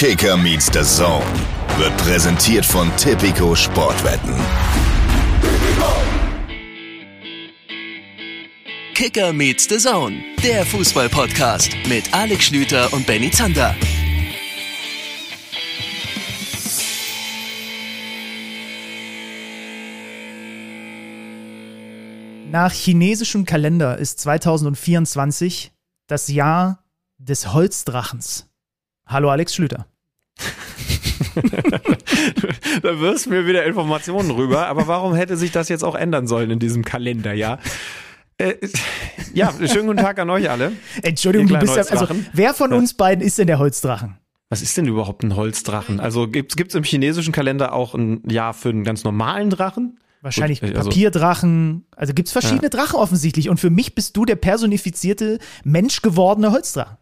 Kicker meets the Zone wird präsentiert von Tipico Sportwetten. Kicker meets the Zone, der Fußball-Podcast mit Alex Schlüter und Benny Zander. Nach chinesischem Kalender ist 2024 das Jahr des Holzdrachens. Hallo Alex Schlüter. da wirst mir wieder Informationen rüber, aber warum hätte sich das jetzt auch ändern sollen in diesem Kalender, ja? Äh, ja, schönen guten Tag an euch alle. Entschuldigung, du bist ja, also, wer von uns beiden ist denn der Holzdrachen? Was ist denn überhaupt ein Holzdrachen? Also gibt es im chinesischen Kalender auch ein Jahr für einen ganz normalen Drachen? Wahrscheinlich Gut, also, Papierdrachen. Also gibt es verschiedene ja. Drachen offensichtlich. Und für mich bist du der personifizierte, menschgewordene Holzdrachen.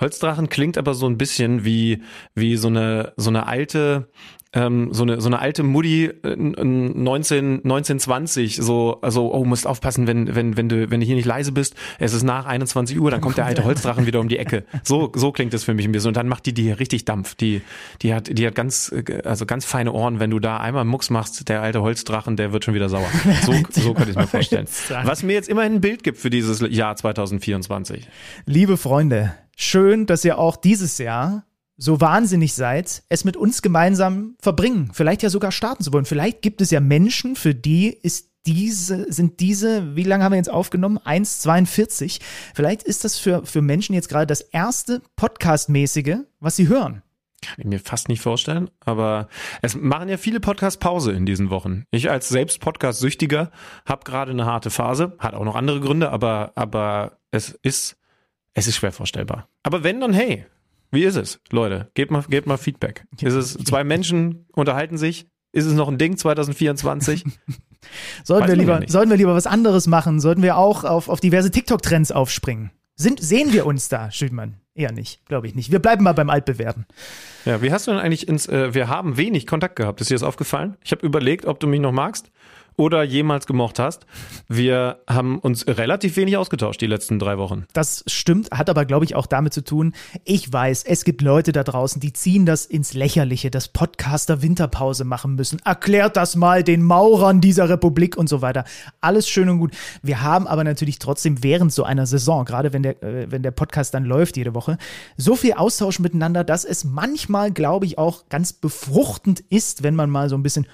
Holzdrachen klingt aber so ein bisschen wie, wie so eine, so eine alte, ähm, so eine so eine alte Mutti äh, 19 1920 so also oh musst aufpassen wenn wenn wenn du wenn du hier nicht leise bist. Es ist nach 21 Uhr dann kommt der alte Holzdrachen wieder um die Ecke. So so klingt es für mich ein bisschen. Und dann macht die die richtig Dampf. Die die hat die hat ganz also ganz feine Ohren. Wenn du da einmal Mucks machst der alte Holzdrachen der wird schon wieder sauer. So so könnte ich mir vorstellen. Was mir jetzt immerhin ein Bild gibt für dieses Jahr 2024 liebe Freunde schön dass ihr auch dieses Jahr so wahnsinnig seid, es mit uns gemeinsam verbringen, vielleicht ja sogar starten zu wollen. Vielleicht gibt es ja Menschen, für die ist diese, sind diese, wie lange haben wir jetzt aufgenommen? 1,42. Vielleicht ist das für, für Menschen jetzt gerade das erste Podcast-mäßige, was sie hören. Kann ich mir fast nicht vorstellen, aber es machen ja viele Podcasts Pause in diesen Wochen. Ich als selbst Podcast-Süchtiger habe gerade eine harte Phase, hat auch noch andere Gründe, aber, aber es ist, es ist schwer vorstellbar. Aber wenn, dann hey, wie ist es, Leute? Gebt mal, gebt mal Feedback. Ist es zwei Menschen unterhalten sich? Ist es noch ein Ding 2024? sollten, wir lieber, sollten wir lieber was anderes machen? Sollten wir auch auf, auf diverse TikTok-Trends aufspringen? Sind, sehen wir uns da, Schütmann? Eher nicht, glaube ich nicht. Wir bleiben mal beim Altbewerben. Ja, wie hast du denn eigentlich ins, äh, wir haben wenig Kontakt gehabt. Ist dir das aufgefallen? Ich habe überlegt, ob du mich noch magst oder jemals gemocht hast. Wir haben uns relativ wenig ausgetauscht die letzten drei Wochen. Das stimmt, hat aber, glaube ich, auch damit zu tun, ich weiß, es gibt Leute da draußen, die ziehen das ins Lächerliche, dass Podcaster Winterpause machen müssen. Erklärt das mal den Maurern dieser Republik und so weiter. Alles schön und gut. Wir haben aber natürlich trotzdem während so einer Saison, gerade wenn der, äh, wenn der Podcast dann läuft jede Woche, so viel Austausch miteinander, dass es manchmal, glaube ich, auch ganz befruchtend ist, wenn man mal so ein bisschen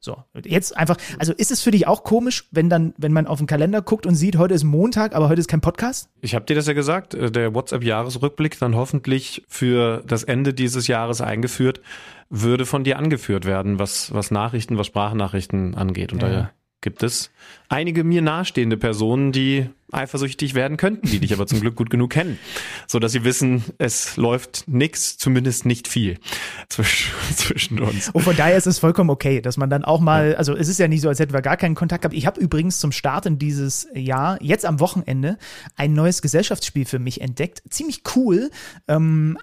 so, jetzt einfach, also ist es für dich auch komisch, wenn dann, wenn man auf den Kalender guckt und sieht, heute ist Montag, aber heute ist kein Podcast? Ich habe dir das ja gesagt, äh, der WhatsApp-Jahresrückblick dann hoffentlich für das Ende dieses Jahres eingeführt, würde von dir angeführt werden, was, was Nachrichten, was Sprachnachrichten angeht. Und ja. da gibt es einige mir nahestehende Personen, die eifersüchtig werden könnten, die dich aber zum Glück gut genug kennen, so dass sie wissen, es läuft nix, zumindest nicht viel zwischen, zwischen uns. Und von daher ist es vollkommen okay, dass man dann auch mal, also es ist ja nicht so, als hätten wir gar keinen Kontakt gehabt. Ich habe übrigens zum Start in dieses Jahr, jetzt am Wochenende, ein neues Gesellschaftsspiel für mich entdeckt. Ziemlich cool. Ähm,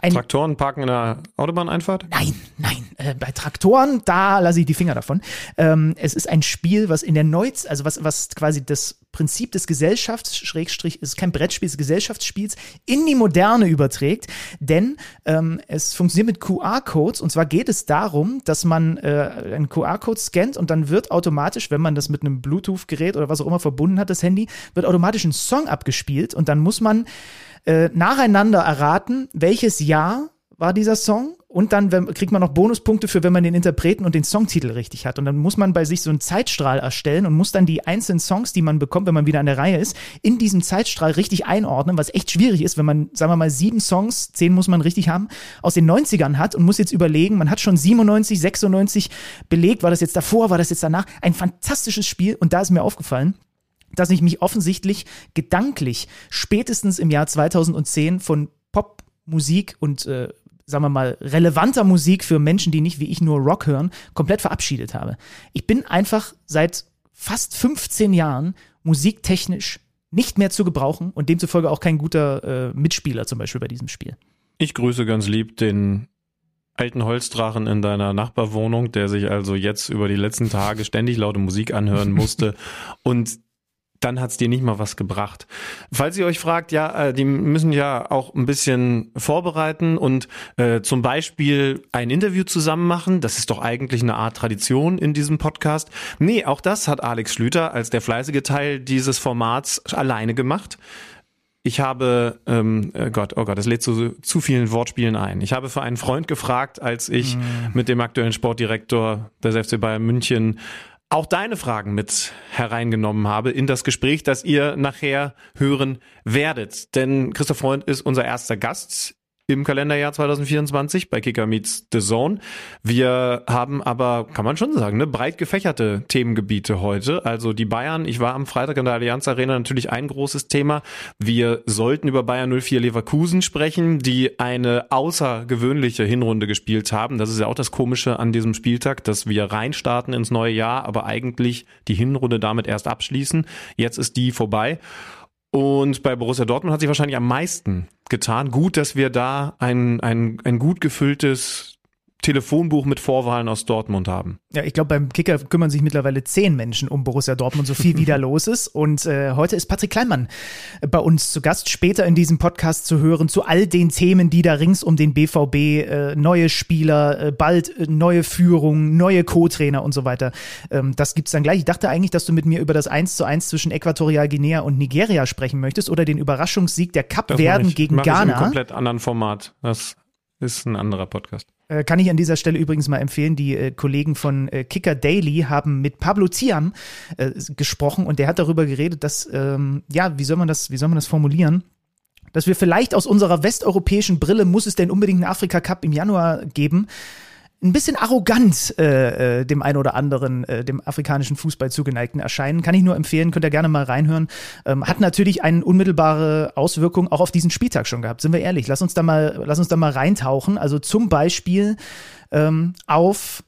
ein Traktoren parken in der Autobahneinfahrt? Nein, nein. Äh, bei Traktoren, da lasse ich die Finger davon. Ähm, es ist ein Spiel, was in der Neuz, also was, was quasi das Prinzip des Gesellschafts, Schrägstrich, ist kein Brettspiel, es ist Gesellschaftsspiels, in die Moderne überträgt. Denn ähm, es funktioniert mit QR-Codes und zwar geht es darum, dass man äh, einen QR-Code scannt und dann wird automatisch, wenn man das mit einem Bluetooth-Gerät oder was auch immer verbunden hat, das Handy, wird automatisch ein Song abgespielt und dann muss man äh, nacheinander erraten, welches Jahr war dieser Song und dann wenn, kriegt man noch Bonuspunkte für, wenn man den Interpreten und den Songtitel richtig hat. Und dann muss man bei sich so einen Zeitstrahl erstellen und muss dann die einzelnen Songs, die man bekommt, wenn man wieder an der Reihe ist, in diesem Zeitstrahl richtig einordnen, was echt schwierig ist, wenn man, sagen wir mal, sieben Songs, zehn muss man richtig haben, aus den 90ern hat und muss jetzt überlegen, man hat schon 97, 96 belegt, war das jetzt davor, war das jetzt danach? Ein fantastisches Spiel und da ist mir aufgefallen, dass ich mich offensichtlich gedanklich spätestens im Jahr 2010 von Popmusik und äh, sagen wir mal, relevanter Musik für Menschen, die nicht wie ich nur Rock hören, komplett verabschiedet habe. Ich bin einfach seit fast 15 Jahren musiktechnisch nicht mehr zu gebrauchen und demzufolge auch kein guter äh, Mitspieler zum Beispiel bei diesem Spiel. Ich grüße ganz lieb den alten Holzdrachen in deiner Nachbarwohnung, der sich also jetzt über die letzten Tage ständig laute Musik anhören musste und dann hat's dir nicht mal was gebracht. Falls ihr euch fragt, ja, äh, die müssen ja auch ein bisschen vorbereiten und äh, zum Beispiel ein Interview zusammen machen. Das ist doch eigentlich eine Art Tradition in diesem Podcast. Nee, auch das hat Alex Schlüter als der fleißige Teil dieses Formats alleine gemacht. Ich habe, ähm, äh, Gott, oh Gott, das lädt zu, zu vielen Wortspielen ein. Ich habe für einen Freund gefragt, als ich mm. mit dem aktuellen Sportdirektor des FC Bayern München auch deine Fragen mit hereingenommen habe in das Gespräch, das ihr nachher hören werdet. Denn Christoph Freund ist unser erster Gast im Kalenderjahr 2024 bei Kicker Meets The Zone. Wir haben aber, kann man schon sagen, ne, breit gefächerte Themengebiete heute. Also die Bayern, ich war am Freitag in der Allianz Arena natürlich ein großes Thema. Wir sollten über Bayern 04 Leverkusen sprechen, die eine außergewöhnliche Hinrunde gespielt haben. Das ist ja auch das Komische an diesem Spieltag, dass wir reinstarten ins neue Jahr, aber eigentlich die Hinrunde damit erst abschließen. Jetzt ist die vorbei. Und bei Borussia Dortmund hat sich wahrscheinlich am meisten getan. Gut, dass wir da ein, ein, ein gut gefülltes Telefonbuch mit Vorwahlen aus Dortmund haben. Ja, ich glaube, beim Kicker kümmern sich mittlerweile zehn Menschen um Borussia Dortmund, so viel wie da los ist. Und äh, heute ist Patrick Kleinmann bei uns zu Gast, später in diesem Podcast zu hören, zu all den Themen, die da rings um den BVB, äh, neue Spieler, äh, bald äh, neue Führung, neue Co-Trainer und so weiter. Ähm, das gibt's dann gleich. Ich dachte eigentlich, dass du mit mir über das 1 zu 1 zwischen Äquatorial Guinea und Nigeria sprechen möchtest oder den Überraschungssieg der Cup-Werden gegen mach Ghana. Ich in einem komplett anderen Format. Das ist ein anderer Podcast. Äh, kann ich an dieser Stelle übrigens mal empfehlen. Die äh, Kollegen von äh, Kicker Daily haben mit Pablo Ziam äh, gesprochen und der hat darüber geredet, dass, ähm, ja, wie soll man das, wie soll man das formulieren? Dass wir vielleicht aus unserer westeuropäischen Brille muss es denn unbedingt einen Afrika Cup im Januar geben ein bisschen arrogant äh, äh, dem einen oder anderen, äh, dem afrikanischen Fußball zugeneigten erscheinen. Kann ich nur empfehlen, könnt ihr gerne mal reinhören. Ähm, hat natürlich eine unmittelbare Auswirkung auch auf diesen Spieltag schon gehabt. Sind wir ehrlich? Lass uns da mal, lass uns da mal reintauchen. Also zum Beispiel ähm, auf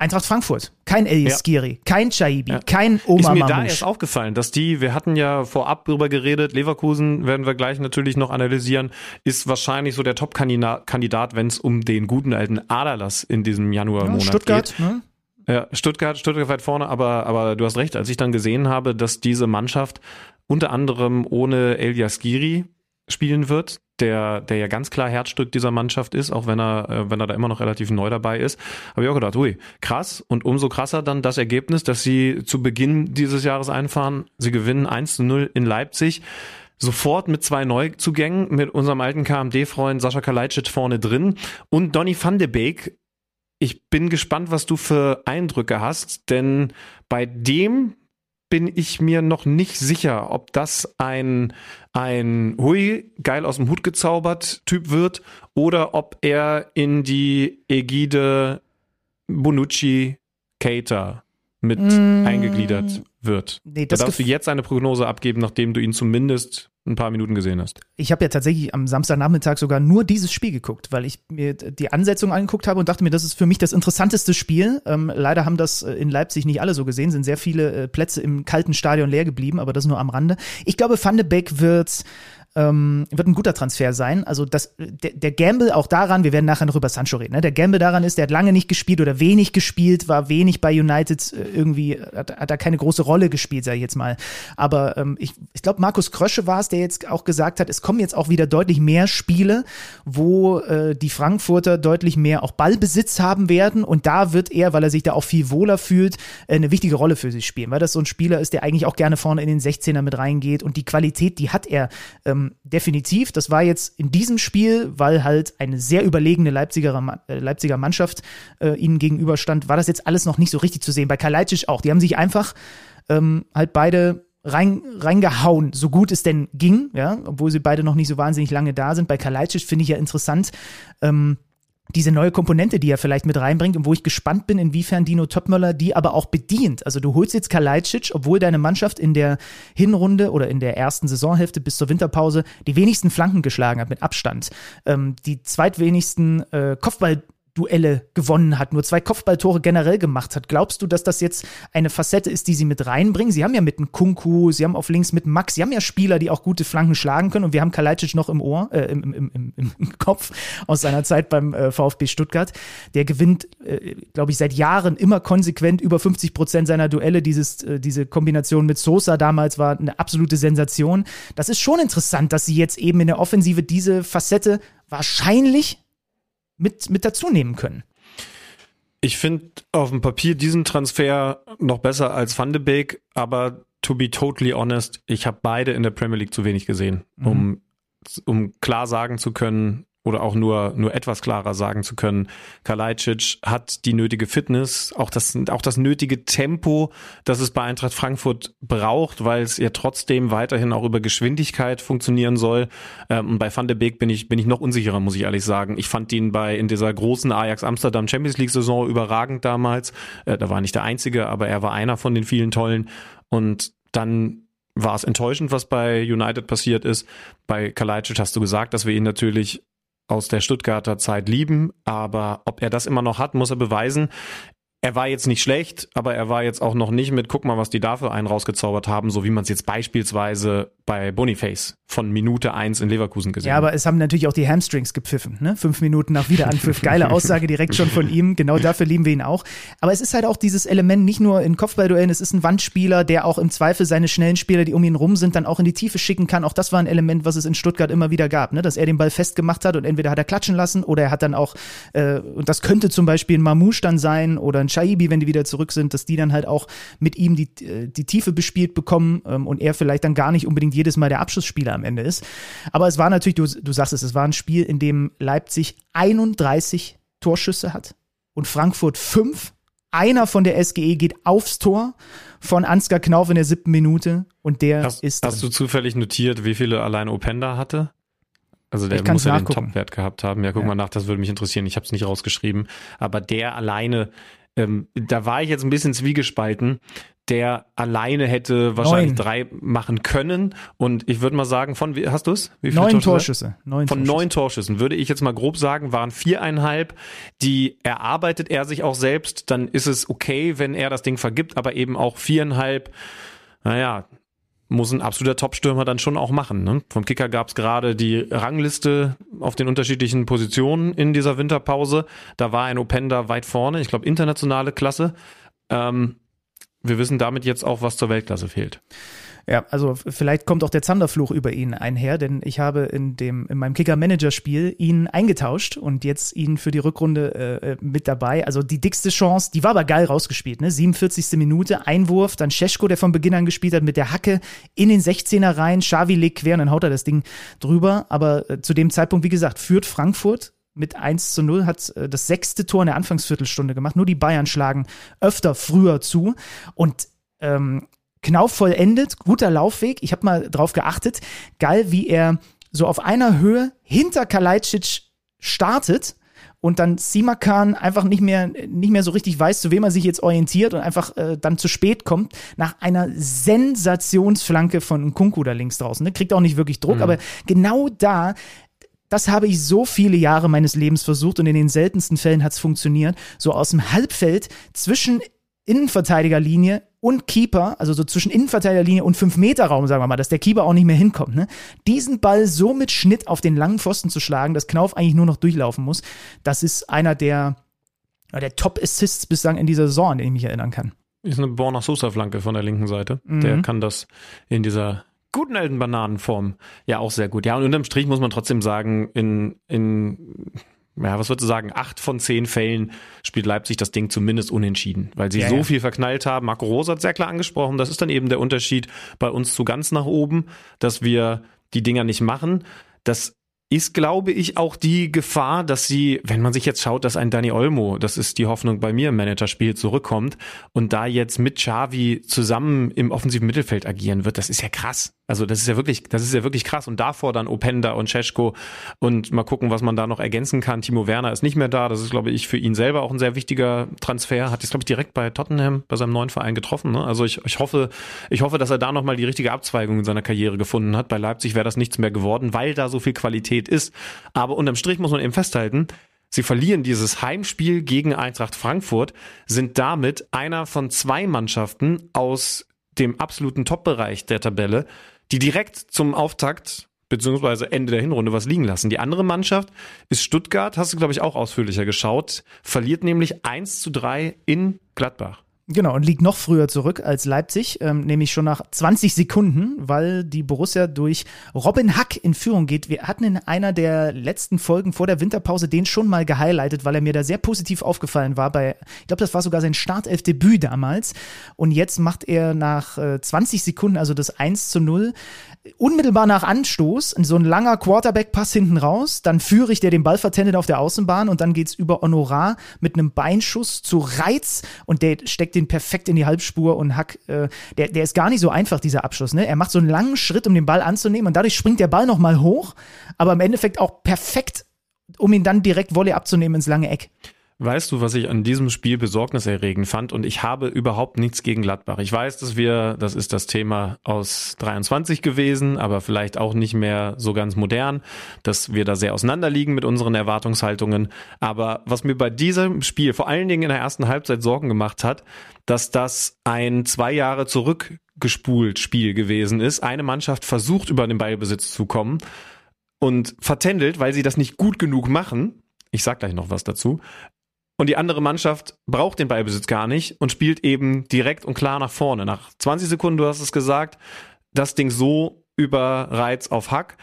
Eintracht Frankfurt, kein Elias ja. Skiri, kein Chaibi, ja. kein Oma Ist mir Mamouche. da erst aufgefallen, dass die, wir hatten ja vorab drüber geredet, Leverkusen werden wir gleich natürlich noch analysieren, ist wahrscheinlich so der Top-Kandidat, wenn es um den guten alten Adalas in diesem Januarmonat ja, Stuttgart, geht. Ne? Ja, Stuttgart, Stuttgart weit vorne, aber, aber du hast recht, als ich dann gesehen habe, dass diese Mannschaft unter anderem ohne Elias Giri spielen wird, der, der ja ganz klar Herzstück dieser Mannschaft ist, auch wenn er, äh, wenn er da immer noch relativ neu dabei ist, habe ich auch gedacht, ui, krass. Und umso krasser dann das Ergebnis, dass sie zu Beginn dieses Jahres einfahren. Sie gewinnen 1 zu 0 in Leipzig. Sofort mit zwei Neuzugängen, mit unserem alten KMD-Freund Sascha Kalajdzic vorne drin und Donny van de Beek. Ich bin gespannt, was du für Eindrücke hast, denn bei dem bin ich mir noch nicht sicher, ob das ein, ein hui, geil aus dem Hut gezaubert Typ wird oder ob er in die Ägide Bonucci Cater mit mm. eingegliedert wird. Nee, da darfst du jetzt eine Prognose abgeben, nachdem du ihn zumindest ein paar Minuten gesehen hast. Ich habe ja tatsächlich am Samstagnachmittag sogar nur dieses Spiel geguckt, weil ich mir die Ansetzung angeguckt habe und dachte mir, das ist für mich das interessanteste Spiel. Ähm, leider haben das äh, in Leipzig nicht alle so gesehen, sind sehr viele äh, Plätze im kalten Stadion leer geblieben, aber das nur am Rande. Ich glaube, Van de Beek wird ähm, wird ein guter Transfer sein. Also das, der, der Gamble auch daran, wir werden nachher noch über Sancho reden, ne? der Gamble daran ist, der hat lange nicht gespielt oder wenig gespielt, war wenig bei United äh, irgendwie, hat, hat da keine große Rolle gespielt, sage ich jetzt mal. Aber ähm, ich, ich glaube, Markus Krösche war es, der jetzt auch gesagt hat, es kommen jetzt auch wieder deutlich mehr Spiele, wo äh, die Frankfurter deutlich mehr auch Ballbesitz haben werden und da wird er, weil er sich da auch viel wohler fühlt, äh, eine wichtige Rolle für sich spielen, weil das so ein Spieler ist, der eigentlich auch gerne vorne in den 16er mit reingeht und die Qualität, die hat er ähm, ähm, definitiv. Das war jetzt in diesem Spiel, weil halt eine sehr überlegene Leipziger, äh, Leipziger Mannschaft äh, ihnen gegenüberstand, war das jetzt alles noch nicht so richtig zu sehen. Bei Kalajdzic auch. Die haben sich einfach ähm, halt beide rein, reingehauen, so gut es denn ging, ja, obwohl sie beide noch nicht so wahnsinnig lange da sind. Bei Kalajdzic finde ich ja interessant, ähm, diese neue Komponente, die er vielleicht mit reinbringt und wo ich gespannt bin, inwiefern Dino Topmöller die aber auch bedient. Also du holst jetzt Kalajdzic, obwohl deine Mannschaft in der Hinrunde oder in der ersten Saisonhälfte bis zur Winterpause die wenigsten Flanken geschlagen hat mit Abstand, ähm, die zweitwenigsten äh, Kopfball Duelle gewonnen hat, nur zwei Kopfballtore generell gemacht hat. Glaubst du, dass das jetzt eine Facette ist, die sie mit reinbringen? Sie haben ja mit einem Kunku, sie haben auf links mit Max, sie haben ja Spieler, die auch gute Flanken schlagen können und wir haben Kalajdzic noch im Ohr, äh, im, im, im, im Kopf aus seiner Zeit beim äh, VfB Stuttgart. Der gewinnt, äh, glaube ich, seit Jahren immer konsequent über 50 Prozent seiner Duelle. Dieses, äh, diese Kombination mit Sosa damals war eine absolute Sensation. Das ist schon interessant, dass sie jetzt eben in der Offensive diese Facette wahrscheinlich mit, mit dazu nehmen können. Ich finde auf dem Papier diesen Transfer noch besser als Van de Beek, aber to be totally honest, ich habe beide in der Premier League zu wenig gesehen, um, mhm. um klar sagen zu können, oder auch nur, nur etwas klarer sagen zu können, Kalajdzic hat die nötige Fitness, auch das, auch das nötige Tempo, das es bei Eintracht Frankfurt braucht, weil es ja trotzdem weiterhin auch über Geschwindigkeit funktionieren soll. Ähm, und bei Van de Beek bin ich, bin ich noch unsicherer, muss ich ehrlich sagen. Ich fand ihn bei, in dieser großen Ajax Amsterdam Champions League Saison überragend damals. Äh, da war nicht der einzige, aber er war einer von den vielen tollen. Und dann war es enttäuschend, was bei United passiert ist. Bei Kalajdzic hast du gesagt, dass wir ihn natürlich aus der Stuttgarter Zeit lieben, aber ob er das immer noch hat, muss er beweisen er war jetzt nicht schlecht, aber er war jetzt auch noch nicht mit, guck mal, was die dafür einen rausgezaubert haben, so wie man es jetzt beispielsweise bei Boniface von Minute eins in Leverkusen gesehen hat. Ja, aber es haben natürlich auch die Hamstrings gepfiffen, ne? Fünf Minuten nach Wiederanpfiff. Geile Aussage direkt schon von ihm. Genau dafür lieben wir ihn auch. Aber es ist halt auch dieses Element nicht nur in Kopfballduellen, es ist ein Wandspieler, der auch im Zweifel seine schnellen Spieler, die um ihn rum sind, dann auch in die Tiefe schicken kann. Auch das war ein Element, was es in Stuttgart immer wieder gab, ne? Dass er den Ball festgemacht hat und entweder hat er klatschen lassen oder er hat dann auch, äh, und das könnte zum Beispiel ein Mamouche dann sein oder ein Shaibi, wenn die wieder zurück sind, dass die dann halt auch mit ihm die, äh, die Tiefe bespielt bekommen ähm, und er vielleicht dann gar nicht unbedingt jedes Mal der Abschlussspieler am Ende ist. Aber es war natürlich, du, du sagst es, es war ein Spiel, in dem Leipzig 31 Torschüsse hat und Frankfurt 5. Einer von der SGE geht aufs Tor von Ansgar Knauf in der siebten Minute und der hast, ist. Hast du zufällig notiert, wie viele allein Openda hatte? Also der muss ja nachgucken. den Topwert gehabt haben. Ja, guck ja. mal nach, das würde mich interessieren. Ich habe es nicht rausgeschrieben. Aber der alleine, ähm, da war ich jetzt ein bisschen zwiegespalten. Der alleine hätte wahrscheinlich Neun. drei machen können. Und ich würde mal sagen, von wie hast du es? Neun Torschüsse. Neun von Torschüsse. neun Torschüssen würde ich jetzt mal grob sagen, waren viereinhalb. Die erarbeitet er sich auch selbst. Dann ist es okay, wenn er das Ding vergibt, aber eben auch viereinhalb. Naja, muss ein absoluter Top-Stürmer dann schon auch machen. Ne? Vom Kicker gab es gerade die Rangliste auf den unterschiedlichen Positionen in dieser Winterpause. Da war ein Openda weit vorne, ich glaube internationale Klasse. Ähm, wir wissen damit jetzt auch, was zur Weltklasse fehlt. Ja, also vielleicht kommt auch der Zanderfluch über ihn einher, denn ich habe in dem in meinem Kicker-Manager-Spiel ihn eingetauscht und jetzt ihn für die Rückrunde äh, äh mit dabei. Also die dickste Chance, die war aber geil rausgespielt, ne? 47. Minute, Einwurf, dann Scheschko, der von Beginn an gespielt hat, mit der Hacke in den 16er rein, Xavi legt quer und dann haut er das Ding drüber. Aber äh, zu dem Zeitpunkt, wie gesagt, führt Frankfurt mit 1 zu 0, hat äh, das sechste Tor in der Anfangsviertelstunde gemacht. Nur die Bayern schlagen öfter früher zu. Und ähm, Knauf vollendet, guter Laufweg. Ich habe mal drauf geachtet. Geil, wie er so auf einer Höhe hinter Kalajdzic startet und dann Simakan einfach nicht mehr, nicht mehr so richtig weiß, zu wem er sich jetzt orientiert und einfach äh, dann zu spät kommt, nach einer Sensationsflanke von Kunku da links draußen. Ne? Kriegt auch nicht wirklich Druck, mhm. aber genau da das habe ich so viele Jahre meines Lebens versucht und in den seltensten Fällen hat es funktioniert. So aus dem Halbfeld zwischen Innenverteidigerlinie und Keeper, also so zwischen Innenverteidigerlinie und 5-Meter-Raum, sagen wir mal, dass der Keeper auch nicht mehr hinkommt, ne? Diesen Ball so mit Schnitt auf den langen Pfosten zu schlagen, dass Knauf eigentlich nur noch durchlaufen muss, das ist einer der, der Top-Assists bislang in dieser Saison, an den ich mich erinnern kann. Ist eine Borna Sosa-Flanke von der linken Seite. Mhm. Der kann das in dieser guten alten Bananenform ja auch sehr gut. Ja, und unterm Strich muss man trotzdem sagen, in, in ja, was würdest du sagen, acht von zehn Fällen spielt Leipzig das Ding zumindest unentschieden, weil sie ja, so ja. viel verknallt haben. Marco Rosa hat sehr klar angesprochen, das ist dann eben der Unterschied bei uns zu ganz nach oben, dass wir die Dinger nicht machen. Das ist, glaube ich, auch die Gefahr, dass sie, wenn man sich jetzt schaut, dass ein Dani Olmo, das ist die Hoffnung bei mir im Managerspiel, zurückkommt und da jetzt mit Xavi zusammen im offensiven Mittelfeld agieren wird, das ist ja krass. Also das ist ja wirklich, das ist ja wirklich krass. Und davor dann Openda und Cesko und mal gucken, was man da noch ergänzen kann. Timo Werner ist nicht mehr da. Das ist, glaube ich, für ihn selber auch ein sehr wichtiger Transfer. Hat jetzt, glaube ich, direkt bei Tottenham, bei seinem neuen Verein getroffen. Ne? Also ich, ich hoffe, ich hoffe, dass er da nochmal die richtige Abzweigung in seiner Karriere gefunden hat. Bei Leipzig wäre das nichts mehr geworden, weil da so viel Qualität ist. Aber unterm Strich muss man eben festhalten, Sie verlieren dieses Heimspiel gegen Eintracht Frankfurt, sind damit einer von zwei Mannschaften aus dem absoluten Top-Bereich der Tabelle, die direkt zum Auftakt beziehungsweise Ende der Hinrunde was liegen lassen. Die andere Mannschaft ist Stuttgart, hast du, glaube ich, auch ausführlicher geschaut, verliert nämlich 1 zu 3 in Gladbach. Genau, und liegt noch früher zurück als Leipzig, ähm, nämlich schon nach 20 Sekunden, weil die Borussia durch Robin Hack in Führung geht. Wir hatten in einer der letzten Folgen vor der Winterpause den schon mal gehighlightet, weil er mir da sehr positiv aufgefallen war. Bei, ich glaube, das war sogar sein Startelfdebüt damals. Und jetzt macht er nach äh, 20 Sekunden, also das 1 zu 0, unmittelbar nach Anstoß, so ein langer Quarterback-Pass hinten raus, dann führe ich der den Ball vertendet auf der Außenbahn und dann geht's über Honorar mit einem Beinschuss zu Reiz und der steckt den perfekt in die Halbspur und Hack, äh, der, der ist gar nicht so einfach, dieser Abschluss. Ne? Er macht so einen langen Schritt, um den Ball anzunehmen und dadurch springt der Ball nochmal hoch, aber im Endeffekt auch perfekt, um ihn dann direkt Volley abzunehmen ins lange Eck. Weißt du, was ich an diesem Spiel besorgniserregend fand? Und ich habe überhaupt nichts gegen Gladbach. Ich weiß, dass wir, das ist das Thema aus 23 gewesen, aber vielleicht auch nicht mehr so ganz modern, dass wir da sehr auseinanderliegen mit unseren Erwartungshaltungen. Aber was mir bei diesem Spiel vor allen Dingen in der ersten Halbzeit Sorgen gemacht hat, dass das ein zwei Jahre zurückgespult Spiel gewesen ist. Eine Mannschaft versucht über den Ballbesitz zu kommen und vertändelt, weil sie das nicht gut genug machen. Ich sag gleich noch was dazu. Und die andere Mannschaft braucht den Ballbesitz gar nicht und spielt eben direkt und klar nach vorne. Nach 20 Sekunden, du hast es gesagt, das Ding so über Reiz auf Hack.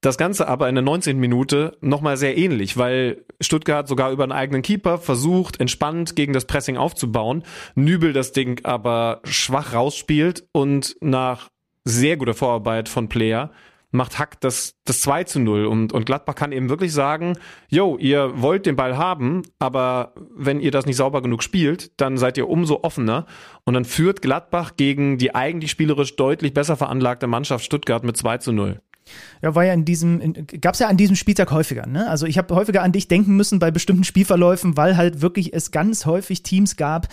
Das Ganze aber in der 19. Minute nochmal sehr ähnlich, weil Stuttgart sogar über einen eigenen Keeper versucht, entspannt gegen das Pressing aufzubauen, Nübel das Ding aber schwach rausspielt und nach sehr guter Vorarbeit von Player macht Hack das, das 2 zu 0 und, und Gladbach kann eben wirklich sagen, yo, ihr wollt den Ball haben, aber wenn ihr das nicht sauber genug spielt, dann seid ihr umso offener und dann führt Gladbach gegen die eigentlich spielerisch deutlich besser veranlagte Mannschaft Stuttgart mit 2 zu 0. Ja, war ja in diesem, gab es ja an diesem Spieltag häufiger. Ne? Also ich habe häufiger an dich denken müssen bei bestimmten Spielverläufen, weil halt wirklich es ganz häufig Teams gab,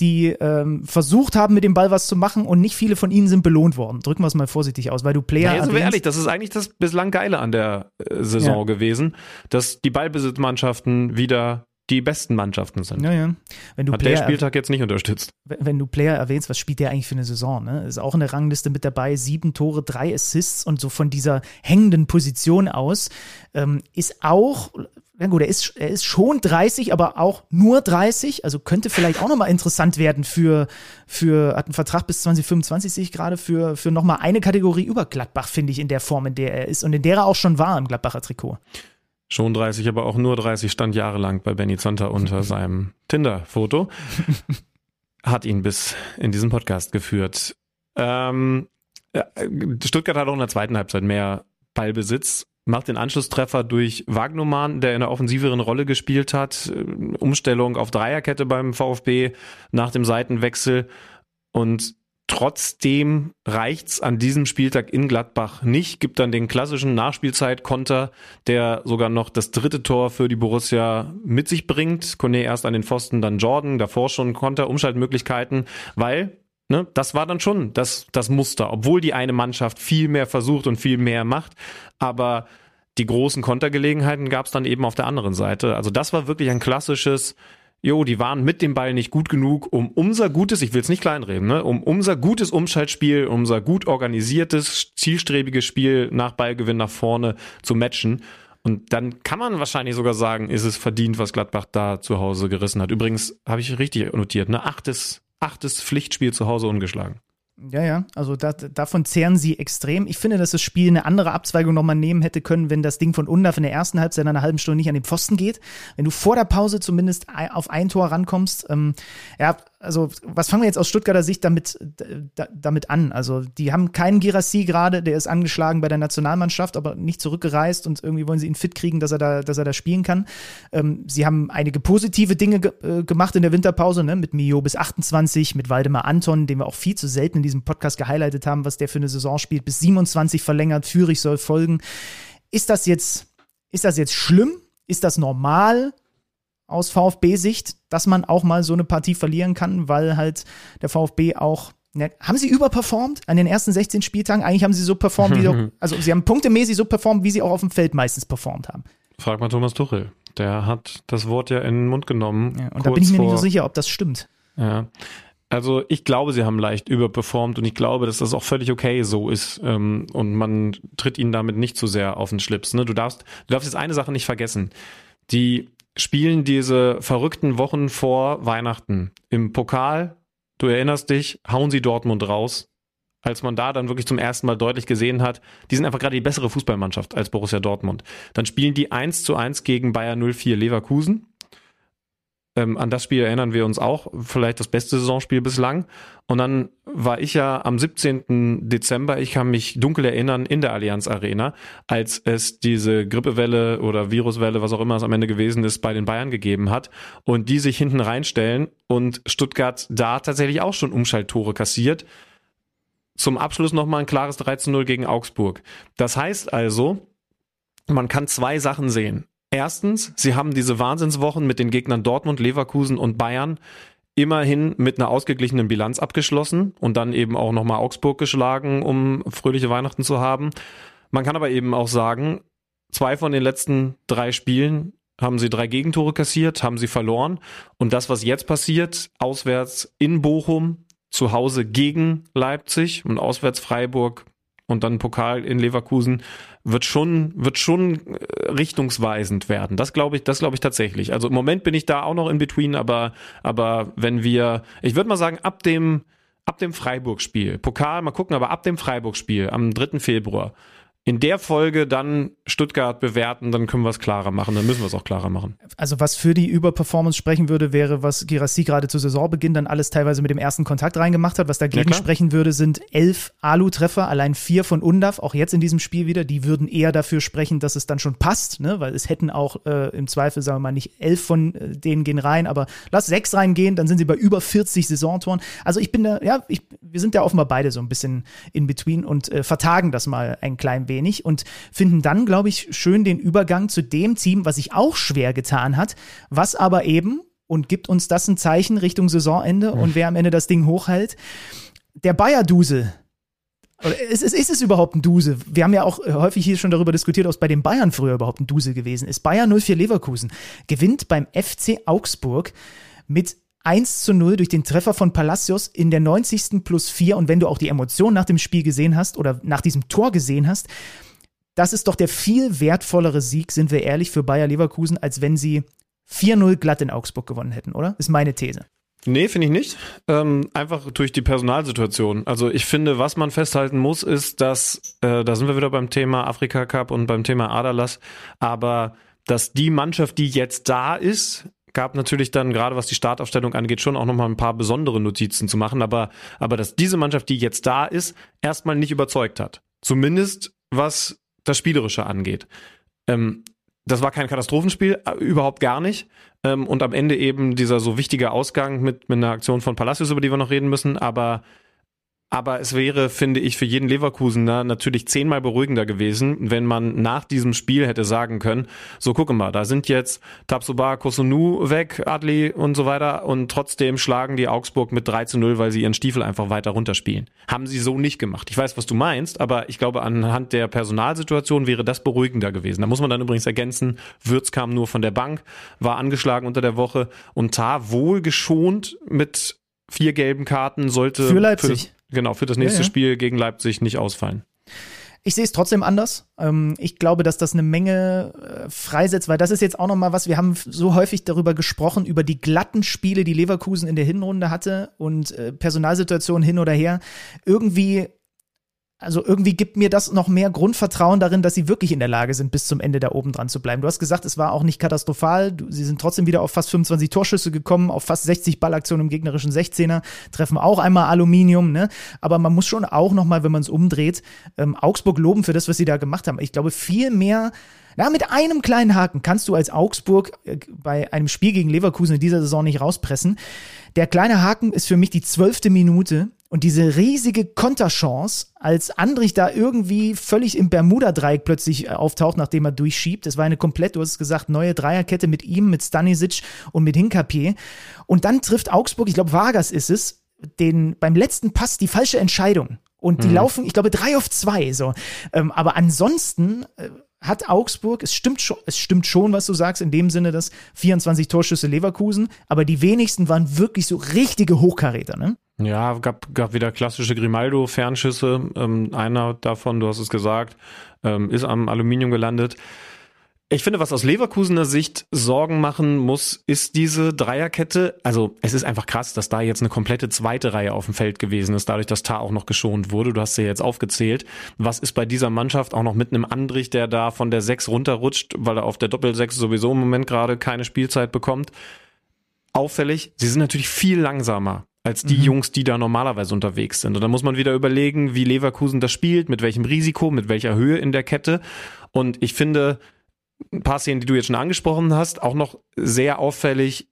die ähm, versucht haben, mit dem Ball was zu machen und nicht viele von ihnen sind belohnt worden. Drücken wir es mal vorsichtig aus, weil du Player. Naja, sind wir ehrlich, das ist eigentlich das bislang Geile an der äh, Saison ja. gewesen, dass die Ballbesitzmannschaften wieder die besten Mannschaften sind. Ja, ja. Wenn du Hat Player, der Spieltag jetzt nicht unterstützt. Wenn du Player erwähnst, was spielt der eigentlich für eine Saison? Ne? Ist auch in der Rangliste mit dabei, sieben Tore, drei Assists und so von dieser hängenden Position aus. Ähm, ist auch, na gut, er ist, er ist schon 30, aber auch nur 30. Also könnte vielleicht auch nochmal interessant werden für, für, hat einen Vertrag bis 2025, sehe ich gerade, für, für nochmal eine Kategorie über Gladbach, finde ich, in der Form, in der er ist und in der er auch schon war im Gladbacher Trikot. Schon 30, aber auch nur 30 stand jahrelang bei Benny Zonta unter seinem Tinder-Foto. Hat ihn bis in diesen Podcast geführt. Ähm, Stuttgart hat auch in der zweiten Halbzeit mehr Ballbesitz, macht den Anschlusstreffer durch Wagnumann, der in der offensiveren Rolle gespielt hat. Umstellung auf Dreierkette beim VfB nach dem Seitenwechsel. Und Trotzdem reicht's an diesem Spieltag in Gladbach nicht, gibt dann den klassischen Nachspielzeit-Konter, der sogar noch das dritte Tor für die Borussia mit sich bringt. Kone erst an den Pfosten, dann Jordan, davor schon Konter, Umschaltmöglichkeiten, weil ne, das war dann schon das, das Muster, obwohl die eine Mannschaft viel mehr versucht und viel mehr macht, aber die großen Kontergelegenheiten gab's dann eben auf der anderen Seite. Also das war wirklich ein klassisches jo, die waren mit dem Ball nicht gut genug, um unser gutes, ich will es nicht kleinreden, ne, um unser gutes Umschaltspiel, unser gut organisiertes, zielstrebiges Spiel nach Ballgewinn nach vorne zu matchen. Und dann kann man wahrscheinlich sogar sagen, ist es verdient, was Gladbach da zu Hause gerissen hat. Übrigens habe ich richtig notiert, ne? Achtes, achtes Pflichtspiel zu Hause ungeschlagen. Ja, ja, also da, davon zehren sie extrem. Ich finde, dass das Spiel eine andere Abzweigung nochmal nehmen hätte können, wenn das Ding von Undaf in der ersten Halbzeit in einer halben Stunde nicht an den Pfosten geht. Wenn du vor der Pause zumindest auf ein Tor rankommst. Ähm, ja, also was fangen wir jetzt aus Stuttgarter Sicht damit, damit an? Also die haben keinen Girassi gerade, der ist angeschlagen bei der Nationalmannschaft, aber nicht zurückgereist und irgendwie wollen sie ihn fit kriegen, dass er da, dass er da spielen kann. Ähm, sie haben einige positive Dinge ge äh, gemacht in der Winterpause, ne? mit Mio bis 28, mit Waldemar Anton, den wir auch viel zu selten in diesem Podcast gehighlightet haben, was der für eine Saison spielt, bis 27 verlängert, Fürich soll folgen. Ist das jetzt, ist das jetzt schlimm? Ist das normal? Aus VfB-Sicht, dass man auch mal so eine Partie verlieren kann, weil halt der VfB auch Ne, haben sie überperformt an den ersten 16 Spieltagen? Eigentlich haben sie so performt, wie doch, also sie haben punktemäßig so performt, wie sie auch auf dem Feld meistens performt haben. Frag mal Thomas Tuchel. Der hat das Wort ja in den Mund genommen. Ja, und da bin ich mir nicht so sicher, ob das stimmt. Ja. Also ich glaube, sie haben leicht überperformt und ich glaube, dass das auch völlig okay so ist ähm, und man tritt ihnen damit nicht zu sehr auf den Schlips. Ne? Du darfst, du darfst jetzt eine Sache nicht vergessen. Die spielen diese verrückten Wochen vor Weihnachten im Pokal. Du erinnerst dich, hauen sie Dortmund raus. Als man da dann wirklich zum ersten Mal deutlich gesehen hat, die sind einfach gerade die bessere Fußballmannschaft als Borussia Dortmund. Dann spielen die 1 zu 1 gegen Bayer 04 Leverkusen ähm, an das Spiel erinnern wir uns auch, vielleicht das beste Saisonspiel bislang. Und dann war ich ja am 17. Dezember, ich kann mich dunkel erinnern, in der Allianz Arena, als es diese Grippewelle oder Viruswelle, was auch immer es am Ende gewesen ist, bei den Bayern gegeben hat und die sich hinten reinstellen und Stuttgart da tatsächlich auch schon Umschalttore kassiert. Zum Abschluss nochmal ein klares 13 0 gegen Augsburg. Das heißt also, man kann zwei Sachen sehen. Erstens, sie haben diese Wahnsinnswochen mit den Gegnern Dortmund, Leverkusen und Bayern immerhin mit einer ausgeglichenen Bilanz abgeschlossen und dann eben auch nochmal Augsburg geschlagen, um fröhliche Weihnachten zu haben. Man kann aber eben auch sagen, zwei von den letzten drei Spielen haben sie drei Gegentore kassiert, haben sie verloren. Und das, was jetzt passiert, auswärts in Bochum, zu Hause gegen Leipzig und auswärts Freiburg und dann Pokal in Leverkusen, wird schon, wird schon äh, richtungsweisend werden. Das glaube ich, das glaube ich tatsächlich. Also im Moment bin ich da auch noch in between, aber, aber wenn wir, ich würde mal sagen, ab dem, ab dem Freiburg-Spiel, Pokal, mal gucken, aber ab dem Freiburg-Spiel am 3. Februar, in der Folge dann Stuttgart bewerten, dann können wir es klarer machen, dann müssen wir es auch klarer machen. Also was für die Überperformance sprechen würde, wäre, was Girassi gerade zu Saisonbeginn dann alles teilweise mit dem ersten Kontakt reingemacht hat. Was dagegen ja, sprechen würde, sind elf Alu-Treffer, allein vier von Undav, auch jetzt in diesem Spiel wieder. Die würden eher dafür sprechen, dass es dann schon passt, ne? weil es hätten auch äh, im Zweifel, sagen wir mal, nicht elf von äh, denen gehen rein, aber lass sechs reingehen, dann sind sie bei über 40 Saisontoren. Also ich bin da, ja, ich, wir sind ja offenbar beide so ein bisschen in between und äh, vertagen das mal ein klein wenig und finden dann, glaube ich, schön den Übergang zu dem Team, was sich auch schwer getan hat, was aber eben, und gibt uns das ein Zeichen Richtung Saisonende und wer am Ende das Ding hochhält, der Bayer-Dusel, ist, ist, ist es überhaupt ein Duse? Wir haben ja auch häufig hier schon darüber diskutiert, ob es bei den Bayern früher überhaupt ein Duse gewesen ist. Bayer 04 Leverkusen gewinnt beim FC Augsburg mit 1 zu 0 durch den Treffer von Palacios in der 90. plus 4. Und wenn du auch die Emotionen nach dem Spiel gesehen hast oder nach diesem Tor gesehen hast, das ist doch der viel wertvollere Sieg, sind wir ehrlich, für Bayer Leverkusen, als wenn sie 4-0 glatt in Augsburg gewonnen hätten, oder? Ist meine These. Nee, finde ich nicht. Ähm, einfach durch die Personalsituation. Also ich finde, was man festhalten muss, ist, dass, äh, da sind wir wieder beim Thema Afrika Cup und beim Thema Adalas, aber dass die Mannschaft, die jetzt da ist, gab natürlich dann gerade was die Startaufstellung angeht schon auch nochmal ein paar besondere Notizen zu machen, aber aber dass diese Mannschaft, die jetzt da ist, erstmal nicht überzeugt hat. Zumindest was das Spielerische angeht. Ähm, das war kein Katastrophenspiel, äh, überhaupt gar nicht. Ähm, und am Ende eben dieser so wichtige Ausgang mit, mit einer Aktion von Palacios, über die wir noch reden müssen, aber aber es wäre, finde ich, für jeden Leverkusener natürlich zehnmal beruhigender gewesen, wenn man nach diesem Spiel hätte sagen können, so gucke mal, da sind jetzt Tabsoba, Kosunu weg, Adli und so weiter und trotzdem schlagen die Augsburg mit 3 zu 0, weil sie ihren Stiefel einfach weiter runterspielen. Haben sie so nicht gemacht. Ich weiß, was du meinst, aber ich glaube, anhand der Personalsituation wäre das beruhigender gewesen. Da muss man dann übrigens ergänzen, Würz kam nur von der Bank, war angeschlagen unter der Woche und Tar wohl geschont mit vier gelben Karten sollte für Leipzig. Für Genau, für das nächste ja, ja. Spiel gegen Leipzig nicht ausfallen. Ich sehe es trotzdem anders. Ähm, ich glaube, dass das eine Menge äh, freisetzt, weil das ist jetzt auch nochmal was, wir haben so häufig darüber gesprochen, über die glatten Spiele, die Leverkusen in der Hinrunde hatte und äh, Personalsituationen hin oder her. Irgendwie also irgendwie gibt mir das noch mehr Grundvertrauen darin, dass sie wirklich in der Lage sind, bis zum Ende da oben dran zu bleiben. Du hast gesagt, es war auch nicht katastrophal. Sie sind trotzdem wieder auf fast 25 Torschüsse gekommen, auf fast 60 Ballaktionen im gegnerischen 16er, treffen auch einmal Aluminium, ne? Aber man muss schon auch nochmal, wenn man es umdreht, ähm, Augsburg loben für das, was sie da gemacht haben. Ich glaube, viel mehr na, mit einem kleinen Haken kannst du als Augsburg äh, bei einem Spiel gegen Leverkusen in dieser Saison nicht rauspressen. Der kleine Haken ist für mich die zwölfte Minute und diese riesige Konterchance, als Andrich da irgendwie völlig im Bermuda-Dreieck plötzlich äh, auftaucht, nachdem er durchschiebt. Das war eine komplett, du hast es gesagt, neue Dreierkette mit ihm, mit Stanisic und mit Hinkapier. Und dann trifft Augsburg, ich glaube Vargas ist es, den beim letzten Pass die falsche Entscheidung. Und die mhm. laufen, ich glaube, drei auf zwei. So. Ähm, aber ansonsten äh, hat Augsburg, es stimmt schon, es stimmt schon, was du sagst, in dem Sinne, dass 24 Torschüsse Leverkusen, aber die wenigsten waren wirklich so richtige Hochkaräter, ne? Ja, gab, gab wieder klassische Grimaldo-Fernschüsse. Ähm, einer davon, du hast es gesagt, ähm, ist am Aluminium gelandet. Ich finde, was aus Leverkusener Sicht Sorgen machen muss, ist diese Dreierkette. Also es ist einfach krass, dass da jetzt eine komplette zweite Reihe auf dem Feld gewesen ist, dadurch, dass Tar auch noch geschont wurde. Du hast sie jetzt aufgezählt. Was ist bei dieser Mannschaft auch noch mit einem Andrich, der da von der Sechs runterrutscht, weil er auf der Doppelsechs sowieso im Moment gerade keine Spielzeit bekommt? Auffällig, sie sind natürlich viel langsamer als die mhm. Jungs, die da normalerweise unterwegs sind. Und da muss man wieder überlegen, wie Leverkusen das spielt, mit welchem Risiko, mit welcher Höhe in der Kette. Und ich finde, ein paar Szenen, die du jetzt schon angesprochen hast, auch noch sehr auffällig.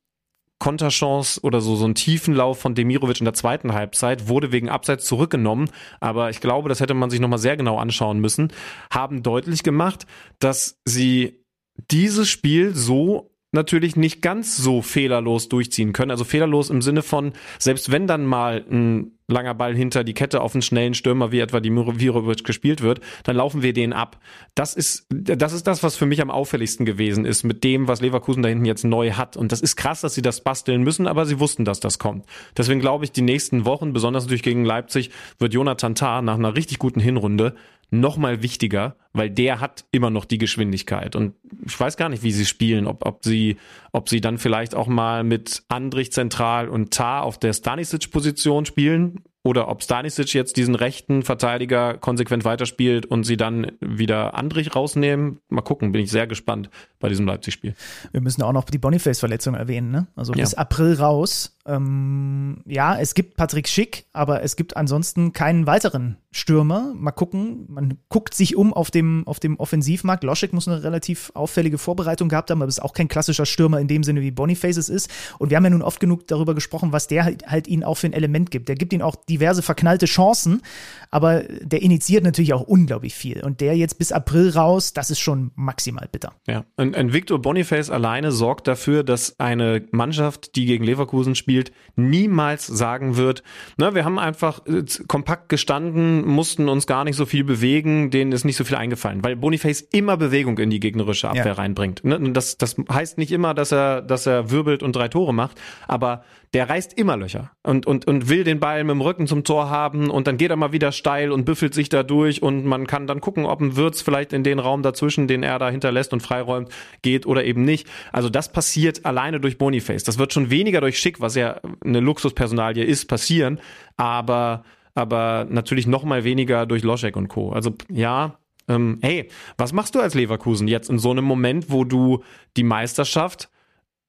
Konterchance oder so, so ein Tiefenlauf von Demirovic in der zweiten Halbzeit wurde wegen Abseits zurückgenommen. Aber ich glaube, das hätte man sich nochmal sehr genau anschauen müssen. Haben deutlich gemacht, dass sie dieses Spiel so natürlich nicht ganz so fehlerlos durchziehen können. Also fehlerlos im Sinne von, selbst wenn dann mal ein langer Ball hinter die Kette auf einen schnellen Stürmer, wie etwa die Mirovic gespielt wird, dann laufen wir den ab. Das ist, das ist das, was für mich am auffälligsten gewesen ist mit dem, was Leverkusen da hinten jetzt neu hat. Und das ist krass, dass sie das basteln müssen, aber sie wussten, dass das kommt. Deswegen glaube ich, die nächsten Wochen, besonders natürlich gegen Leipzig, wird Jonathan Tah nach einer richtig guten Hinrunde noch mal wichtiger, weil der hat immer noch die Geschwindigkeit. Und ich weiß gar nicht, wie sie spielen, ob, ob sie, ob sie dann vielleicht auch mal mit Andrich zentral und Tar auf der Stanisic-Position spielen oder ob Stanisic jetzt diesen rechten Verteidiger konsequent weiterspielt und sie dann wieder Andrich rausnehmen. Mal gucken, bin ich sehr gespannt bei diesem Leipzig-Spiel. Wir müssen auch noch die Boniface-Verletzung erwähnen, ne? Also bis ja. April raus. Ähm, ja, es gibt Patrick Schick, aber es gibt ansonsten keinen weiteren Stürmer. Mal gucken. Man guckt sich um auf dem, auf dem Offensivmarkt. Loschek muss eine relativ auffällige Vorbereitung gehabt haben, aber ist auch kein klassischer Stürmer in dem Sinne, wie Boniface es ist. Und wir haben ja nun oft genug darüber gesprochen, was der halt, halt ihnen auch für ein Element gibt. Der gibt ihnen auch diverse verknallte Chancen, aber der initiiert natürlich auch unglaublich viel. Und der jetzt bis April raus, das ist schon maximal bitter. Ja, ein, ein Victor Boniface alleine sorgt dafür, dass eine Mannschaft, die gegen Leverkusen spielt, niemals sagen wird, na, wir haben einfach äh, kompakt gestanden, mussten uns gar nicht so viel bewegen, denen ist nicht so viel eingefallen, weil Boniface immer Bewegung in die gegnerische Abwehr ja. reinbringt. Ne, das, das heißt nicht immer, dass er, dass er wirbelt und drei Tore macht, aber der reißt immer Löcher und, und, und will den Ball mit dem Rücken zum Tor haben und dann geht er mal wieder steil und büffelt sich da durch und man kann dann gucken, ob ein Würz vielleicht in den Raum dazwischen, den er da hinterlässt und freiräumt, geht oder eben nicht. Also das passiert alleine durch Boniface. Das wird schon weniger durch Schick, was ja eine Luxuspersonalie ist, passieren, aber, aber natürlich noch mal weniger durch Loschek und Co. Also ja, ähm, hey, was machst du als Leverkusen jetzt in so einem Moment, wo du die Meisterschaft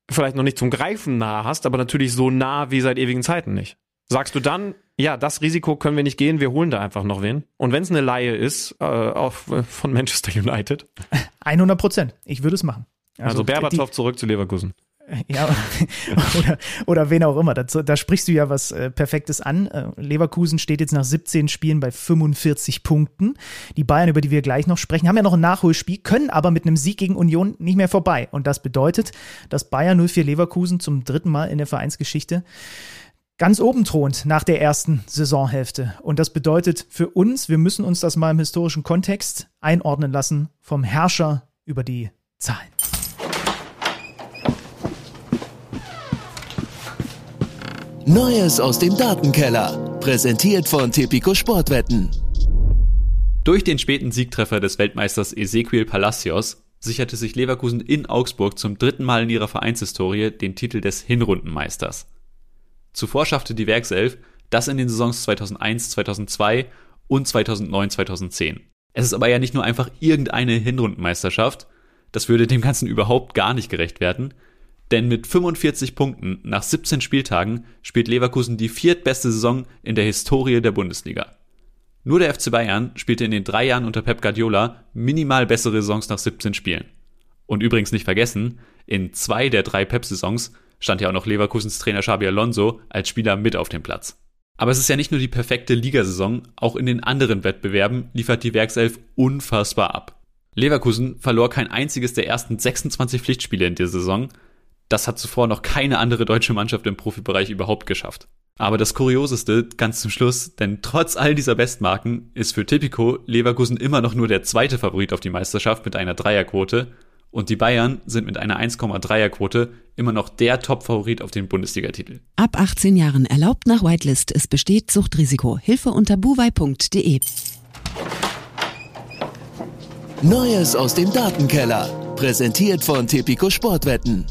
vielleicht noch nicht zum Greifen nah hast, aber natürlich so nah wie seit ewigen Zeiten nicht. Sagst du dann, ja, das Risiko können wir nicht gehen, wir holen da einfach noch wen. Und wenn es eine Laie ist, äh, auch von Manchester United. 100 Prozent. Ich würde es machen. Also, also Berbatov zurück zu Leverkusen. Ja, oder, oder wen auch immer. Da, da sprichst du ja was äh, Perfektes an. Äh, Leverkusen steht jetzt nach 17 Spielen bei 45 Punkten. Die Bayern, über die wir gleich noch sprechen, haben ja noch ein Nachholspiel, können aber mit einem Sieg gegen Union nicht mehr vorbei. Und das bedeutet, dass Bayern 04 Leverkusen zum dritten Mal in der Vereinsgeschichte ganz oben thront nach der ersten Saisonhälfte. Und das bedeutet für uns, wir müssen uns das mal im historischen Kontext einordnen lassen vom Herrscher über die Zahlen. Neues aus dem Datenkeller. Präsentiert von Tipico Sportwetten. Durch den späten Siegtreffer des Weltmeisters Ezequiel Palacios sicherte sich Leverkusen in Augsburg zum dritten Mal in ihrer Vereinshistorie den Titel des Hinrundenmeisters. Zuvor schaffte die Werkself das in den Saisons 2001, 2002 und 2009, 2010. Es ist aber ja nicht nur einfach irgendeine Hinrundenmeisterschaft, das würde dem Ganzen überhaupt gar nicht gerecht werden, denn mit 45 Punkten nach 17 Spieltagen spielt Leverkusen die viertbeste Saison in der Historie der Bundesliga. Nur der FC Bayern spielte in den drei Jahren unter Pep Guardiola minimal bessere Saisons nach 17 Spielen. Und übrigens nicht vergessen, in zwei der drei Pep-Saisons stand ja auch noch Leverkusens Trainer Xabi Alonso als Spieler mit auf dem Platz. Aber es ist ja nicht nur die perfekte Ligasaison, auch in den anderen Wettbewerben liefert die Werkself unfassbar ab. Leverkusen verlor kein einziges der ersten 26 Pflichtspiele in der Saison, das hat zuvor noch keine andere deutsche Mannschaft im Profibereich überhaupt geschafft. Aber das Kurioseste ganz zum Schluss, denn trotz all dieser Bestmarken ist für Tipico Leverkusen immer noch nur der zweite Favorit auf die Meisterschaft mit einer Dreierquote und die Bayern sind mit einer 1,3er Quote immer noch der Top-Favorit auf den Bundesligatitel. Ab 18 Jahren erlaubt nach Whitelist. Es besteht Suchtrisiko. Hilfe unter buwei.de. Neues aus dem Datenkeller. Präsentiert von Tipico Sportwetten.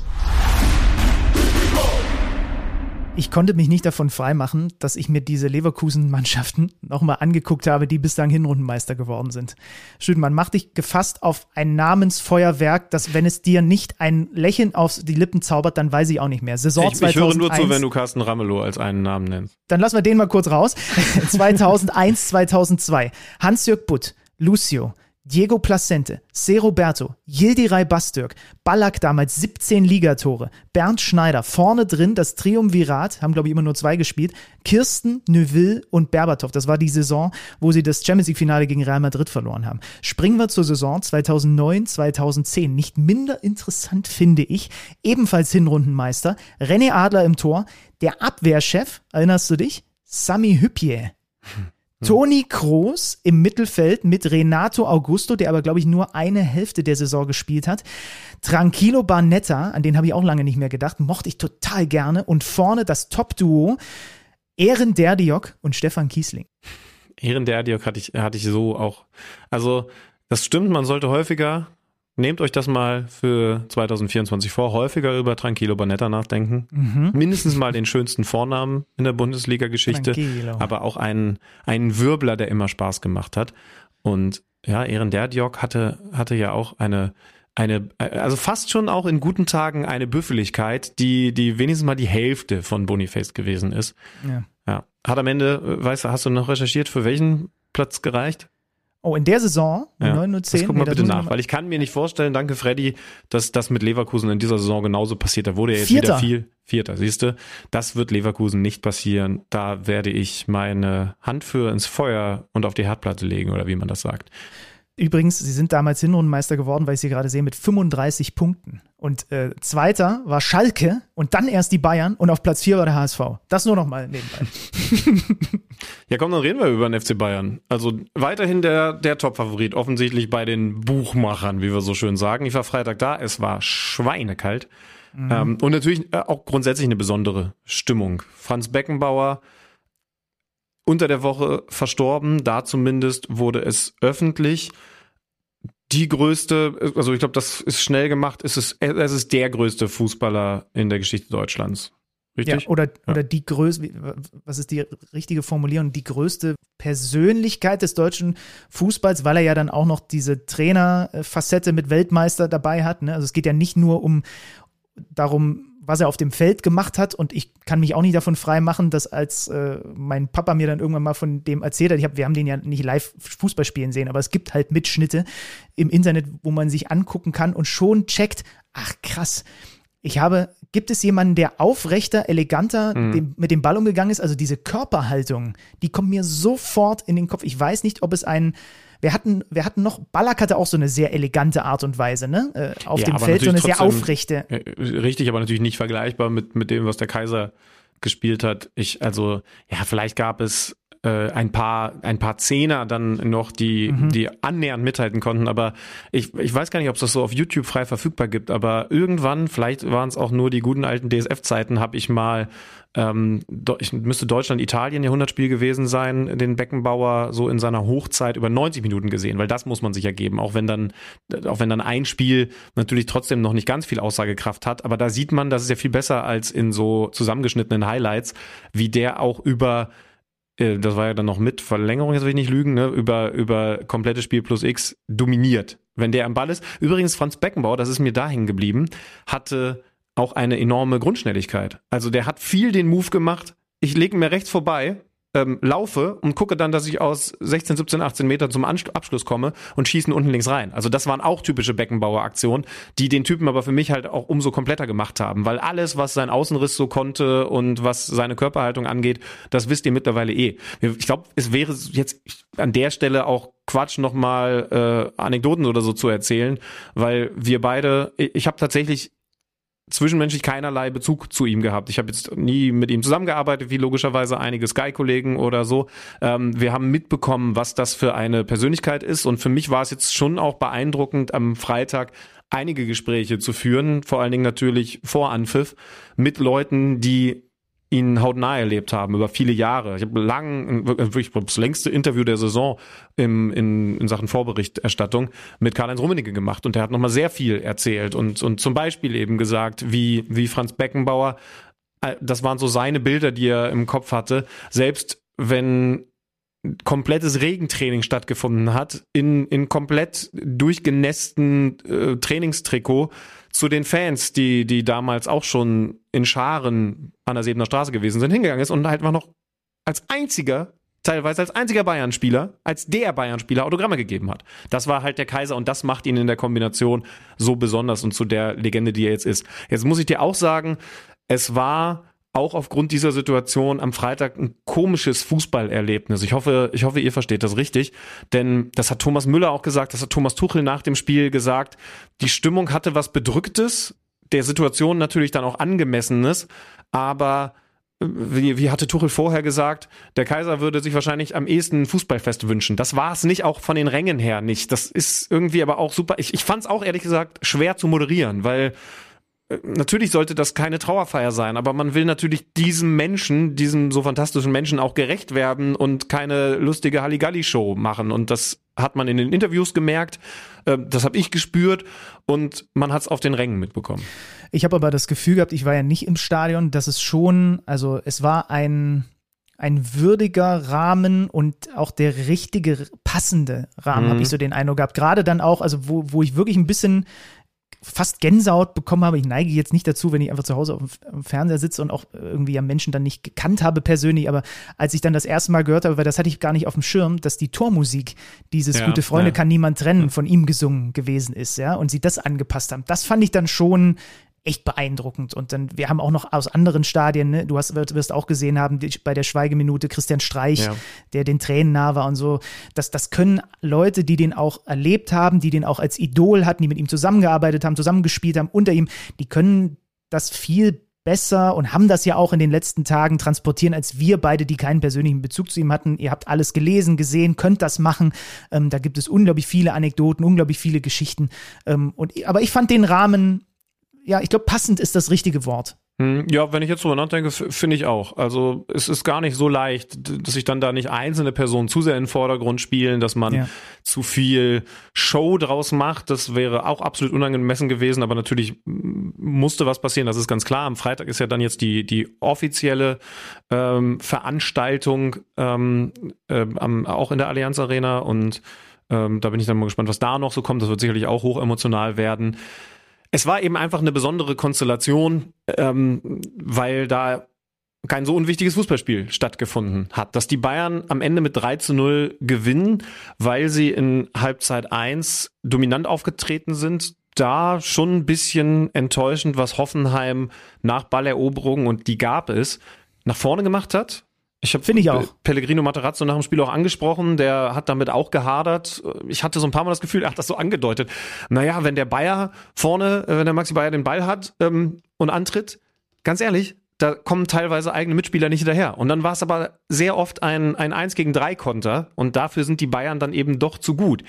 ich konnte mich nicht davon freimachen, dass ich mir diese Leverkusen-Mannschaften nochmal angeguckt habe, die bislang Hinrundenmeister geworden sind. Stüdmann, mach dich gefasst auf ein Namensfeuerwerk, dass wenn es dir nicht ein Lächeln auf die Lippen zaubert, dann weiß ich auch nicht mehr. Saison ich, 2001. Ich höre nur zu, wenn du Carsten Ramelow als einen Namen nennst. Dann lassen wir den mal kurz raus. 2001, 2002. Hans-Jörg Butt, Lucio, Diego Placente, Se Roberto, Yildiray Bastürk, Ballack damals 17 Ligatore, Bernd Schneider vorne drin, das Triumvirat, haben glaube ich immer nur zwei gespielt, Kirsten, Neuville und Berbatov. Das war die Saison, wo sie das Champions League Finale gegen Real Madrid verloren haben. Springen wir zur Saison 2009, 2010. Nicht minder interessant finde ich, ebenfalls Hinrundenmeister, René Adler im Tor, der Abwehrchef, erinnerst du dich? Sami Hüppier. Toni Kroos im Mittelfeld mit Renato Augusto, der aber, glaube ich, nur eine Hälfte der Saison gespielt hat. Tranquilo Barnetta, an den habe ich auch lange nicht mehr gedacht, mochte ich total gerne. Und vorne das Top-Duo Ehren Derdiok und Stefan Kiesling. Ehren Derdiok hatte ich, hatte ich so auch. Also, das stimmt, man sollte häufiger Nehmt euch das mal für 2024 vor, häufiger über Tranquilo Bonetta nachdenken. Mhm. Mindestens mal den schönsten Vornamen in der Bundesliga-Geschichte, aber auch einen, einen Wirbler, der immer Spaß gemacht hat. Und ja, Ehren Derdjok hatte, hatte ja auch eine, eine, also fast schon auch in guten Tagen eine Büffeligkeit, die, die wenigstens mal die Hälfte von Boniface gewesen ist. Ja. ja. Hat am Ende, weißt du, hast du noch recherchiert, für welchen Platz gereicht? Oh, in der Saison, ja. 9 und 10. Das guck mal nee, bitte nach, weil ich kann mir nicht vorstellen, danke Freddy, dass das mit Leverkusen in dieser Saison genauso passiert. Da wurde ja jetzt Vierter. wieder viel. Vierter, siehst du? Das wird Leverkusen nicht passieren. Da werde ich meine Hand für ins Feuer und auf die Herdplatte legen, oder wie man das sagt. Übrigens, sie sind damals Hinrundenmeister geworden, weil ich sie gerade sehe, mit 35 Punkten. Und äh, zweiter war Schalke und dann erst die Bayern und auf Platz vier war der HSV. Das nur noch mal nebenbei. ja, komm, dann reden wir über den FC Bayern. Also weiterhin der, der Top-Favorit, offensichtlich bei den Buchmachern, wie wir so schön sagen. Ich war Freitag da, es war schweinekalt. Mhm. Ähm, und natürlich äh, auch grundsätzlich eine besondere Stimmung. Franz Beckenbauer unter der Woche verstorben, da zumindest wurde es öffentlich die größte, also ich glaube, das ist schnell gemacht, es ist, es ist der größte Fußballer in der Geschichte Deutschlands. Richtig? Ja, oder, ja. oder die größte, was ist die richtige Formulierung, die größte Persönlichkeit des deutschen Fußballs, weil er ja dann auch noch diese Trainerfacette mit Weltmeister dabei hat. Ne? Also es geht ja nicht nur um darum, was er auf dem Feld gemacht hat. Und ich kann mich auch nicht davon frei machen, dass als äh, mein Papa mir dann irgendwann mal von dem erzählt hat, ich hab, wir haben den ja nicht live Fußball spielen sehen, aber es gibt halt Mitschnitte im Internet, wo man sich angucken kann und schon checkt, ach krass, ich habe, gibt es jemanden, der aufrechter, eleganter mhm. dem, mit dem Ball umgegangen ist? Also diese Körperhaltung, die kommt mir sofort in den Kopf. Ich weiß nicht, ob es einen wir hatten, wir hatten noch, Ballack hatte auch so eine sehr elegante Art und Weise, ne? Äh, auf ja, dem Feld so eine sehr aufrechte. Äh, richtig, aber natürlich nicht vergleichbar mit, mit dem, was der Kaiser gespielt hat. Ich, also, ja, vielleicht gab es äh, ein paar ein paar Zehner dann noch, die mhm. die annähernd mithalten konnten. Aber ich, ich weiß gar nicht, ob es das so auf YouTube frei verfügbar gibt. Aber irgendwann, vielleicht waren es auch nur die guten alten DSF-Zeiten, habe ich mal ähm, ich müsste Deutschland Italien Jahrhundertspiel gewesen sein, den Beckenbauer so in seiner Hochzeit über 90 Minuten gesehen, weil das muss man sich ja geben, auch wenn dann auch wenn dann ein Spiel natürlich trotzdem noch nicht ganz viel Aussagekraft hat, aber da sieht man, das ist ja viel besser als in so zusammengeschnittenen Highlights, wie der auch über äh, das war ja dann noch mit Verlängerung, jetzt will ich nicht lügen, ne, über, über komplette Spiel plus X dominiert, wenn der am Ball ist. Übrigens, Franz Beckenbauer, das ist mir da geblieben, hatte auch eine enorme Grundschnelligkeit. Also der hat viel den Move gemacht. Ich lege mir rechts vorbei, ähm, laufe und gucke dann, dass ich aus 16, 17, 18 Metern zum Abschluss komme und schießen unten links rein. Also das waren auch typische Beckenbauer-Aktionen, die den Typen aber für mich halt auch umso kompletter gemacht haben, weil alles, was sein Außenriss so konnte und was seine Körperhaltung angeht, das wisst ihr mittlerweile eh. Ich glaube, es wäre jetzt an der Stelle auch Quatsch nochmal äh, Anekdoten oder so zu erzählen, weil wir beide, ich habe tatsächlich zwischenmenschlich keinerlei Bezug zu ihm gehabt. Ich habe jetzt nie mit ihm zusammengearbeitet, wie logischerweise einige Sky-Kollegen oder so. Ähm, wir haben mitbekommen, was das für eine Persönlichkeit ist. Und für mich war es jetzt schon auch beeindruckend, am Freitag einige Gespräche zu führen, vor allen Dingen natürlich vor Anpfiff, mit Leuten, die ihn hautnah erlebt haben über viele Jahre. Ich habe lang, wirklich das längste Interview der Saison im, in, in Sachen Vorberichterstattung mit Karl-Heinz Rummenigge gemacht und der hat nochmal sehr viel erzählt und, und zum Beispiel eben gesagt, wie, wie Franz Beckenbauer, äh, das waren so seine Bilder, die er im Kopf hatte, selbst wenn komplettes Regentraining stattgefunden hat, in, in komplett durchgenässten äh, Trainingstrikot zu den Fans, die, die damals auch schon in Scharen an der Sebener Straße gewesen sind, hingegangen ist und halt einfach noch als einziger, teilweise als einziger Bayern-Spieler, als der Bayern-Spieler Autogramme gegeben hat. Das war halt der Kaiser und das macht ihn in der Kombination so besonders und zu der Legende, die er jetzt ist. Jetzt muss ich dir auch sagen, es war auch aufgrund dieser Situation am Freitag ein komisches Fußballerlebnis. Ich hoffe, ich hoffe, ihr versteht das richtig, denn das hat Thomas Müller auch gesagt, das hat Thomas Tuchel nach dem Spiel gesagt. Die Stimmung hatte was Bedrücktes, der Situation natürlich dann auch angemessenes, aber äh, wie, wie hatte Tuchel vorher gesagt, der Kaiser würde sich wahrscheinlich am ehesten Fußballfest wünschen. Das war es nicht, auch von den Rängen her nicht. Das ist irgendwie aber auch super. Ich, ich fand es auch ehrlich gesagt schwer zu moderieren, weil natürlich sollte das keine Trauerfeier sein, aber man will natürlich diesem Menschen, diesem so fantastischen Menschen auch gerecht werden und keine lustige Halligalli-Show machen. Und das hat man in den Interviews gemerkt, äh, das habe ich gespürt und man hat es auf den Rängen mitbekommen. Ich habe aber das Gefühl gehabt, ich war ja nicht im Stadion, dass es schon, also es war ein ein würdiger Rahmen und auch der richtige, passende Rahmen, mhm. habe ich so den Eindruck gehabt. Gerade dann auch, also wo, wo ich wirklich ein bisschen fast Gänsehaut bekommen habe. Ich neige jetzt nicht dazu, wenn ich einfach zu Hause auf dem Fernseher sitze und auch irgendwie ja Menschen dann nicht gekannt habe persönlich, aber als ich dann das erste Mal gehört habe, weil das hatte ich gar nicht auf dem Schirm, dass die Tormusik dieses ja, Gute Freunde ja. kann niemand trennen von ihm gesungen gewesen ist, ja, und sie das angepasst haben. Das fand ich dann schon echt beeindruckend. Und dann, wir haben auch noch aus anderen Stadien, ne, du hast, wirst auch gesehen haben, die, bei der Schweigeminute Christian Streich, ja. der den Tränen nah war und so. Das, das können Leute, die den auch erlebt haben, die den auch als Idol hatten, die mit ihm zusammengearbeitet haben, zusammengespielt haben, unter ihm, die können das viel besser und haben das ja auch in den letzten Tagen transportieren, als wir beide, die keinen persönlichen Bezug zu ihm hatten. Ihr habt alles gelesen, gesehen, könnt das machen. Ähm, da gibt es unglaublich viele Anekdoten, unglaublich viele Geschichten. Ähm, und, aber ich fand den Rahmen ja, ich glaube, passend ist das richtige Wort. Hm, ja, wenn ich jetzt drüber nachdenke, finde ich auch. Also es ist gar nicht so leicht, dass sich dann da nicht einzelne Personen zu sehr in den Vordergrund spielen, dass man ja. zu viel Show draus macht. Das wäre auch absolut unangemessen gewesen, aber natürlich musste was passieren, das ist ganz klar. Am Freitag ist ja dann jetzt die, die offizielle ähm, Veranstaltung ähm, äh, am, auch in der Allianz Arena und ähm, da bin ich dann mal gespannt, was da noch so kommt. Das wird sicherlich auch hoch emotional werden es war eben einfach eine besondere Konstellation, ähm, weil da kein so unwichtiges Fußballspiel stattgefunden hat. Dass die Bayern am Ende mit 3 zu 0 gewinnen, weil sie in Halbzeit 1 dominant aufgetreten sind, da schon ein bisschen enttäuschend, was Hoffenheim nach Balleroberung, und die gab es, nach vorne gemacht hat. Ich habe finde ich auch Pellegrino Materazzo nach dem Spiel auch angesprochen, der hat damit auch gehadert. Ich hatte so ein paar Mal das Gefühl, er hat das so angedeutet. Naja, wenn der Bayer vorne, äh, wenn der Maxi Bayer den Ball hat ähm, und antritt, ganz ehrlich, da kommen teilweise eigene Mitspieler nicht hinterher. Und dann war es aber sehr oft ein, ein 1 gegen 3 Konter und dafür sind die Bayern dann eben doch zu gut.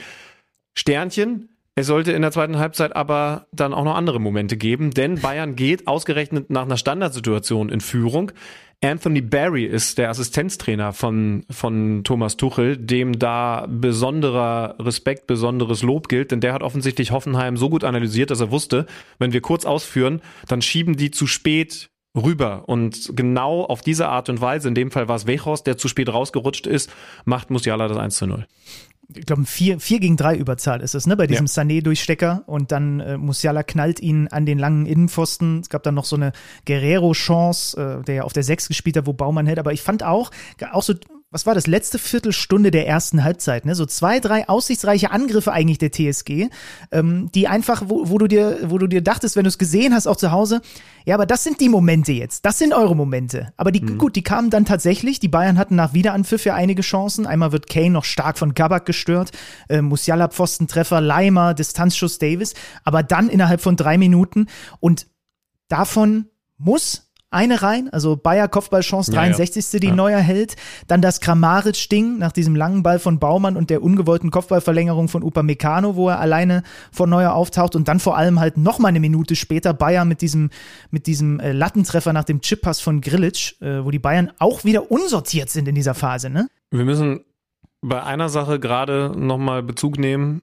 Sternchen, es sollte in der zweiten Halbzeit aber dann auch noch andere Momente geben, denn Bayern geht ausgerechnet nach einer Standardsituation in Führung. Anthony Barry ist der Assistenztrainer von, von Thomas Tuchel, dem da besonderer Respekt, besonderes Lob gilt, denn der hat offensichtlich Hoffenheim so gut analysiert, dass er wusste, wenn wir kurz ausführen, dann schieben die zu spät rüber. Und genau auf diese Art und Weise, in dem Fall war es Wechhorst, der zu spät rausgerutscht ist, macht Musiala das 1 zu 0 ich glaube, vier, vier gegen drei Überzahl ist es, ne, bei diesem ja. Sané-Durchstecker und dann äh, Musiala knallt ihn an den langen Innenpfosten. Es gab dann noch so eine Guerrero-Chance, äh, der ja auf der Sechs gespielt hat, wo Baumann hält. Aber ich fand auch, auch so was war das, letzte Viertelstunde der ersten Halbzeit, ne? So zwei, drei aussichtsreiche Angriffe eigentlich der TSG, ähm, die einfach, wo, wo du dir, wo du dir dachtest, wenn du es gesehen hast, auch zu Hause, ja, aber das sind die Momente jetzt, das sind eure Momente. Aber die, mhm. gut, die kamen dann tatsächlich, die Bayern hatten nach Wiederanpfiff ja einige Chancen. Einmal wird Kane noch stark von Gabak gestört, äh, Musiala Pfostentreffer, Leimer, Distanzschuss Davis, aber dann innerhalb von drei Minuten und Davon muss eine rein, also Bayer Kopfballchance, Ja, ja. 63. die Ja. Neuer hält. Dann das Kramaric-Ding nach diesem langen Ball von Baumann und der ungewollten Kopfballverlängerung von Upamecano, wo er alleine vor Neuer auftaucht. Und dann vor allem halt noch mal eine Minute später Bayer mit diesem, mit diesem äh, Lattentreffer nach dem Chippass von Grilic, äh, wo die Bayern auch wieder unsortiert sind in dieser Phase, ne? Wir müssen bei einer Sache gerade nochmal Bezug nehmen.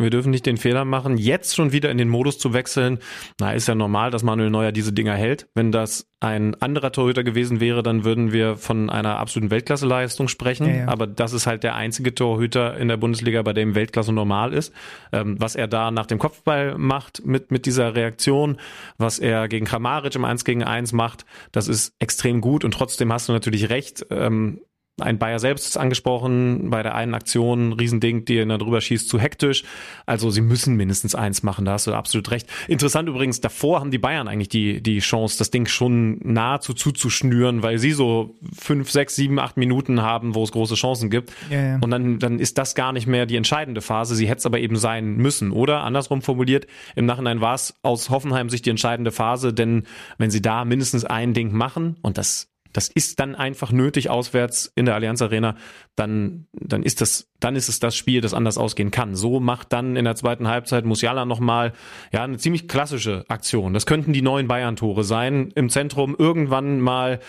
Wir dürfen nicht den Fehler machen, jetzt schon wieder in den Modus zu wechseln. Na, ist ja normal, dass Manuel Neuer diese Dinger hält. Wenn das ein anderer Torhüter gewesen wäre, dann würden wir von einer absoluten Weltklasseleistung sprechen. Ja, ja. Aber das ist halt der einzige Torhüter in der Bundesliga, bei dem Weltklasse normal ist. Ähm, was er da nach dem Kopfball macht mit, mit dieser Reaktion, was er gegen Kramaric im 1 gegen 1 macht, das ist extrem gut. Und trotzdem hast du natürlich recht. Ähm, ein Bayer selbst ist angesprochen, bei der einen Aktion, Riesending, die er da drüber schießt, zu hektisch. Also sie müssen mindestens eins machen, da hast du absolut recht. Interessant übrigens, davor haben die Bayern eigentlich die, die Chance, das Ding schon nahezu zuzuschnüren, weil sie so fünf, sechs, sieben, acht Minuten haben, wo es große Chancen gibt. Ja, ja. Und dann, dann ist das gar nicht mehr die entscheidende Phase. Sie hätte es aber eben sein müssen. Oder andersrum formuliert, im Nachhinein war es aus Hoffenheim sich die entscheidende Phase, denn wenn sie da mindestens ein Ding machen, und das das ist dann einfach nötig auswärts in der Allianz Arena, dann, dann ist das, dann ist es das Spiel, das anders ausgehen kann. So macht dann in der zweiten Halbzeit Musiala nochmal, ja, eine ziemlich klassische Aktion. Das könnten die neuen Bayern-Tore sein. Im Zentrum irgendwann mal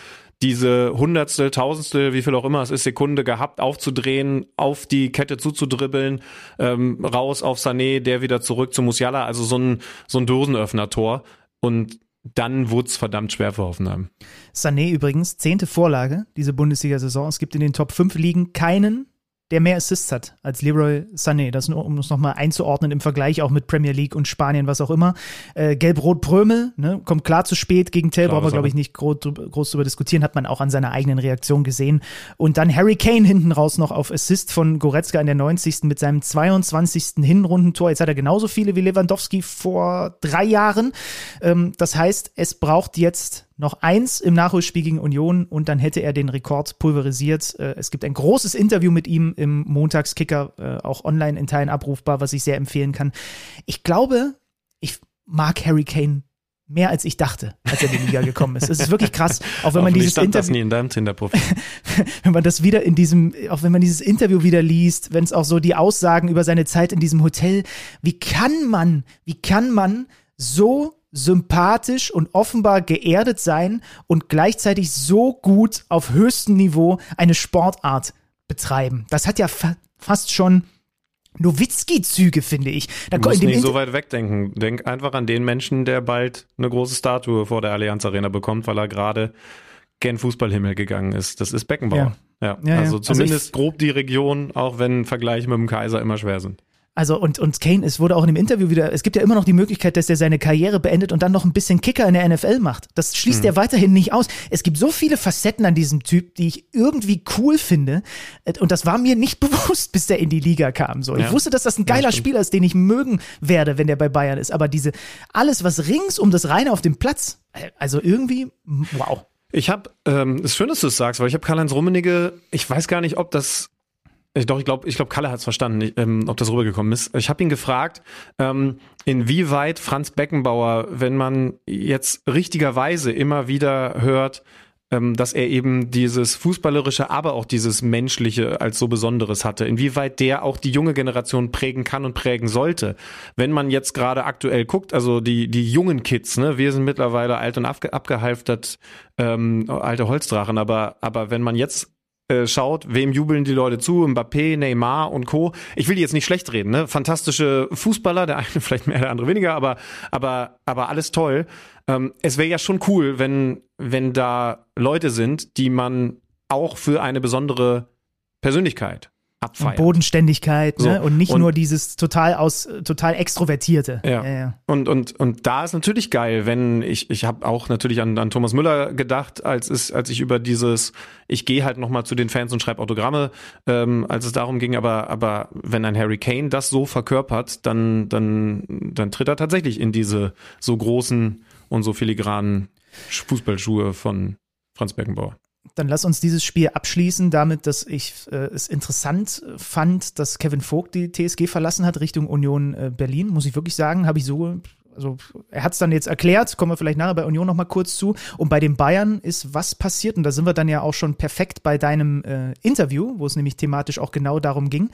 diese Hundertstel, Tausendstel, wie viel auch immer es ist, Sekunde gehabt, aufzudrehen, auf die Kette zuzudribbeln, ähm, raus auf Sané, der wieder zurück zu Musiala, also so ein, so ein Dosenöffner-Tor. Und dann wurde es verdammt schwer für Hoffenheim. Sané übrigens, zehnte Vorlage, diese Bundesliga-Saison. Es gibt in den Top 5 Ligen keinen, der mehr Assists hat als Leroy Sané. Das nur, um es nochmal einzuordnen im Vergleich auch mit Premier League und Spanien, was auch immer. Äh, Gelb-Rot Prömel, ne, kommt klar zu spät gegen Tell, brauchen wir, glaube ich, nicht groß, groß drüber diskutieren, hat man auch an seiner eigenen Reaktion gesehen. Und dann Harry Kane hinten raus noch auf Assist von Goretzka in der 90. mit seinem 22. Hinrundentor. Jetzt hat er genauso viele wie Lewandowski vor drei Jahren. Ähm, das heißt, es braucht jetzt noch eins im Nachholspiel gegen Union und dann hätte er den Rekord pulverisiert. Äh, es gibt ein großes Interview mit ihm im Montagskicker, äh, auch online in Teilen abrufbar, was ich sehr empfehlen kann. Ich glaube, ich mag Harry Kane mehr als ich dachte, als er in die Liga gekommen ist. Es ist wirklich krass, auch wenn man dieses Interview nie in deinem Tinder-Profil. wenn man das wieder in diesem, auch wenn man dieses Interview wieder liest, wenn es auch so die Aussagen über seine Zeit in diesem Hotel, wie kann man, wie kann man so sympathisch und offenbar geerdet sein und gleichzeitig so gut auf höchstem Niveau eine Sportart betreiben? Das hat ja fa fast schon Nowitzki-Züge, finde ich. Da, Du musst nicht Inter- so weit wegdenken. Denk einfach an den Menschen, der bald eine große Statue vor der Allianz Arena bekommt, weil er gerade gen Fußballhimmel gegangen ist. Das ist Beckenbauer. Ja, Ja, ja. also Also zumindest ich- grob die Region, auch wenn Vergleiche mit dem Kaiser immer schwer sind. Also und, und Kane, es wurde auch in dem Interview wieder, es gibt ja immer noch die Möglichkeit, dass er seine Karriere beendet und dann noch ein bisschen Kicker in der NFL macht. Das schließt er weiterhin nicht aus. Es gibt so viele Facetten an diesem Typ, die ich irgendwie cool finde. Und das war mir nicht bewusst, bis der in die Liga kam. So, ich Ja. wusste, dass das ein geiler stimmt. Spieler ist, den ich mögen werde, wenn der bei Bayern ist. Aber diese, alles, was rings um das Reine auf dem Platz, äh, also irgendwie, wow. Ich habe, ähm, ist schön, dass du es sagst, weil ich habe Karl-Heinz Rummenigge, ich weiß gar nicht, ob das, ich, doch, ich glaube, ich glaub, Kalle hat es verstanden, ich, ähm, ob das rübergekommen ist. Ich habe ihn gefragt, ähm, inwieweit Franz Beckenbauer, wenn man jetzt richtigerweise immer wieder hört, ähm, dass er eben dieses Fußballerische, aber auch dieses Menschliche als so Besonderes hatte, inwieweit der auch die junge Generation prägen kann und prägen sollte. Wenn man jetzt gerade aktuell guckt, also die, die jungen Kids, ne, wir sind mittlerweile alt und abge abgehalftert, ähm, alte Holzdrachen, aber, aber wenn man jetzt äh, schaut, wem jubeln die Leute zu, Mbappé, Neymar und Co. Ich will die jetzt nicht schlecht reden, ne? Fantastische Fußballer, der eine vielleicht mehr, der andere weniger, aber, aber, aber alles toll. Ähm, es wäre ja schon cool, wenn, wenn da Leute sind, die man auch für eine besondere Persönlichkeit Und abfeiert. Bodenständigkeit, ne? So, Und nicht und- nur dieses total aus, total extrovertierte. Ja. ja, ja. Und, und, und da ist natürlich geil, wenn ich, ich habe auch natürlich an, an Thomas Müller gedacht, als es, als ich über dieses, ich gehe halt nochmal zu den Fans und schreibe Autogramme, ähm, als es darum ging, aber, aber wenn ein Harry Kane das so verkörpert, dann, dann, dann tritt er tatsächlich in diese so großen und so filigranen Fußballschuhe von Franz Beckenbauer. Dann lass uns dieses Spiel abschließen damit, dass ich äh, es interessant äh, fand, dass Kevin Vogt die TSG verlassen hat Richtung Union äh, Berlin. Muss ich wirklich sagen, habe ich so also er hat es dann jetzt erklärt, kommen wir vielleicht nachher bei Union nochmal kurz zu. Und bei den Bayern ist was passiert, und da sind wir dann ja auch schon perfekt bei deinem äh, Interview, wo es nämlich thematisch auch genau darum ging.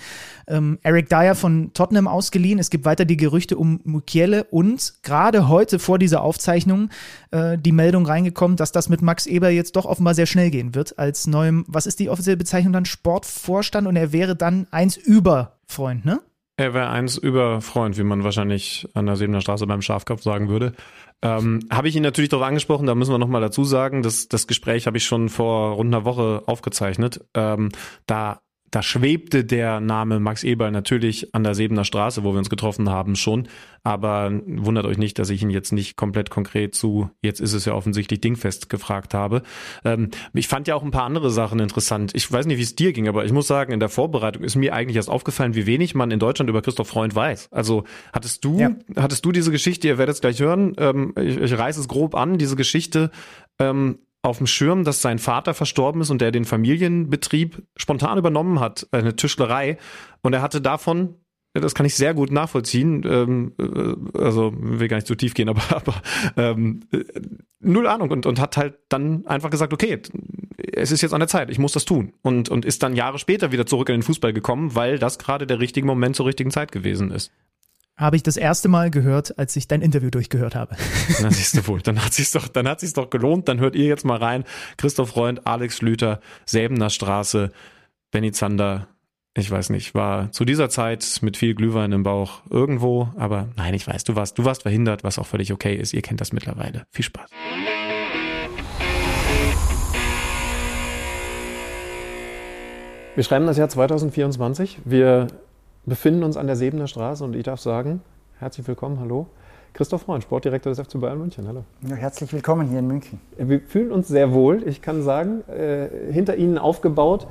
Ähm, Eric Dyer von Tottenham ausgeliehen, es gibt weiter die Gerüchte um Mukiele und gerade heute vor dieser Aufzeichnung äh, die Meldung reingekommen, dass das mit Max Eber jetzt doch offenbar sehr schnell gehen wird, als neuem, was ist die offizielle Bezeichnung dann, Sportvorstand und er wäre dann eins über Freund, ne? Er wäre eins über Freund, wie man wahrscheinlich an der Siebener Straße beim Schafkopf sagen würde. Ähm, habe ich ihn natürlich darauf angesprochen, da müssen wir nochmal dazu sagen, dass das Gespräch habe ich schon vor rund einer Woche aufgezeichnet. Ähm, da da schwebte der Name Max Eberl natürlich an der Sebener Straße, wo wir uns getroffen haben, schon. Aber wundert euch nicht, dass ich ihn jetzt nicht komplett konkret zu, jetzt ist es ja offensichtlich dingfest gefragt habe. Ähm, ich fand ja auch ein paar andere Sachen interessant. Ich weiß nicht, wie es dir ging, aber ich muss sagen, in der Vorbereitung ist mir eigentlich erst aufgefallen, wie wenig man in Deutschland über Christoph Freund weiß. Also hattest du, ja. hattest du diese Geschichte, ihr werdet es gleich hören, ähm, ich, ich reiße es grob an, diese Geschichte, ähm, auf dem Schirm, dass sein Vater verstorben ist und der den Familienbetrieb spontan übernommen hat, eine Tischlerei. Und er hatte davon, das kann ich sehr gut nachvollziehen, ähm, äh, also will gar nicht zu tief gehen, aber, aber ähm, äh, null Ahnung und, und hat halt dann einfach gesagt, okay, es ist jetzt an der Zeit, ich muss das tun. Und, und ist dann Jahre später wieder zurück in den Fußball gekommen, weil das gerade der richtige Moment zur richtigen Zeit gewesen ist habe ich das erste Mal gehört, als ich dein Interview durchgehört habe. Na, siehst du wohl. Dann hat sich's doch, dann hat sich's doch gelohnt. Dann hört ihr jetzt mal rein. Christoph Freund, Alex Schlüter, Säbener Straße, Benny Zander. Ich weiß nicht, war zu dieser Zeit mit viel Glühwein im Bauch irgendwo, aber nein, ich weiß, du warst, du warst verhindert, was auch völlig okay ist. Ihr kennt das mittlerweile. Viel Spaß. Wir schreiben das Jahr 2024. Wir befinden uns an der Sebener Straße und ich darf sagen, herzlich willkommen, hallo. Christoph Freund, Sportdirektor des FC Bayern München, hallo. Ja, herzlich willkommen hier in München. Wir fühlen uns sehr wohl, ich kann sagen, äh, hinter Ihnen aufgebaut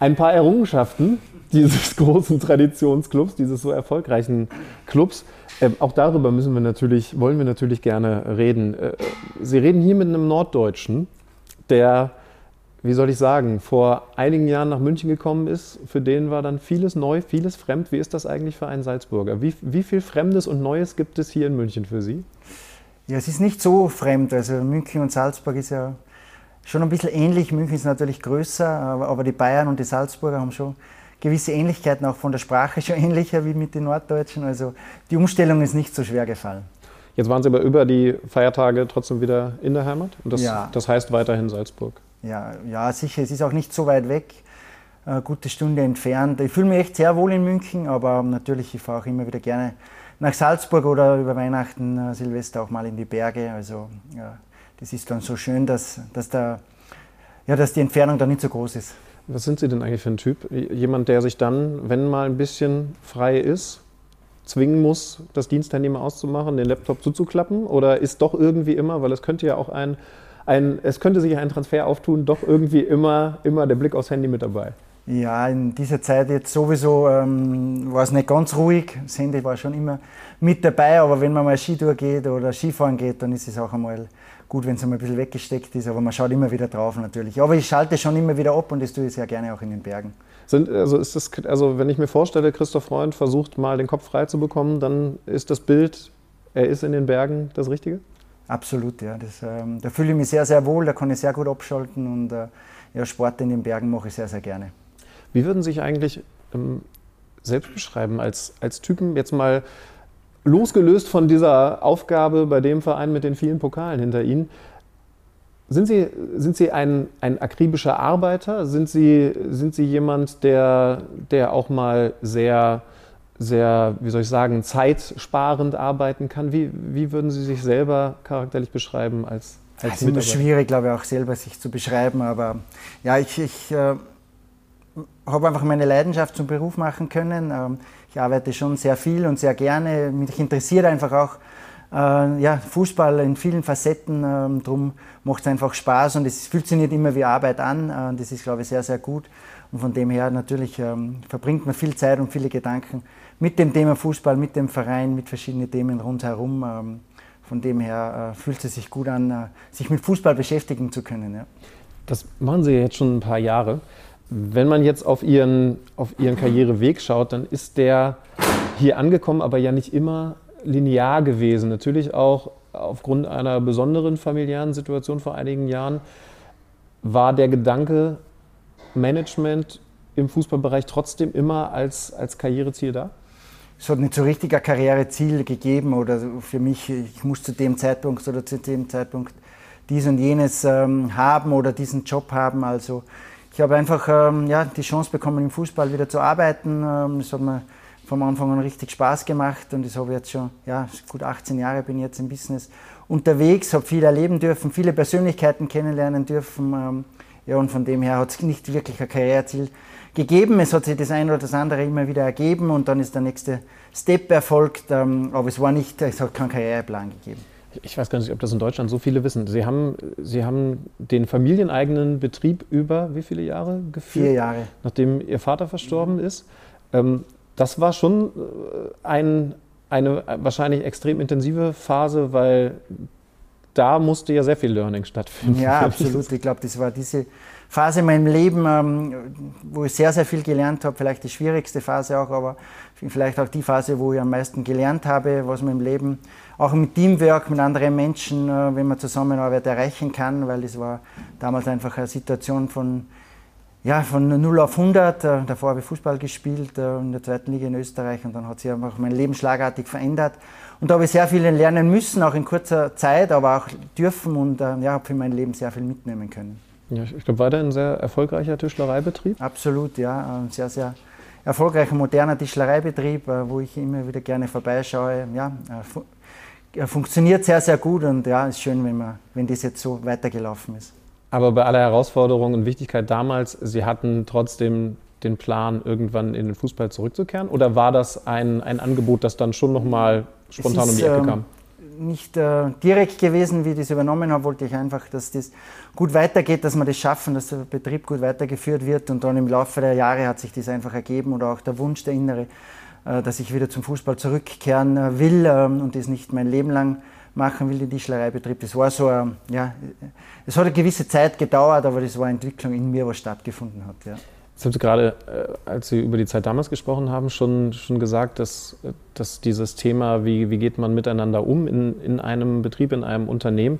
ein paar Errungenschaften dieses großen Traditionsclubs, dieses so erfolgreichen Clubs. Ähm, auch darüber müssen wir natürlich, wollen wir natürlich gerne reden. Äh, Sie reden hier mit einem Norddeutschen, der wie soll ich sagen, vor einigen Jahren nach München gekommen ist, für den war dann vieles neu, vieles fremd. Wie ist das eigentlich für einen Salzburger? Wie, wie viel Fremdes und Neues gibt es hier in München für Sie? Ja, es ist nicht so fremd. Also München und Salzburg ist ja schon ein bisschen ähnlich. München ist natürlich größer, aber die Bayern und die Salzburger haben schon gewisse Ähnlichkeiten, auch von der Sprache schon ähnlicher wie mit den Norddeutschen. Also die Umstellung ist nicht so schwer gefallen. Jetzt waren Sie aber über die Feiertage trotzdem wieder in der Heimat und das, ja. das heißt weiterhin Salzburg. Ja, ja, sicher. Es ist auch nicht so weit weg, eine gute Stunde entfernt. Ich fühle mich echt sehr wohl in München, aber natürlich, ich fahre auch immer wieder gerne nach Salzburg oder über Weihnachten, äh, Silvester auch mal in die Berge. Also ja, das ist dann so schön, dass, dass, der, ja, dass die Entfernung da nicht so groß ist. Was sind Sie denn eigentlich für ein Typ? Jemand, der sich dann, wenn mal ein bisschen frei ist, zwingen muss, das Diensthandy mal auszumachen, den Laptop zuzuklappen? Oder ist doch irgendwie immer, weil es könnte ja auch ein ein, es könnte sich ein Transfer auftun, doch irgendwie immer, immer der Blick aufs Handy mit dabei. Ja, in dieser Zeit jetzt sowieso ähm, war es nicht ganz ruhig. Das Handy war schon immer mit dabei, aber wenn man mal Skitour geht oder Skifahren geht, dann ist es auch einmal gut, wenn es einmal ein bisschen weggesteckt ist, aber man schaut immer wieder drauf natürlich. Aber ich schalte schon immer wieder ab und das tue ich sehr gerne auch in den Bergen. Sind, also, ist das, also wenn ich mir vorstelle, Christoph Freund versucht mal den Kopf frei zu bekommen, dann ist das Bild, er ist in den Bergen, das Richtige? Absolut, ja. Das, ähm, da fühle ich mich sehr, sehr wohl, da kann ich sehr gut abschalten und äh, ja, Sport in den Bergen mache ich sehr, sehr gerne. Wie würden Sie sich eigentlich ähm, selbst beschreiben als, als Typen, jetzt mal losgelöst von dieser Aufgabe bei dem Verein mit den vielen Pokalen hinter Ihnen? Sind Sie, sind Sie ein, ein akribischer Arbeiter? Sind Sie, sind Sie jemand, der, der auch mal sehr sehr, wie soll ich sagen, zeitsparend arbeiten kann. Wie, wie würden Sie sich selber charakterlich beschreiben als, als Es ist immer schwierig, glaube ich, auch selber sich zu beschreiben, aber ja, ich, ich äh, habe einfach meine Leidenschaft zum Beruf machen können. Ähm, ich arbeite schon sehr viel und sehr gerne. Mich interessiert einfach auch äh, ja, Fußball in vielen Facetten. Ähm, darum macht es einfach Spaß und es fühlt sich nicht immer wie Arbeit an. Äh, das ist, glaube ich, sehr, sehr gut. Und von dem her natürlich ähm, verbringt man viel Zeit und viele Gedanken mit dem Thema Fußball, mit dem Verein, mit verschiedenen Themen rundherum. Ähm, von dem her äh, fühlt es sich gut an, äh, sich mit Fußball beschäftigen zu können. Ja. Das machen Sie jetzt schon ein paar Jahre. Wenn man jetzt auf Ihren, auf Ihren Karriereweg schaut, dann ist der hier angekommen, aber ja nicht immer linear gewesen. Natürlich auch aufgrund einer besonderen familiären Situation vor einigen Jahren war der Gedanke Management im Fußballbereich trotzdem immer als, als Karriereziel da? Es hat nicht so richtig ein Karriereziel gegeben oder für mich, ich muss zu dem Zeitpunkt oder zu dem Zeitpunkt dies und jenes ähm, haben oder diesen Job haben. Also ich habe einfach ähm, ja, die Chance bekommen, im Fußball wieder zu arbeiten. Ähm, das hat mir vom Anfang an richtig Spaß gemacht und das habe ich jetzt schon, ja, gut 18 Jahre bin ich jetzt im Business unterwegs, habe viel erleben dürfen, viele Persönlichkeiten kennenlernen dürfen. Ja, und von dem her hat es nicht wirklich ein Karriereziel gegeben. Es hat sich das eine oder das andere immer wieder ergeben und dann ist der nächste Step erfolgt. Ähm, aber es war nicht, es hat keinen Karriereplan gegeben. Ich weiß gar nicht, ob das in Deutschland so viele wissen. Sie haben, Sie haben den familieneigenen Betrieb über wie viele Jahre geführt? Vier Jahre. Nachdem Ihr Vater verstorben ist. Ähm, das war schon äh, ein, eine wahrscheinlich extrem intensive Phase, weil da musste ja sehr viel Learning stattfinden. Ja, absolut. Ich glaube, das war diese Phase in meinem Leben, ähm, wo ich sehr, sehr viel gelernt habe. Vielleicht die schwierigste Phase auch, aber vielleicht auch die Phase, wo ich am meisten gelernt habe, was man im Leben auch mit Teamwork, mit anderen Menschen, äh, wenn man zusammenarbeitet, erreichen kann, weil das war damals einfach eine Situation von, ja, von 0 auf 100. Äh, davor habe ich Fußball gespielt äh, in der zweiten Liga in Österreich und dann hat sich einfach mein Leben schlagartig verändert. Und da habe ich sehr viel lernen müssen, auch in kurzer Zeit, aber auch dürfen und ja, habe für mein Leben sehr viel mitnehmen können. Ja, ich glaube, weiter ein sehr erfolgreicher Tischlereibetrieb? Absolut, ja. Ein sehr, sehr erfolgreicher, moderner Tischlereibetrieb, wo ich immer wieder gerne vorbeischaue. Ja, funktioniert sehr, sehr gut und ja, ist schön, wenn, man, wenn das jetzt so weitergelaufen ist. Aber bei aller Herausforderung und Wichtigkeit damals, Sie hatten trotzdem den Plan, irgendwann in den Fußball zurückzukehren? Oder war das ein, ein Angebot, das dann schon nochmal spontan ist, um die Ecke ähm, kam? nicht äh, direkt gewesen, wie ich das übernommen habe, wollte ich einfach, dass das gut weitergeht, dass wir das schaffen, dass der Betrieb gut weitergeführt wird. Und dann im Laufe der Jahre hat sich das einfach ergeben oder auch der Wunsch, der innere, äh, dass ich wieder zum Fußball zurückkehren äh, will ähm, und das nicht mein Leben lang machen will, den Tischlereibetrieb. Das war so, ja, es hat eine gewisse Zeit gedauert, aber das war eine Entwicklung in mir, was stattgefunden hat. Ja. Jetzt haben Sie gerade, äh, als Sie über die Zeit damals gesprochen haben, schon, schon gesagt, dass, dass dieses Thema, wie, wie geht man miteinander um in, in einem Betrieb, in einem Unternehmen,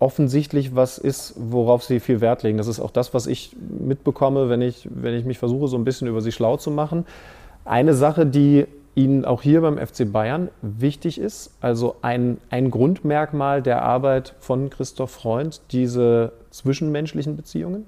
offensichtlich was ist, worauf Sie viel Wert legen. Das ist auch das, was ich mitbekomme, wenn ich, wenn ich mich versuche, so ein bisschen über Sie schlau zu machen. Eine Sache, die Ihnen auch hier beim FC Bayern wichtig ist, also ein, ein Grundmerkmal der Arbeit von Christoph Freund, diese zwischenmenschlichen Beziehungen?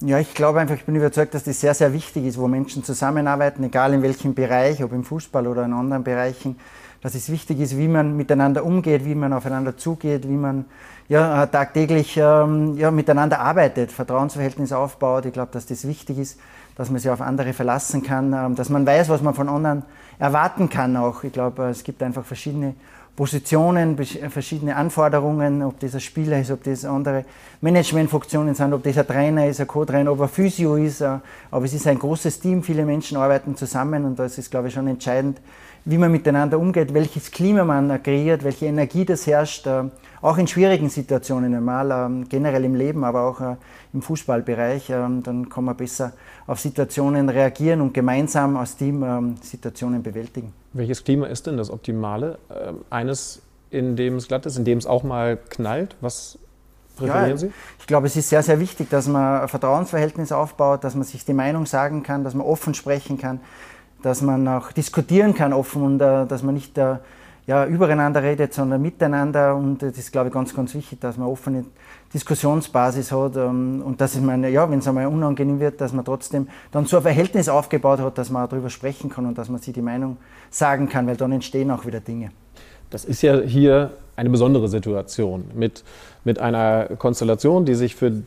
Ja, ich glaube einfach, ich bin überzeugt, dass das sehr, sehr wichtig ist, wo Menschen zusammenarbeiten, egal in welchem Bereich, ob im Fußball oder in anderen Bereichen, dass es wichtig ist, wie man miteinander umgeht, wie man aufeinander zugeht, wie man ja, tagtäglich ähm, ja, miteinander arbeitet, Vertrauensverhältnis aufbaut. Ich glaube, dass das wichtig ist, dass man sich auf andere verlassen kann, ähm, dass man weiß, was man von anderen erwarten kann auch. Ich glaube, es gibt einfach verschiedene Positionen, verschiedene Anforderungen, ob das ein Spieler ist, ob das andere Managementfunktionen sind, ob das ein Trainer ist, ein Co-Trainer, ob er Physio ist. Äh, aber es ist ein großes Team, viele Menschen arbeiten zusammen und da ist glaube ich, schon entscheidend, wie man miteinander umgeht, welches Klima man kreiert, welche Energie das herrscht, äh, auch in schwierigen Situationen einmal, ähm, generell im Leben, aber auch äh, im Fußballbereich. Ähm, dann kann man besser auf Situationen reagieren und gemeinsam als Team ähm, Situationen bewältigen. Welches Klima ist denn das Optimale? Eines, in dem es glatt ist, in dem es auch mal knallt? Was präferieren ja, Sie? Ich glaube, es ist sehr, sehr wichtig, dass man ein Vertrauensverhältnis aufbaut, dass man sich die Meinung sagen kann, dass man offen sprechen kann, dass man auch diskutieren kann offen und uh, dass man nicht uh, ja, übereinander redet, sondern miteinander. Und das ist, glaube ich, ganz, ganz wichtig, dass man offene Diskussionsbasis hat. Ähm, und dass es meine, ja, wenn es einmal unangenehm wird, dass man trotzdem dann so ein Verhältnis aufgebaut hat, dass man darüber sprechen kann und dass man sich die Meinung sagen kann, weil dann entstehen auch wieder Dinge. Das ist ja hier eine besondere Situation mit, mit einer Konstellation, die sich für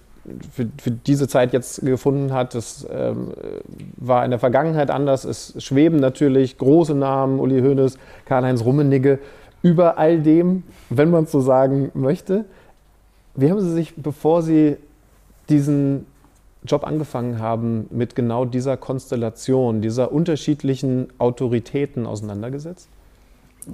für, für, diese Zeit jetzt gefunden hat. Das ähm, war in der Vergangenheit anders. Es schweben natürlich große Namen, Uli Hoeneß, Karl-Heinz Rummenigge, über all dem, wenn man es so sagen möchte. Wie haben Sie sich, bevor Sie diesen Job angefangen haben, mit genau dieser Konstellation, dieser unterschiedlichen Autoritäten auseinandergesetzt?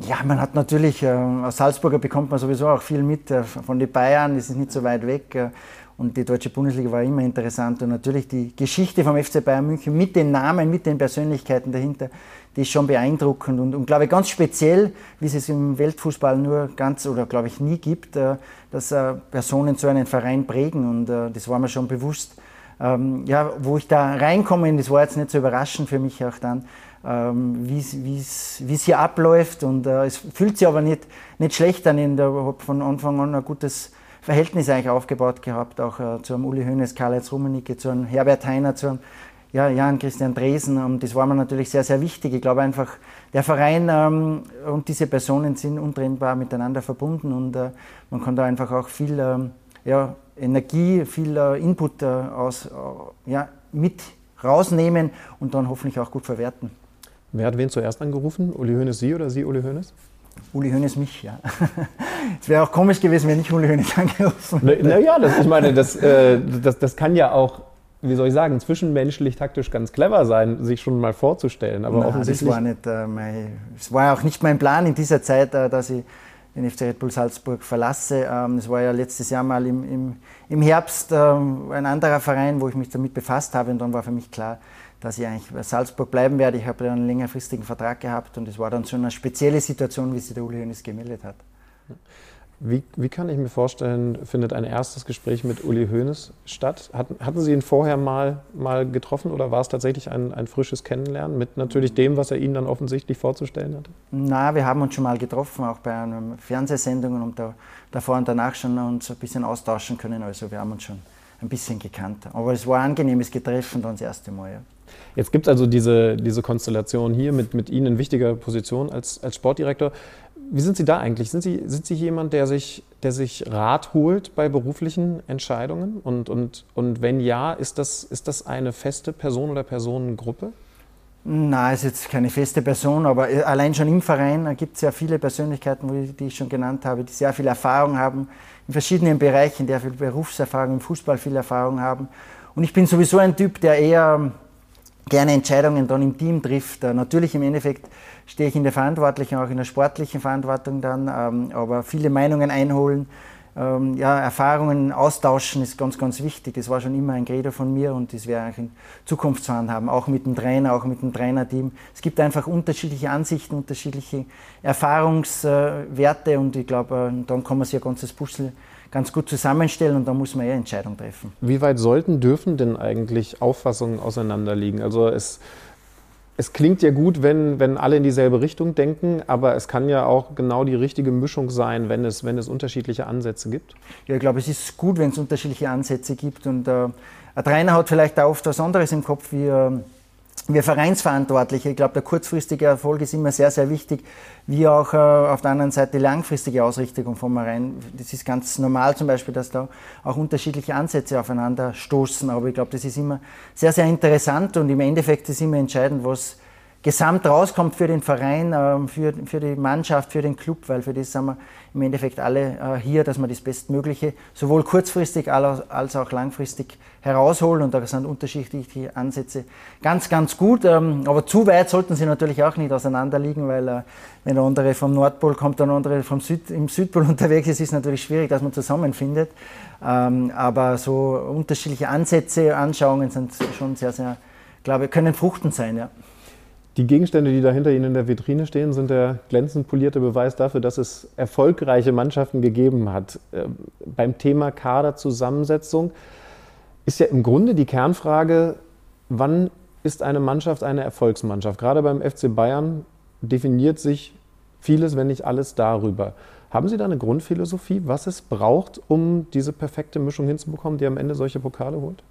Ja, man hat natürlich, äh, als Salzburger bekommt man sowieso auch viel mit äh, von den Bayern, das ist nicht so weit weg. Äh, Und die deutsche Bundesliga war immer interessant. Und natürlich die Geschichte vom FC Bayern München mit den Namen, mit den Persönlichkeiten dahinter, die ist schon beeindruckend und, und glaube ich ganz speziell, wie es es im Weltfußball nur ganz oder glaube ich nie gibt, äh, dass äh, Personen so einen Verein prägen. Und äh, das war mir schon bewusst. Ähm, ja, wo ich da reinkomme, das war jetzt nicht so überraschend für mich auch dann, ähm, wie es hier abläuft. Und es fühlt sich aber nicht, nicht schlecht an. Ich habe von Anfang an ein gutes Verhältnis eigentlich aufgebaut gehabt, auch äh, zu einem Uli Hoeneß, Karl-Heinz Rummenigge, zu einem Herbert Heiner, zu einem ja, Jan Christian Dresen. Und das war mir natürlich sehr, sehr wichtig. Ich glaube einfach, der Verein ähm, und diese Personen sind untrennbar miteinander verbunden und äh, man kann da einfach auch viel ähm, ja, Energie, viel äh, Input äh, aus, äh, ja, mit rausnehmen und dann hoffentlich auch gut verwerten. Wer hat wen zuerst angerufen? Uli Hoeneß Sie oder Sie Uli Hoeneß? Uli Hoeneß mich, ja. Es wäre auch komisch gewesen, wenn ich Uli Hoeneß angerufen hätte. Naja, das, ich meine, das, äh, das, das kann ja auch, wie soll ich sagen, zwischenmenschlich taktisch ganz clever sein, sich schon mal vorzustellen. Aber Nein, offensichtlich. Das war, nicht, äh, mein, das war auch nicht mein Plan in dieser Zeit, äh, dass ich den FC Red Bull Salzburg verlasse. Ähm, das war ja letztes Jahr mal im, im, im Herbst ähm, ein anderer Verein, wo ich mich damit befasst habe. Und dann war für mich klar, dass ich eigentlich bei Salzburg bleiben werde. Ich habe einen längerfristigen Vertrag gehabt und es war dann so eine spezielle Situation, wie sich der Uli Hoeneß gemeldet hat. Wie, wie, kann ich mir vorstellen, findet ein erstes Gespräch mit Uli Hoeneß statt? Hatten, hatten Sie ihn vorher mal, mal getroffen oder war es tatsächlich ein, ein, frisches Kennenlernen mit natürlich dem, was er Ihnen dann offensichtlich vorzustellen hatte? Na, wir haben uns schon mal getroffen, auch bei einer Fernsehsendung und da, davor und danach schon uns ein bisschen austauschen können. Also wir haben uns schon ein bisschen gekannt. Aber es war ein angenehmes Getreffen dann das erste Mal. Ja. Jetzt gibt es also diese, diese Konstellation hier mit, mit Ihnen in wichtiger Position als, als Sportdirektor. Wie sind Sie da eigentlich? Sind Sie, sind Sie jemand, der sich, der sich Rat holt bei beruflichen Entscheidungen? Und, und, und wenn ja, ist das, ist das eine feste Person oder Personengruppe? Nein, es ist jetzt keine feste Person, aber allein schon im Verein gibt es ja viele Persönlichkeiten, die ich schon genannt habe, die sehr viel Erfahrung haben in verschiedenen Bereichen, der viel Berufserfahrung im Fußball viel Erfahrung haben. Und ich bin sowieso ein Typ, der eher gerne Entscheidungen dann im Team trifft. Äh, natürlich im Endeffekt stehe ich in der Verantwortlichen, auch in der sportlichen Verantwortung dann, ähm, aber viele Meinungen einholen, ähm, ja, Erfahrungen austauschen ist ganz, ganz wichtig. Das war schon immer ein Credo von mir und das werde ich in Zukunft zu haben, auch mit dem Trainer, auch mit dem Trainerteam. Es gibt einfach unterschiedliche Ansichten, unterschiedliche Erfahrungswerte und ich glaube, äh, dann kann man sich ein ganzes Puzzle ganz gut zusammenstellen und da muss man eher Entscheidungen treffen. Wie weit sollten, dürfen denn eigentlich Auffassungen auseinanderliegen? Also es, es klingt ja gut, wenn, wenn alle in dieselbe Richtung denken, aber es kann ja auch genau die richtige Mischung sein, wenn es, wenn es unterschiedliche Ansätze gibt. Ja, ich glaube, es ist gut, wenn es unterschiedliche Ansätze gibt und äh, ein Trainer hat vielleicht auch oft was anderes im Kopf wie äh, wir Vereinsverantwortliche, ich glaube, der kurzfristige Erfolg ist immer sehr, sehr wichtig, wie auch äh, auf der anderen Seite die langfristige Ausrichtung vom Verein. Das ist ganz normal zum Beispiel, dass da auch unterschiedliche Ansätze aufeinander stoßen, aber ich glaube, das ist immer sehr, sehr interessant und im Endeffekt ist immer entscheidend, was gesamt rauskommt für den Verein, ähm, für, für die Mannschaft, für den Club, weil für das sind wir im Endeffekt alle äh, hier, dass wir das Bestmögliche sowohl kurzfristig als auch langfristig herausholen und da sind unterschiedliche Ansätze ganz, ganz gut. Ähm, aber zu weit sollten sie natürlich auch nicht auseinanderliegen, weil äh, wenn der andere vom Nordpol kommt, der andere vom Süd, im Südpol unterwegs ist, ist es natürlich schwierig, dass man zusammenfindet. Ähm, aber so unterschiedliche Ansätze, Anschauungen sind schon sehr, sehr, glaube ich, können fruchtend sein, ja. Die Gegenstände, die da hinter Ihnen in der Vitrine stehen, sind der glänzend polierte Beweis dafür, dass es erfolgreiche Mannschaften gegeben hat. Ähm, beim Thema Kaderzusammensetzung ist ja im Grunde die Kernfrage, wann ist eine Mannschaft eine Erfolgsmannschaft? Gerade beim FC Bayern definiert sich vieles, wenn nicht alles darüber. Haben Sie da eine Grundphilosophie, was es braucht, um diese perfekte Mischung hinzubekommen, die am Ende solche Pokale holt?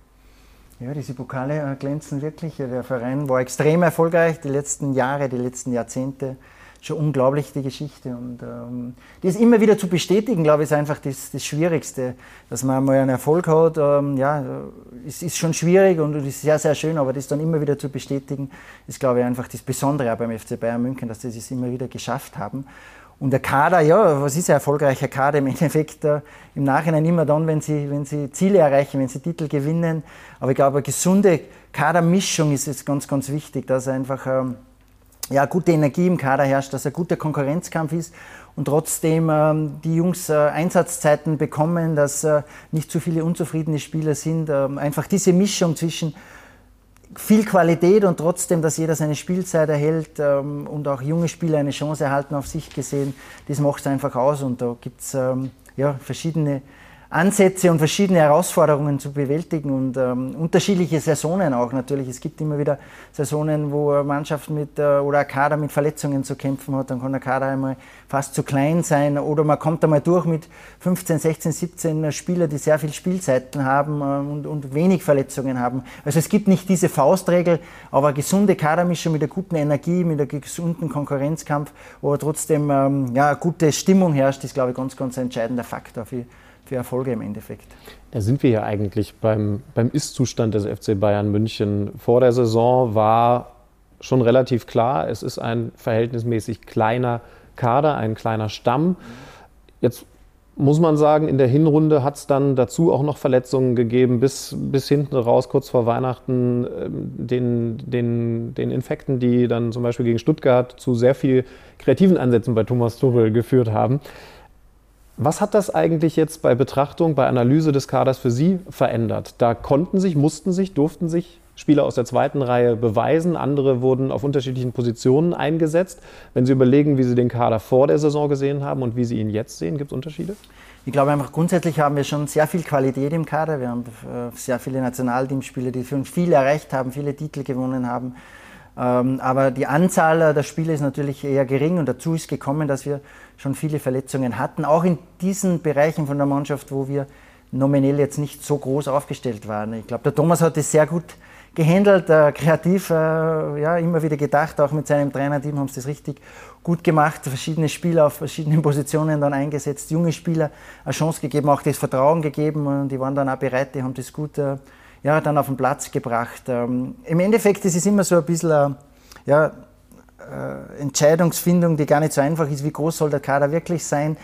Ja, diese Pokale äh, glänzen wirklich. Der Verein war extrem erfolgreich die letzten Jahre, die letzten Jahrzehnte. Schon unglaublich die Geschichte. Und ähm, das immer wieder zu bestätigen, glaube ich, ist einfach das, das Schwierigste. Dass man mal einen Erfolg hat, ähm, ja, es ist schon schwierig und es ist sehr, sehr schön, aber das dann immer wieder zu bestätigen, ist, glaube ich, einfach das Besondere auch beim FC Bayern München, dass sie es immer wieder geschafft haben. Und der Kader, ja, was ist ein erfolgreicher Kader? Im Endeffekt äh, im Nachhinein immer dann, wenn sie, wenn sie Ziele erreichen, wenn sie Titel gewinnen. Aber ich glaube, eine gesunde Kadermischung ist jetzt ganz, ganz wichtig, dass einfach ähm, ja, gute Energie im Kader herrscht, dass ein guter Konkurrenzkampf ist und trotzdem ähm, die Jungs äh, Einsatzzeiten bekommen, dass äh, nicht zu viele unzufriedene Spieler sind. Ähm, einfach diese Mischung zwischen viel Qualität und trotzdem, dass jeder seine Spielzeit erhält ähm, und auch junge Spieler eine Chance erhalten auf sich gesehen, das macht es einfach aus und da gibt es ähm, ja, verschiedene Ansätze und verschiedene Herausforderungen zu bewältigen und ähm, unterschiedliche Saisonen auch natürlich. Es gibt immer wieder Saisonen, wo eine Mannschaft mit äh, oder ein Kader mit Verletzungen zu kämpfen hat. Dann kann der Kader einmal fast zu klein sein oder man kommt einmal durch mit 15, 16, 17 Spielern, die sehr viel Spielzeiten haben äh, und, und wenig Verletzungen haben. Also es gibt nicht diese Faustregel, aber eine gesunde Kadermischung mit einer guten Energie, mit einem gesunden Konkurrenzkampf, wo trotzdem ähm, ja, eine gute Stimmung herrscht, ist, glaube ich, ganz, ganz ein entscheidender Faktor für für Erfolge im Endeffekt. Da sind wir ja eigentlich beim, beim Ist-Zustand des FC Bayern München. Vor der Saison war schon relativ klar, es ist ein verhältnismäßig kleiner Kader, ein kleiner Stamm. Jetzt muss man sagen, in der Hinrunde hat es dann dazu auch noch Verletzungen gegeben, bis, bis hinten raus, kurz vor Weihnachten, ähm, den, den, den Infekten, die dann zum Beispiel gegen Stuttgart zu sehr viel kreativen Ansätzen bei Thomas Tuchel geführt haben. Was hat das eigentlich jetzt bei Betrachtung, bei Analyse des Kaders für Sie verändert? Da konnten sich, mussten sich, durften sich Spieler aus der zweiten Reihe beweisen. Andere wurden auf unterschiedlichen Positionen eingesetzt. Wenn Sie überlegen, wie Sie den Kader vor der Saison gesehen haben und wie Sie ihn jetzt sehen, gibt es Unterschiede? Ich glaube einfach grundsätzlich haben wir schon sehr viel Qualität im Kader. Wir haben äh, sehr viele Nationalteamspieler, die für viel erreicht haben, viele Titel gewonnen haben. Ähm, aber die Anzahl der Spiele ist natürlich eher gering und dazu ist gekommen, dass wir schon viele Verletzungen hatten, auch in diesen Bereichen von der Mannschaft, wo wir nominell jetzt nicht so groß aufgestellt waren. Ich glaube, der Thomas hat es sehr gut gehandelt, äh, kreativ, äh, ja, immer wieder gedacht, auch mit seinem Trainerteam haben sie das richtig gut gemacht, verschiedene Spieler auf verschiedenen Positionen dann eingesetzt, junge Spieler eine Chance gegeben, auch das Vertrauen gegeben und die waren dann auch bereit, die haben das gut äh, ja, dann auf den Platz gebracht. Ähm, Im Endeffekt ist es immer so ein bisschen äh, ja, äh, Entscheidungsfindung, die gar nicht so einfach ist, wie groß soll der Kader wirklich sein,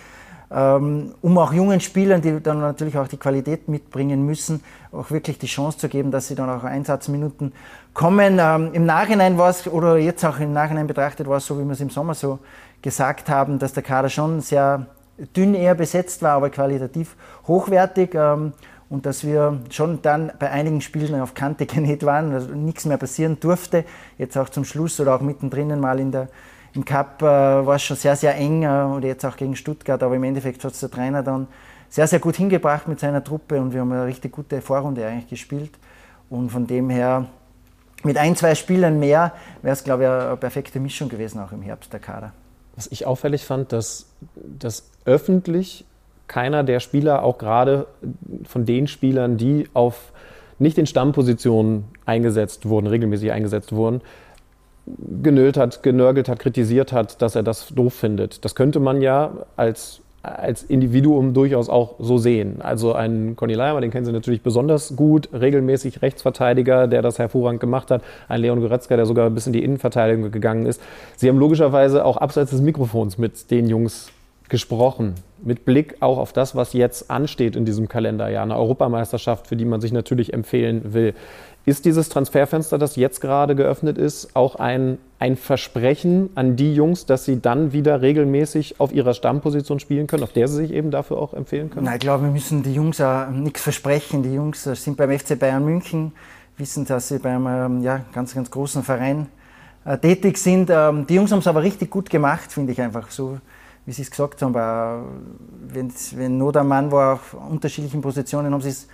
ähm, um auch jungen Spielern, die dann natürlich auch die Qualität mitbringen müssen, auch wirklich die Chance zu geben, dass sie dann auch Einsatzminuten kommen. Ähm, Im Nachhinein war es, oder jetzt auch im Nachhinein betrachtet, war es so, wie wir es im Sommer so gesagt haben, dass der Kader schon sehr dünn eher besetzt war, aber qualitativ hochwertig. Ähm, und dass wir schon dann bei einigen Spielen auf Kante genäht waren, also nichts mehr passieren durfte. Jetzt auch zum Schluss oder auch mittendrin mal in der, im Cup äh, war es schon sehr, sehr eng äh, oder jetzt auch gegen Stuttgart, aber im Endeffekt hat es der Trainer dann sehr, sehr gut hingebracht mit seiner Truppe und wir haben eine richtig gute Vorrunde eigentlich gespielt. Und von dem her, mit ein, zwei Spielern mehr, wäre es, glaube ich, eine perfekte Mischung gewesen, auch im Herbst der Kader. Was ich auffällig fand, dass, dass öffentlich keiner der Spieler, auch gerade von den Spielern, die auf nicht in Stammpositionen eingesetzt wurden, regelmäßig eingesetzt wurden, genölt hat, genörgelt hat, kritisiert hat, dass er das doof findet. Das könnte man ja als, als Individuum durchaus auch so sehen. Also ein Conny Leimer, den kennen Sie natürlich besonders gut, regelmäßig Rechtsverteidiger, der das hervorragend gemacht hat. Ein Leon Goretzka, der sogar bis in die Innenverteidigung gegangen ist. Sie haben logischerweise auch abseits des Mikrofons mit den Jungs gesprochen, mit Blick auch auf das, was jetzt ansteht in diesem Kalenderjahr, eine Europameisterschaft, für die man sich natürlich empfehlen will. Ist dieses Transferfenster, das jetzt gerade geöffnet ist, auch ein, ein Versprechen an die Jungs, dass sie dann wieder regelmäßig auf ihrer Stammposition spielen können, auf der sie sich eben dafür auch empfehlen können? Nein, ich glaube, wir müssen die Jungs auch nichts versprechen. Die Jungs sind beim FC Bayern München, wissen, dass sie beim ähm, ja, ganz, ganz großen Verein äh, tätig sind. Ähm, die Jungs haben es aber richtig gut gemacht, finde ich einfach so wie Sie es gesagt haben, wenn, wenn nur der Mann war auf unterschiedlichen Positionen, haben sie es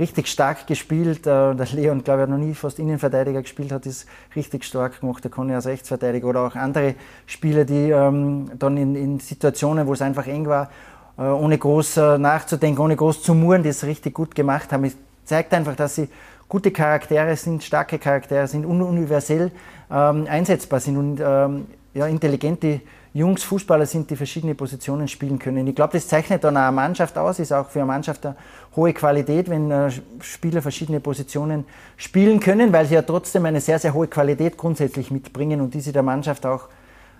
richtig stark gespielt. Äh, der Leon, glaube ich, hat noch nie fast Innenverteidiger gespielt, hat es richtig stark gemacht. Der Conny als Rechtsverteidiger oder auch andere Spieler, die ähm, dann in, in, Situationen, wo es einfach eng war, äh, ohne groß äh, nachzudenken, ohne groß zu murren, das richtig gut gemacht haben. Es zeigt einfach, dass sie gute Charaktere sind, starke Charaktere sind, universell ähm, einsetzbar sind und ähm, ja, intelligente Jungs Fußballer sind, die verschiedene Positionen spielen können. Ich glaube, das zeichnet dann eine Mannschaft aus, ist auch für eine Mannschaft eine hohe Qualität, wenn äh, Spieler verschiedene Positionen spielen können, weil sie ja trotzdem eine sehr, sehr hohe Qualität grundsätzlich mitbringen und diese der Mannschaft auch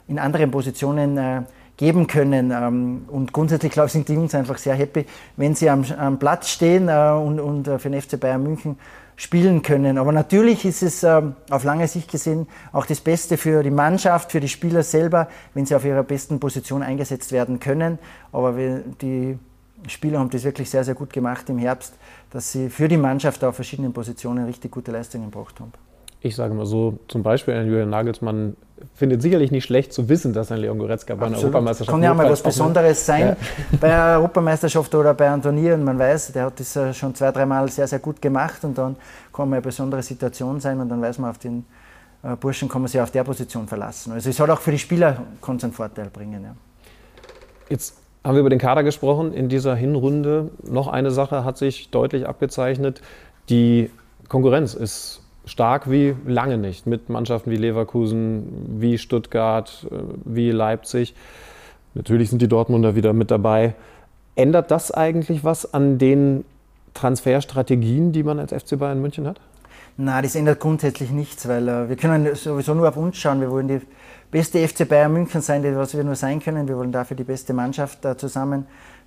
in anderen Positionen äh, geben können. Ähm, und grundsätzlich, glaube ich, sind die Jungs einfach sehr happy, wenn sie am, Platz stehen äh, und für den FC Bayern München spielen können. Aber natürlich ist es ähm, auf lange Sicht gesehen auch das Beste für die Mannschaft, für die Spieler selber, wenn sie auf ihrer besten Position eingesetzt werden können. Aber die Spieler haben das wirklich sehr, sehr gut gemacht im Herbst, dass sie für die Mannschaft auf verschiedenen Positionen richtig gute Leistungen gebracht haben. Ich sage mal so, zum Beispiel Julian Nagelsmann findet sicherlich nicht schlecht zu wissen, dass ein Leon Goretzka bei einer Absolut. Europameisterschaft Kann ja mal was Besonderes sein ja. bei einer Europameisterschaft oder bei einem Turnier und man weiß, der hat das schon zwei, dreimal sehr, sehr gut gemacht und dann kann man eine besondere Situation sein und dann weiß man, auf den äh, Burschen kann man sich auf der Position verlassen. Also es soll auch für die Spieler einen Vorteil bringen. Ja. Jetzt haben wir über den Kader gesprochen. In dieser Hinrunde noch eine Sache hat sich deutlich abgezeichnet. Die Konkurrenz ist stark wie lange nicht mit Mannschaften wie Leverkusen, wie Stuttgart, äh, wie Leipzig. Natürlich sind die Dortmunder wieder mit dabei. Ändert das eigentlich was an den Transferstrategien, die man als FC Bayern München hat? Nein, das ändert grundsätzlich nichts, weil äh, wir können sowieso nur auf uns schauen. Wir wollen die beste FC Bayern München sein, was wir nur sein können. Wir wollen dafür die beste Mannschaft äh,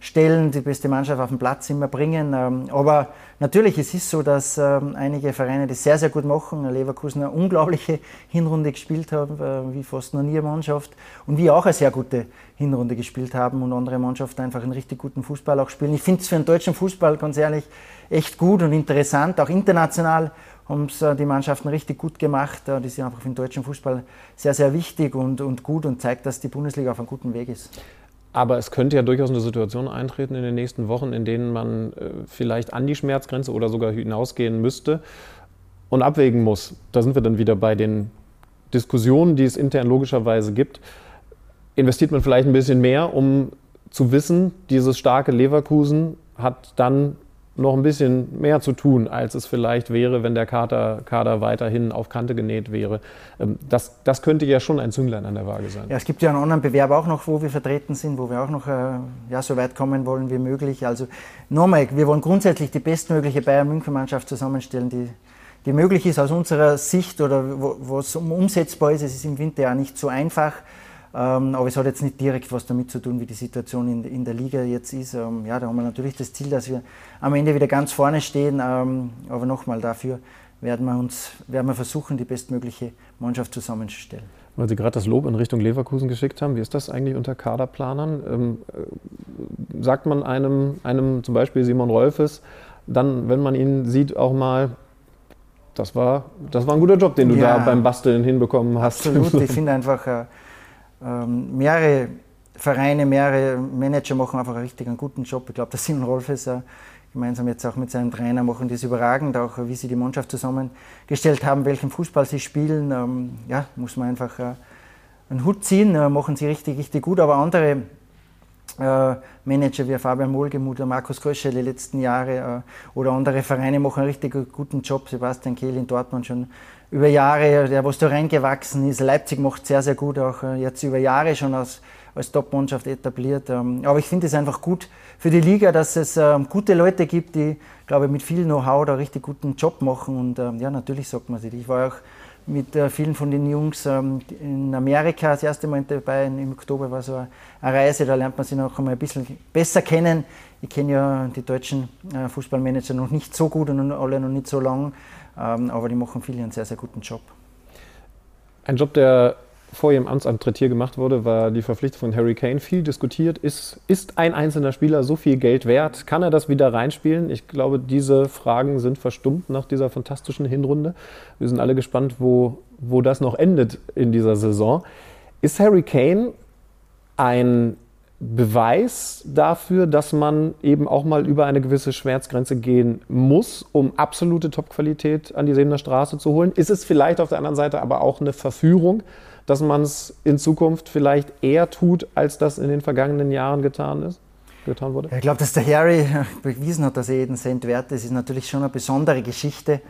zusammenstellen, die beste Mannschaft auf den Platz immer bringen. Ähm, aber natürlich, es ist so, dass ähm, einige Vereine das sehr, sehr gut machen. Leverkusen eine unglaubliche Hinrunde gespielt haben, äh, wie fast noch nie eine Mannschaft. Und wir auch eine sehr gute Hinrunde gespielt haben und andere Mannschaften einfach einen richtig guten Fußball auch spielen. Ich finde es für den deutschen Fußball, ganz ehrlich, echt gut und interessant, auch international haben es äh, die Mannschaften richtig gut gemacht. Äh, die sind einfach für den deutschen Fußball sehr, sehr wichtig und, und gut und zeigt, dass die Bundesliga auf einem guten Weg ist. Aber es könnte ja durchaus eine Situation eintreten in den nächsten Wochen, in denen man äh, vielleicht an die Schmerzgrenze oder sogar hinausgehen müsste und abwägen muss. Da sind wir dann wieder bei den Diskussionen, die es intern logischerweise gibt. Investiert man vielleicht ein bisschen mehr, um zu wissen, dieses starke Leverkusen hat dann noch ein bisschen mehr zu tun, als es vielleicht wäre, wenn der Kader, Kader weiterhin auf Kante genäht wäre. Ähm, das, das könnte ja schon ein Zünglein an der Waage sein. Ja, es gibt ja einen anderen Bewerb auch noch, wo wir vertreten sind, wo wir auch noch äh, ja, so weit kommen wollen wie möglich. Also nochmal, wir wollen grundsätzlich die bestmögliche Bayern-München-Mannschaft zusammenstellen, die, die möglich ist aus unserer Sicht oder wo es umsetzbar ist. Es ist im Winter ja nicht so einfach. Ähm, aber es hat jetzt nicht direkt was damit zu tun, wie die Situation in, in der Liga jetzt ist. Ähm, ja, da haben wir natürlich das Ziel, dass wir am Ende wieder ganz vorne stehen. Ähm, aber nochmal, dafür werden wir, uns, werden wir versuchen, die bestmögliche Mannschaft zusammenzustellen. Weil Sie gerade das Lob in Richtung Leverkusen geschickt haben, wie ist das eigentlich unter Kaderplanern? Ähm, äh, sagt man einem, einem zum Beispiel Simon Rolfes, dann, wenn man ihn sieht, auch mal, das war, das war ein guter Job, den du ja, da beim Basteln hinbekommen hast. Absolut, ich finde einfach, äh, ähm, mehrere Vereine, mehrere Manager machen einfach einen richtig einen guten Job. Ich glaube, der Simon Rolfes äh, gemeinsam jetzt auch mit seinem Trainer machen das überragend, auch wie sie die Mannschaft zusammengestellt haben, welchen Fußball sie spielen. Ähm, ja, muss man einfach äh, einen Hut ziehen, äh, machen sie richtig, richtig gut. Aber andere äh, Manager wie Fabian Mohlgemuth oder Markus Krösche die letzten Jahre äh, oder andere Vereine machen einen richtig guten Job. Sebastian Kehl in Dortmund schon über Jahre, der was da reingewachsen ist. Leipzig macht sehr, sehr gut, auch äh, jetzt über Jahre schon als, als Top-Mannschaft etabliert. Ähm, aber ich finde es einfach gut für die Liga, dass es ähm, gute Leute gibt, die, glaube ich, mit viel Know-how da richtig guten Job machen. Und ähm, ja, natürlich sagt man sich. Ich war auch mit äh, vielen von den Jungs in Amerika das erste Mal dabei. Im Oktober war so eine Reise, da lernt man sich noch einmal ein bisschen besser kennen. Ich kenne ja die deutschen äh, Fußballmanager noch nicht so gut und alle noch nicht so lang. Ähm, aber die machen viele einen sehr, sehr guten Job. Ein Job, der vor ihrem Amtsantritt hier gemacht wurde, war die Verpflichtung von Harry Kane. Viel diskutiert. Ist, ist ein einzelner Spieler so viel Geld wert? Kann er das wieder reinspielen? Ich glaube, diese Fragen sind verstummt nach dieser fantastischen Hinrunde. Wir sind alle gespannt, wo, wo das noch endet in dieser Saison. Ist Harry Kane ein Beweis dafür, dass man eben auch mal über eine gewisse Schmerzgrenze gehen muss, um absolute Topqualität an die Sebener Straße zu holen? Ist es vielleicht auf der anderen Seite aber auch eine Verführung, dass man es in Zukunft vielleicht eher tut, als das in den vergangenen Jahren getan ist? Getan wurde? Ich glaube, dass der Harry bewiesen hat, dass er jeden Cent wert ist, ist natürlich schon eine besondere Geschichte.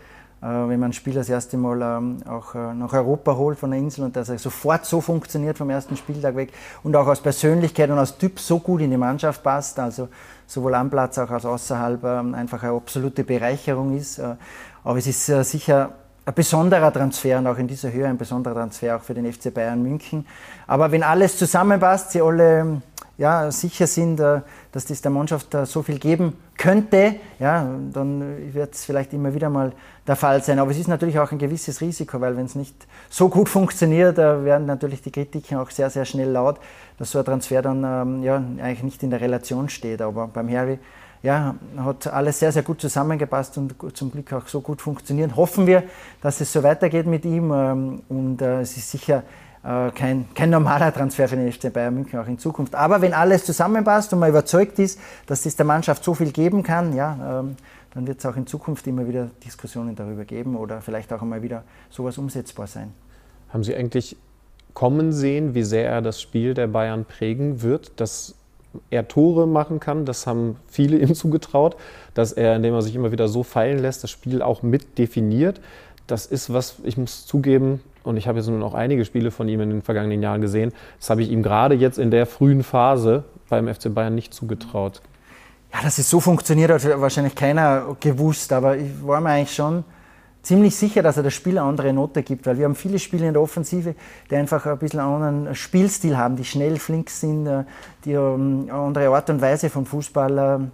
Äh, wenn man ein Spiel das erste Mal ähm, auch äh, nach Europa holt von der Insel und dass er sofort so funktioniert vom ersten Spieltag weg und auch als Persönlichkeit und als Typ so gut in die Mannschaft passt, also sowohl am Platz als auch außerhalb ähm, einfach eine absolute Bereicherung ist. Äh, aber es ist sicher ein besonderer Transfer und auch in dieser Höhe ein besonderer Transfer auch für den FC Bayern München. Aber wenn alles zusammenpasst, sie alle ja, sicher sind, äh, dass das der Mannschaft so viel geben könnte, ja, dann wird es vielleicht immer wieder mal der Fall sein. Aber es ist natürlich auch ein gewisses Risiko, weil wenn es nicht so gut funktioniert, werden natürlich die Kritiken auch sehr, sehr schnell laut, dass so ein Transfer dann ähm, ja, eigentlich nicht in der Relation steht. Aber beim Harry ja, hat alles sehr, sehr gut zusammengepasst und zum Glück auch so gut funktioniert. Hoffen wir, dass es so weitergeht mit ihm ähm, und es ist sicher äh, kein, kein normaler Transfer für den FC Bayern München auch in Zukunft. Aber wenn alles zusammenpasst und man überzeugt ist, dass es der Mannschaft so viel geben kann, ja, ähm, dann wird es auch in Zukunft immer wieder Diskussionen darüber geben oder vielleicht auch einmal wieder sowas umsetzbar sein. Haben Sie eigentlich kommen sehen, wie sehr er das Spiel der Bayern prägen wird, dass er Tore machen kann, das haben viele ihm zugetraut, dass er, indem er sich immer wieder so fallen lässt, das Spiel auch mit definiert. Das ist was, ich muss zugeben, und ich habe jetzt nun auch einige Spiele von ihm in den vergangenen Jahren gesehen, das habe ich ihm gerade jetzt in der frühen Phase beim FC Bayern nicht zugetraut. Ja, dass es so funktioniert, hat wahrscheinlich keiner gewusst, aber ich war mir eigentlich schon ziemlich sicher, dass er das Spiel eine andere Note gibt, weil wir haben viele Spiele in der Offensive, die einfach ein bisschen einen anderen Spielstil haben, die schnell flink sind, äh, die ähm, eine andere Art und Weise vom Fußball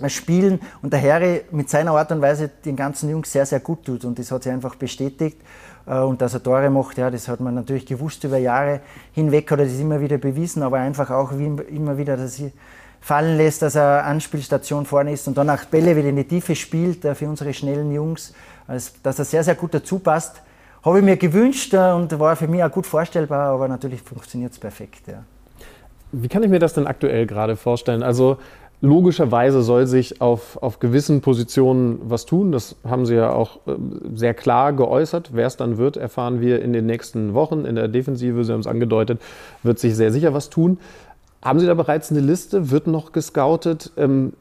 äh, spielen. Und der Harry mit seiner Art und Weise den ganzen Jungs sehr, sehr gut tut. Und das hat sich einfach bestätigt. Äh, und dass er Tore macht, ja, das hat man natürlich gewusst über Jahre hinweg, hat er das immer wieder bewiesen, aber einfach auch immer wieder, dass er fallen lässt, dass er Anspielstation vorne ist und dann auch Bälle wieder in die Tiefe spielt für unsere schnellen Jungs, dass er sehr, sehr gut dazu passt. Habe ich mir gewünscht äh, und war für mich auch gut vorstellbar, aber natürlich funktioniert es perfekt. Ja. Wie kann ich mir das denn aktuell gerade vorstellen? Also Logischerweise soll sich auf, auf gewissen Positionen was tun. Das haben Sie ja auch äh, sehr klar geäußert. Wer es dann wird, erfahren wir in den nächsten Wochen. In der Defensive, Sie haben es angedeutet, wird sich sehr sicher was tun. Haben Sie da bereits eine Liste? Wird noch gescoutet? Ähm,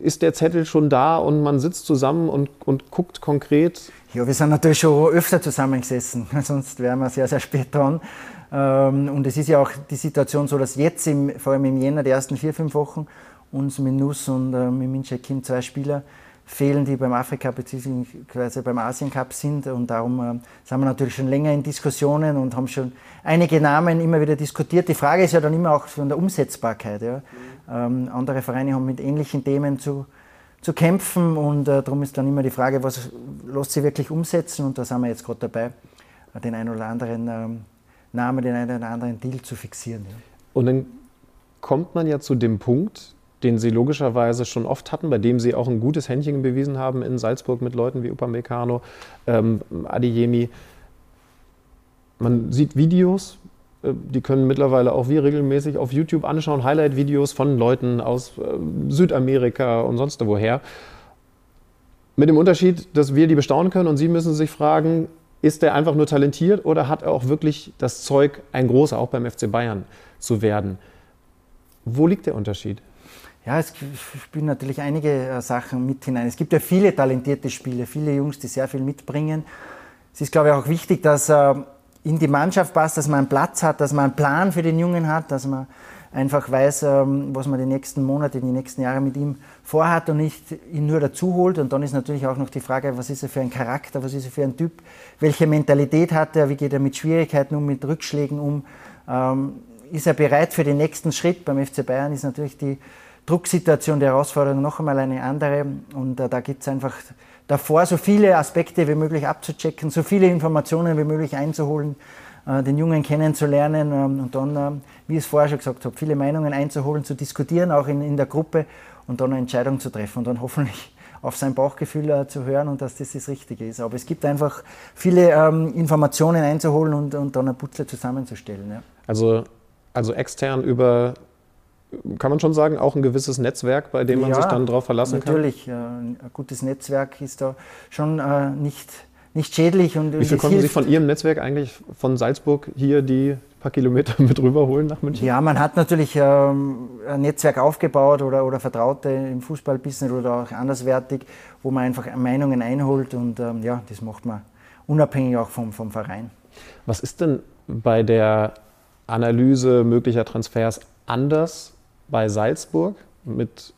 ist der Zettel schon da und man sitzt zusammen und, und guckt konkret? Ja, wir sind natürlich schon öfter zusammengesessen, sonst wären wir sehr, sehr spät dran. Ähm, und es ist ja auch die Situation so, dass jetzt, im, vor allem im Jänner, die ersten vier, fünf Wochen, uns mit Nuss und äh, mit Minche Kim zwei Spieler fehlen, die beim Afrika bzw. beim Asien Cup sind. Und darum äh, sind wir natürlich schon länger in Diskussionen und haben schon einige Namen immer wieder diskutiert. Die Frage ist ja dann immer auch von der Umsetzbarkeit. Ja. Ähm, andere Vereine haben mit ähnlichen Themen zu, zu kämpfen und äh, darum ist dann immer die Frage, was lässt sich wirklich umsetzen. Und da sind wir jetzt gerade dabei, den einen oder anderen ähm, Namen, den einen oder anderen Deal zu fixieren. Ja. Und dann kommt man ja zu dem Punkt, den sie logischerweise schon oft hatten, bei dem sie auch ein gutes Händchen bewiesen haben in Salzburg mit Leuten wie Upamecano, ähm, Adiyemi. Man sieht Videos, äh, die können mittlerweile auch wir regelmäßig auf YouTube anschauen, Highlight-Videos von Leuten aus äh, Südamerika und sonst woher. Mit dem Unterschied, dass wir die bestaunen können und Sie müssen sich fragen, ist der einfach nur talentiert oder hat er auch wirklich das Zeug, ein großer, auch beim FC Bayern zu werden? Wo liegt der Unterschied? Ja, es spielen natürlich einige äh, Sachen mit hinein. Es gibt ja viele talentierte Spieler, viele Jungs, die sehr viel mitbringen. Es ist, glaube ich, auch wichtig, dass er in die Mannschaft passt, dass man einen Platz hat, dass man einen Plan für den Jungen hat, dass man einfach weiß, ähm, was man die nächsten Monate, die nächsten Jahre mit ihm vorhat und nicht ihn nur dazu holt. Und dann ist natürlich auch noch die Frage, was ist er für ein Charakter, was ist er für ein Typ, welche Mentalität hat er, wie geht er mit Schwierigkeiten um, mit Rückschlägen um. Ähm, ist er bereit für den nächsten Schritt? Beim FC Bayern ist natürlich die Drucksituation, die Herausforderung noch einmal eine andere. Und äh, da gibt es einfach davor so viele Aspekte wie möglich abzuchecken, so viele Informationen wie möglich einzuholen, äh, den Jungen kennenzulernen ähm, und dann, äh, wie ich es vorher schon gesagt habe, viele Meinungen einzuholen, zu diskutieren, auch in, in der Gruppe und dann eine Entscheidung zu treffen und dann hoffentlich auf sein Bauchgefühl äh, zu hören und dass das das Richtige ist. Aber es gibt einfach viele ähm, Informationen einzuholen und, und dann ein Putzle zusammenzustellen. Ja. Also, also extern über kann man schon sagen, auch ein gewisses Netzwerk, bei dem man ja, sich dann darauf verlassen natürlich. kann? Natürlich, ein gutes Netzwerk ist da schon äh, nicht, nicht schädlich. Und, Wie viel konnten Sie von Ihrem Netzwerk eigentlich von Salzburg hier die paar Kilometer mit rüberholen nach München? Ja, man hat natürlich ähm, ein Netzwerk aufgebaut oder, oder Vertraute im Fußballbusiness oder auch anderswertig, wo man einfach Meinungen einholt und ähm, ja, das macht man unabhängig auch vom, vom Verein. Was ist denn bei der Analyse möglicher Transfers anders bei Salzburg mit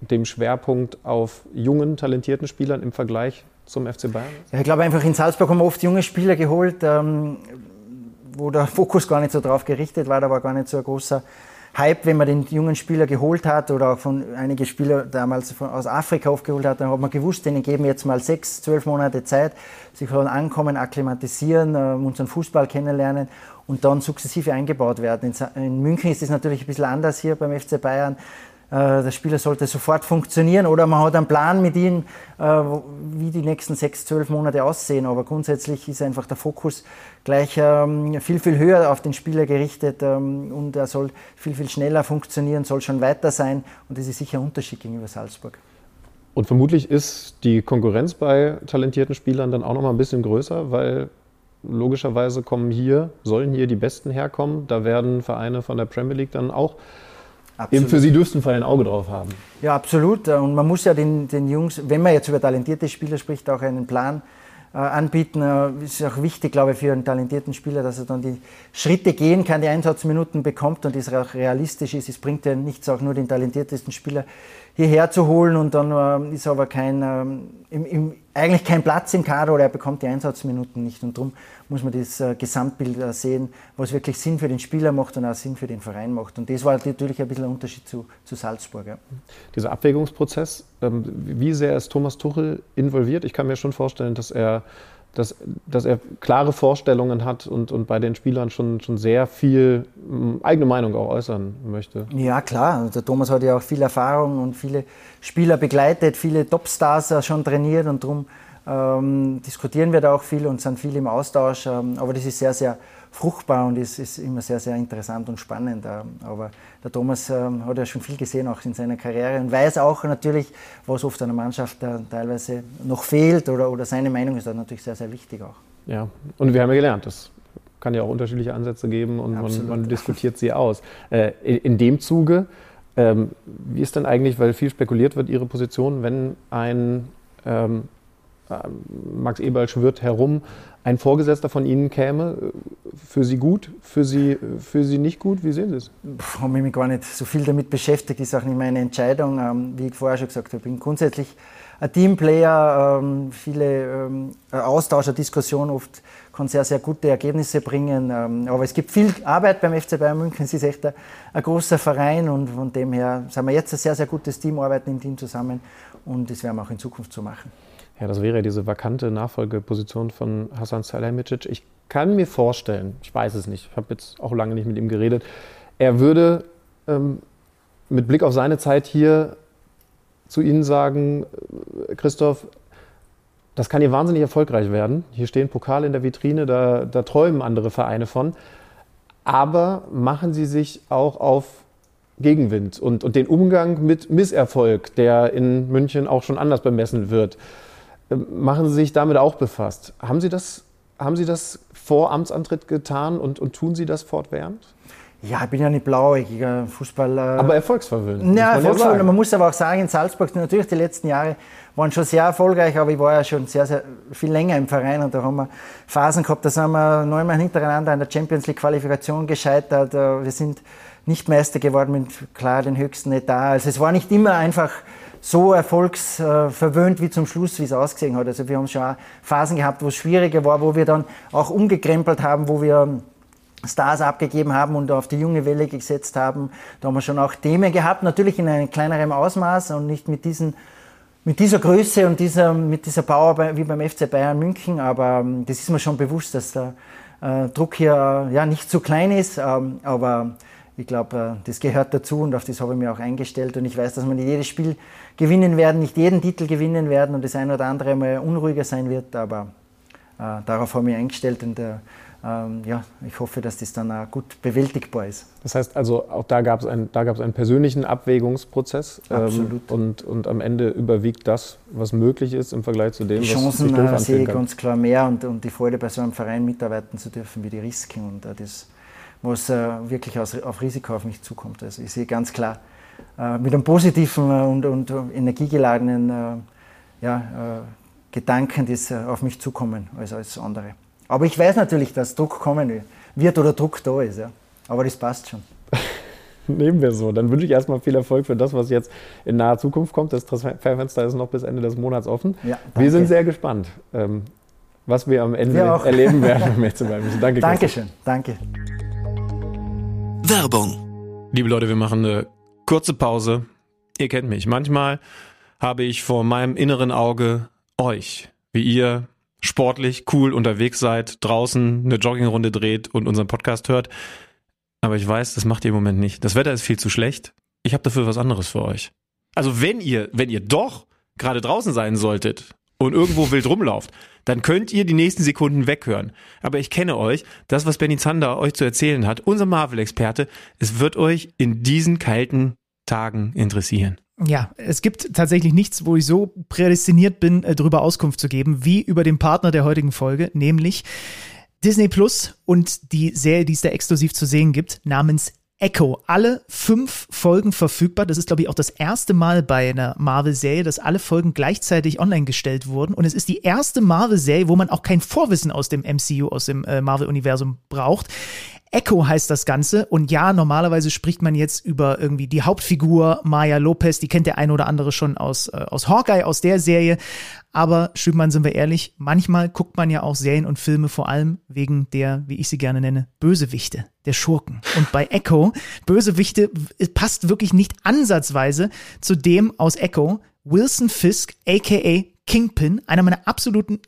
dem Schwerpunkt auf jungen, talentierten Spielern im Vergleich zum FC Bayern? Ja, ich glaube einfach, in Salzburg haben wir oft junge Spieler geholt, ähm, wo der Fokus gar nicht so drauf gerichtet war, da war gar nicht so ein großer Hype, wenn man den jungen Spieler geholt hat oder auch von einige Spieler damals von, aus Afrika aufgeholt hat, dann hat man gewusst, denen geben jetzt mal sechs, zwölf Monate Zeit, sie sollen ankommen, akklimatisieren, äh, unseren Fußball kennenlernen und dann sukzessive eingebaut werden. In, München ist es natürlich ein bisschen anders hier beim FC Bayern. Äh, der Spieler sollte sofort funktionieren oder man hat einen Plan mit ihm, äh, wie die nächsten sechs, zwölf Monate aussehen. Aber grundsätzlich ist einfach der Fokus gleich ähm, viel, viel höher auf den Spieler gerichtet ähm, und er soll viel, viel schneller funktionieren, soll schon weiter sein und das ist sicher ein Unterschied gegenüber Salzburg. Und vermutlich ist die Konkurrenz bei talentierten Spielern dann auch noch mal ein bisschen größer, weil logischerweise kommen hier, sollen hier die Besten herkommen. Da werden Vereine von der Premier League dann auch Absolut. eben für sie dürften Fall ein Auge drauf haben. Ja, absolut. Und man muss ja den, den Jungs, wenn man jetzt über talentierte Spieler spricht, auch einen Plan äh, anbieten. Äh, ist auch wichtig, glaube ich, für einen talentierten Spieler, dass er dann die Schritte gehen kann, die Einsatzminuten bekommt und das auch realistisch ist. Es bringt ja nichts, auch nur den talentiertesten Spieler hierher zu holen und dann äh, ist aber kein, ähm, im, im, eigentlich kein Platz im Kader oder er bekommt die Einsatzminuten nicht. Und darum muss man das äh, Gesamtbild äh, sehen, was wirklich Sinn für den Spieler macht und auch Sinn für den Verein macht. Und das war natürlich ein bisschen ein Unterschied zu, zu Salzburg. Ja. Dieser Abwägungsprozess, ähm, wie sehr ist Thomas Tuchel involviert? Ich kann mir schon vorstellen, dass er dass, dass er klare Vorstellungen hat und, und bei den Spielern schon, schon sehr viel hm, eigene Meinung auch äußern möchte. Ja, klar. Der Thomas hat ja auch viel Erfahrung und viele Spieler begleitet, viele Topstars schon trainiert und darum ähm, diskutieren wir da auch viel und sind viel im Austausch. Ähm, aber das ist sehr, sehr fruchtbar und ist, ist immer sehr, sehr interessant und spannend. Ähm, aber der Thomas ähm, hat ja schon viel gesehen, auch in seiner Karriere und weiß auch natürlich, was oft einer Mannschaft äh, teilweise noch fehlt oder, oder seine Meinung ist da natürlich sehr, sehr wichtig auch. Ja, und wir haben ja gelernt, das kann ja auch unterschiedliche Ansätze geben und man, man, diskutiert sie aus. Äh, in dem Zuge, ähm, wie ist denn eigentlich, weil viel spekuliert wird, Ihre Position, wenn ein ähm, Max Eberl schwirrt herum, ein Vorgesetzter von Ihnen käme, für Sie gut, für Sie, für Sie nicht gut? Wie sehen Sie es? Ich habe mich gar nicht so viel damit beschäftigt, ist auch nicht meine Entscheidung. Ähm, wie ich vorher schon gesagt habe, ich bin grundsätzlich ein Teamplayer, ähm, viele ähm, Austauscher, Diskussionen oft kann sehr, sehr gute Ergebnisse bringen. Aber es gibt viel Arbeit beim FC Bayern München. Es ist echt ein, ein großer Verein und von dem her sind wir jetzt ein sehr, sehr gutes Team, arbeiten im Team zusammen und das werden wir auch in Zukunft so machen. Ja, das wäre diese vakante Nachfolgeposition von Hasan Salihamidzic. Ich kann mir vorstellen, ich weiß es nicht, ich habe jetzt auch lange nicht mit ihm geredet, er würde ähm, mit Blick auf seine Zeit hier zu Ihnen sagen, äh, Christoph, das kann hier wahnsinnig erfolgreich werden. Hier stehen Pokale in der Vitrine, da, da träumen andere Vereine von. Aber machen Sie sich auch auf Gegenwind und, und den Umgang mit Misserfolg, der in München auch schon anders bemessen wird machen Sie sich damit auch befasst. Haben Sie das, haben Sie das vor Amtsantritt getan und, und tun Sie das fortwährend? Ja, ich bin ja nicht blauäugiger Fußballer. Aber erfolgsverwöhnt. Ja, erfolgsverwöhnt. Man muss aber auch sagen, in Salzburg, natürlich die letzten Jahre waren schon sehr erfolgreich, aber ich war ja schon sehr, sehr viel länger im Verein und da haben wir Phasen gehabt, da sind wir neunmal hintereinander in der Champions League Qualifikation gescheitert. Äh, wir sind nicht Meister geworden mit klar den höchsten Etat. Also es war nicht immer einfach so erfolgsverwöhnt wie zum Schluss, wie es ausgesehen hat. Also wir haben schon Phasen gehabt, wo es schwieriger war, wo wir dann auch umgekrempelt haben, wo wir Stars abgegeben haben und auf die junge Welle gesetzt haben. Da haben wir schon auch Themen gehabt, natürlich in einem kleineren Ausmaß und nicht mit diesen mit dieser Größe und dieser, mit dieser Power wie beim FC Bayern München, aber ähm, das ist mir schon bewusst, dass der äh, Druck hier ja, nicht so klein ist, ähm, aber ich glaube, äh, das gehört dazu und auf das habe ich mich auch eingestellt. Und ich weiß, dass wir nicht jedes Spiel gewinnen werden, nicht jeden Titel gewinnen werden und das ein oder andere mal unruhiger sein wird, aber äh, darauf habe ich eingestellt und äh, ähm, ja, ich hoffe, dass das dann auch gut bewältigbar ist. Das heißt also, auch da gab es ein, einen persönlichen Abwägungsprozess. Ähm, Absolut. Und, und am Ende überwiegt das, was möglich ist im Vergleich zu dem, die was Chancen, äh, sehe ich ganz klar mehr und, und die Freude bei so einem Verein mitarbeiten zu dürfen wie die Risiken. Und äh, das was äh, wirklich aus, auf Risiko auf mich zukommt. Also ich sehe ganz klar mit einem positiven äh, und, und energiegeladenen äh, ja, äh, Gedanken, die äh, auf mich zukommen, als als andere. Aber ich weiß natürlich, dass Druck kommen wird oder Druck da ist. Ja. Aber das passt schon. Nehmen wir so. Dann wünsche ich erstmal viel Erfolg für das, was jetzt in naher Zukunft kommt. Das Transferfenster ist noch bis Ende des Monats offen. Ja, wir sind sehr gespannt, ähm, was wir am Ende wir erleben werden. Danke. Dankeschön. Danke. Werbung Liebe Leute, wir machen eine kurze Pause. Ihr kennt mich. Manchmal habe ich vor meinem inneren Auge euch, wie ihr sportlich, cool unterwegs seid, draußen eine Joggingrunde dreht und unseren Podcast hört. Aber ich weiß, das macht ihr im Moment nicht. Das Wetter ist viel zu schlecht. Ich habe dafür was anderes für euch. Also wenn ihr, wenn ihr doch gerade draußen sein solltet und irgendwo wild rumlauft, dann könnt ihr die nächsten Sekunden weghören. Aber ich kenne euch, das, was Benny Zander euch zu erzählen hat, unser Marvel-Experte, es wird euch in diesen kalten Tagen interessieren. Ja, es gibt tatsächlich nichts, wo ich so prädestiniert bin, äh, darüber Auskunft zu geben, wie über den Partner der heutigen Folge, nämlich Disney Plus und die Serie, die es da exklusiv zu sehen gibt, namens Echo. Alle fünf Folgen verfügbar. Das ist, glaube ich, auch das erste Mal bei einer Marvel-Serie, dass alle Folgen gleichzeitig online gestellt wurden. Und es ist die erste Marvel-Serie, wo man auch kein Vorwissen aus dem MCU, aus dem äh, Marvel-Universum braucht. Echo heißt das Ganze. Und ja, normalerweise spricht man jetzt über irgendwie die Hauptfigur Maya Lopez. Die kennt der eine oder andere schon aus, äh, aus Hawkeye, aus der Serie. Aber Schübmann, sind wir ehrlich, manchmal guckt man ja auch Serien und Filme vor allem wegen der, wie ich sie gerne nenne, Bösewichte, der Schurken. Und bei Echo, Bösewichte passt wirklich nicht ansatzweise zu dem aus Echo. Wilson Fisk, aka Kingpin, einer meiner absoluten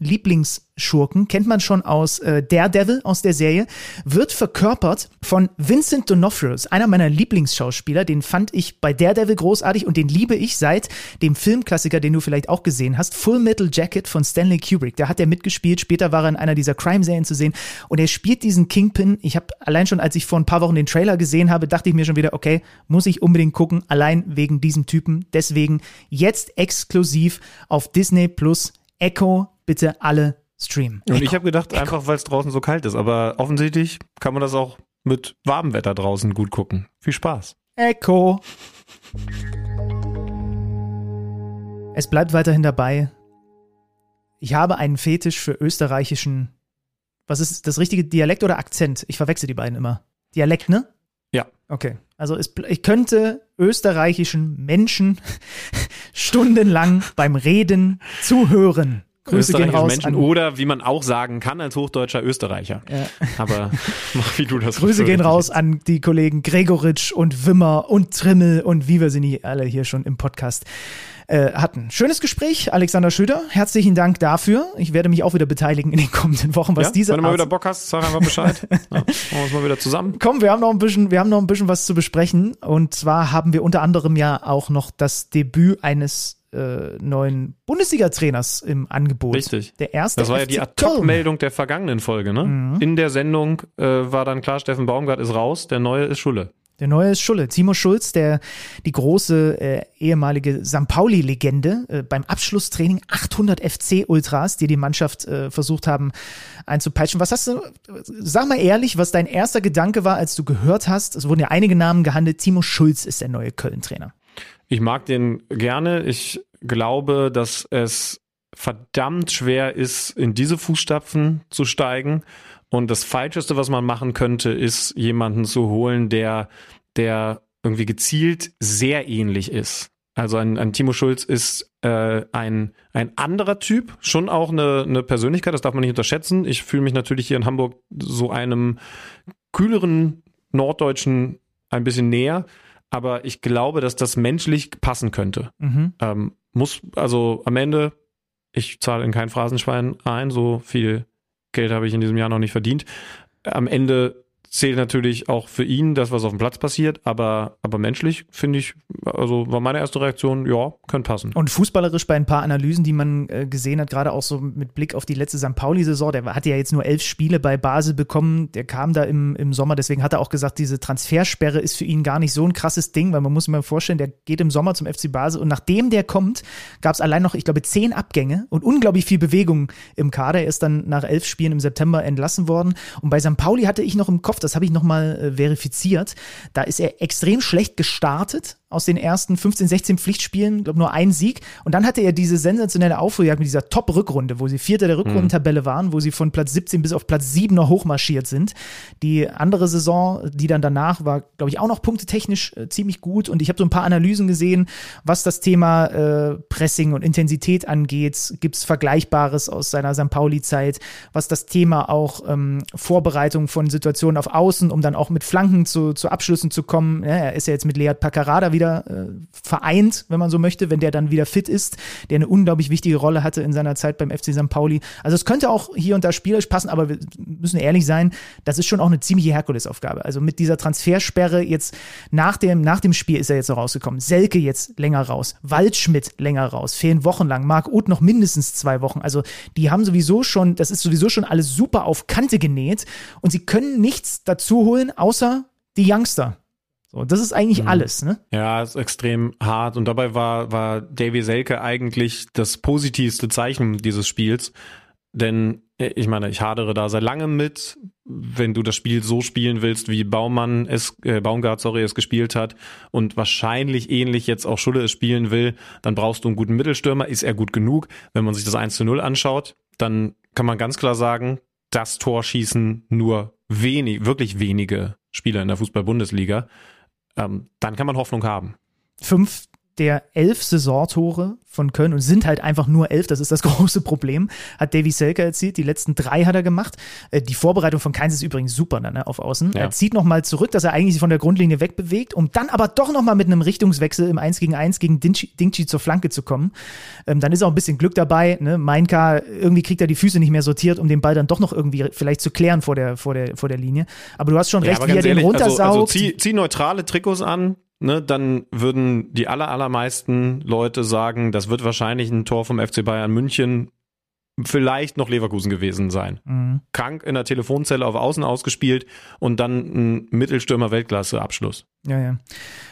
Lieblingsschurken, kennt man schon aus äh, Daredevil, aus der Serie, wird verkörpert von Vincent D'Onofrio, einer meiner Lieblingsschauspieler. Den fand ich bei Daredevil großartig und den liebe ich seit dem Filmklassiker, den du vielleicht auch gesehen hast, Full Metal Jacket von Stanley Kubrick. Da hat er mitgespielt, später war er in einer dieser Crime-Serien zu sehen und er spielt diesen Kingpin. Ich habe allein schon, als ich vor ein paar Wochen den Trailer gesehen habe, dachte ich mir schon wieder, okay, muss ich unbedingt gucken, allein wegen diesem Typen. Deswegen jetzt exklusiv auf Disney Plus Echo bitte alle streamen. Und ich habe gedacht, Echo. einfach weil es draußen so kalt ist. Aber offensichtlich kann man das auch mit warmem Wetter draußen gut gucken. Viel Spaß. Echo. Es bleibt weiterhin dabei. Ich habe einen Fetisch für österreichischen. Was ist das richtige Dialekt oder Akzent? Ich verwechsel die beiden immer. Dialekt, ne? Ja. Okay. Also es, ich könnte österreichischen Menschen stundenlang beim Reden zuhören. Grüße gehen raus Menschen an, oder wie man auch sagen kann als hochdeutscher Österreicher. Ja. Aber mach wie du das Grüße gehen raus an die Kollegen Gregoritsch und Wimmer und Trimmel und wie wir sie nie alle hier schon im Podcast äh, hatten. Schönes Gespräch, Alexander Schüter. Herzlichen Dank dafür. Ich werde mich auch wieder beteiligen in den kommenden Wochen, was ja? diese Wenn du mal wieder Bock hast, sag einfach Bescheid. ja, machen wir uns mal wieder zusammen. Komm, wir haben noch ein bisschen, wir haben noch ein bisschen was zu besprechen. Und zwar haben wir unter anderem ja auch noch das Debüt eines äh, neuen Bundesliga-Trainers im Angebot. Richtig. Der erste. Das war ja FC die Köln. Ad-Hoc-Meldung der vergangenen Folge. Ne? Mhm. In der Sendung äh, war dann klar, Steffen Baumgart ist raus, der neue ist Schulle. Der neue ist Schulle. Timo Schulz, der die große äh, ehemalige St. Pauli-Legende äh, beim Abschlusstraining 800 FC-Ultras, die die Mannschaft äh, versucht haben einzupeitschen. Was hast du, sag mal ehrlich, was dein erster Gedanke war, als du gehört hast, es wurden ja einige Namen gehandelt, Timo Schulz ist der neue Köln-Trainer. Ich mag den gerne. Ich glaube, dass es verdammt schwer ist, in diese Fußstapfen zu steigen. Und das Falscheste, was man machen könnte, ist, jemanden zu holen, der, der irgendwie gezielt sehr ähnlich ist. Also ein, ein Timo Schulz ist äh, ein, ein anderer Typ, schon auch eine, eine Persönlichkeit, das darf man nicht unterschätzen. Ich fühle mich natürlich hier in Hamburg so einem kühleren Norddeutschen ein bisschen näher, aber ich glaube, dass das menschlich passen könnte. Mhm. Ähm, muss, also am Ende, ich zahle in kein Phrasenschwein ein, so viel Geld habe ich in diesem Jahr noch nicht verdient. Am Ende zählt natürlich auch für ihn das, was auf dem Platz passiert, aber, aber menschlich finde ich, also war meine erste Reaktion, ja, könnte passen. Und fußballerisch bei ein paar Analysen, die man äh, gesehen hat, gerade auch so mit Blick auf die letzte St. Pauli-Saison, der hatte ja jetzt nur elf Spiele bei Basel bekommen, der kam da im, im Sommer, deswegen hat er auch gesagt, diese Transfersperre ist für ihn gar nicht so ein krasses Ding, weil man muss sich mal vorstellen, der geht im Sommer zum FC Basel und nachdem der kommt, gab es allein noch, ich glaube, zehn Abgänge und unglaublich viel Bewegung im Kader. Er ist dann nach elf Spielen im September entlassen worden und bei St. Pauli hatte ich noch im Kopf, das habe ich nochmal äh, verifiziert, da ist er extrem schlecht gestartet, aus den ersten 15, 16 Pflichtspielen, glaube nur ein Sieg. Und dann hatte er diese sensationelle Aufholjagd mit dieser Top-Rückrunde, wo sie Vierter der Rückrundentabelle waren, wo sie von Platz 17 bis auf Platz 7 noch hochmarschiert sind. Die andere Saison, die dann danach war, glaube ich, auch noch punktetechnisch äh, ziemlich gut. Und ich habe so ein paar Analysen gesehen, was das Thema äh, Pressing und Intensität angeht. Gibt es Vergleichbares aus seiner St. Pauli-Zeit, was das Thema auch ähm, Vorbereitung von Situationen auf Außen, um dann auch mit Flanken zu, zu Abschlüssen zu kommen. Ja, er ist ja jetzt mit Lead Paccarada wieder wieder äh, vereint, wenn man so möchte, wenn der dann wieder fit ist, der eine unglaublich wichtige Rolle hatte in seiner Zeit beim FC St. Pauli. Also es könnte auch hier und da spielerisch passen, aber wir müssen ehrlich sein, das ist schon auch eine ziemliche Herkulesaufgabe. Also mit dieser Transfersperre jetzt nach dem, nach dem Spiel ist er jetzt noch rausgekommen. Selke jetzt länger raus, Waldschmidt länger raus, fehlen wochenlang, Marc Uth noch mindestens zwei Wochen. Also die haben sowieso schon, das ist sowieso schon alles super auf Kante genäht und sie können nichts dazu holen, außer die Youngster. So, das ist eigentlich mhm. alles, ne? Ja, ist extrem hart. Und dabei war, war Davy Selke eigentlich das positivste Zeichen dieses Spiels. Denn ich meine, ich hadere da seit langem mit, wenn du das Spiel so spielen willst, wie Baumann es, äh, Baumgart, sorry, es gespielt hat und wahrscheinlich ähnlich jetzt auch Schulle es spielen will, dann brauchst du einen guten Mittelstürmer. Ist er gut genug? Wenn man sich das 1 zu 0 anschaut, dann kann man ganz klar sagen, das Tor schießen nur wenig, wirklich wenige Spieler in der Fußball-Bundesliga ähm, dann kann man Hoffnung haben. Fünf der elf Saisontore von Köln und sind halt einfach nur elf, das ist das große Problem, hat Davy Selke erzielt. Die letzten drei hat er gemacht. Äh, die Vorbereitung von Keins ist übrigens super dann, ne, auf Außen. Ja. Er zieht nochmal zurück, dass er eigentlich von der Grundlinie wegbewegt, um dann aber doch nochmal mit einem Richtungswechsel im 1 gegen 1 gegen Dingchi zur Flanke zu kommen. Ähm, dann ist auch ein bisschen Glück dabei. Ne? Mainka, irgendwie kriegt er die Füße nicht mehr sortiert, um den Ball dann doch noch irgendwie vielleicht zu klären vor der, vor der, vor der Linie. Aber du hast schon recht, ja, wie er den runtersaugt. Also, also zieh, zieh neutrale Trikots an, ne, dann würden die aller, allermeisten Leute sagen, das wird wahrscheinlich ein Tor vom FC Bayern München vielleicht noch Leverkusen gewesen sein. Mhm. Krank in der Telefonzelle auf Außen ausgespielt und dann ein Mittelstürmer Weltklasse-Abschluss. Ja, ja.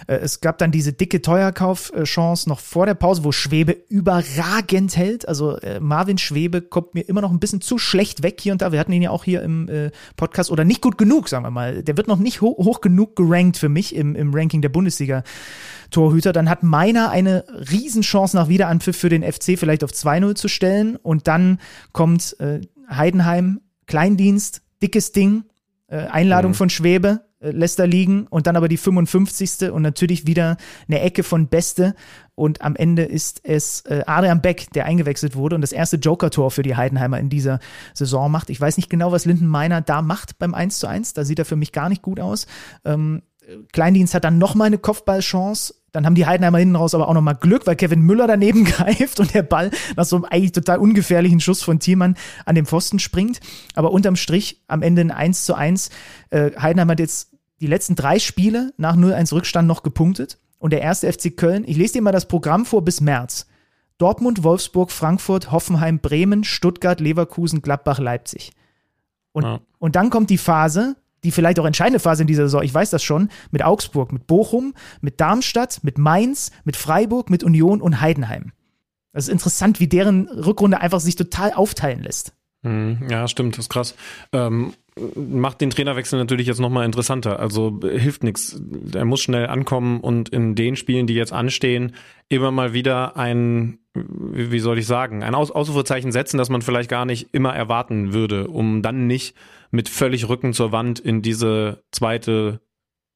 Äh, es gab dann diese dicke Teuerkauf-Chance noch vor der Pause, wo Schwebe überragend hält. Also äh, Marvin Schwebe kommt mir immer noch ein bisschen zu schlecht weg hier und da. Wir hatten ihn ja auch hier im äh, Podcast oder nicht gut genug, sagen wir mal. Der wird noch nicht hoch, hoch genug gerankt für mich im, im Ranking der Bundesliga. Torhüter, dann hat Meiner eine Riesenchance nach Wiederanpfiff für den FC vielleicht auf 2-0 zu stellen und dann kommt Heidenheim, Kleindienst, dickes Ding, Einladung mhm. von Schwebe, lässt er liegen und dann aber die 55. und natürlich wieder eine Ecke von Beste und am Ende ist es äh, Adrian Beck, der eingewechselt wurde und das erste Joker-Tor für die Heidenheimer in dieser Saison macht. Ich weiß nicht genau, was Linden Meiner da macht beim 1 zu 1, da sieht er für mich gar nicht gut aus. Ähm, Kleindienst hat dann nochmal eine Kopfballchance. Dann haben die Heidenheimer hinten raus aber auch nochmal Glück, weil Kevin Müller daneben greift und der Ball nach so einem eigentlich total ungefährlichen Schuss von Thielmann an den Pfosten springt. Aber unterm Strich am Ende ein 1 zu 1. Äh, Heidenheim hat jetzt die letzten drei Spiele nach 0-1 Rückstand noch gepunktet. Und der erste FC Köln, ich lese dir mal das Programm vor bis März. Dortmund, Wolfsburg, Frankfurt, Hoffenheim, Bremen, Stuttgart, Leverkusen, Gladbach, Leipzig. Und, ja. und dann kommt die Phase, die vielleicht auch entscheidende Phase in dieser Saison, ich weiß das schon, mit Augsburg, mit Bochum, mit Darmstadt, mit Mainz, mit Freiburg, mit Union und Heidenheim. Das ist interessant, wie deren Rückrunde einfach sich total aufteilen lässt. Mhm. Ja, stimmt, das ist krass. Ähm, macht den Trainerwechsel natürlich jetzt nochmal interessanter. Also hilft nichts. Er muss schnell ankommen und in den Spielen, die jetzt anstehen, immer mal wieder ein, wie soll ich sagen, ein Aus Ausrufezeichen setzen, das man vielleicht gar nicht immer erwarten würde, um dann nicht mit völlig Rücken zur Wand in diese zweite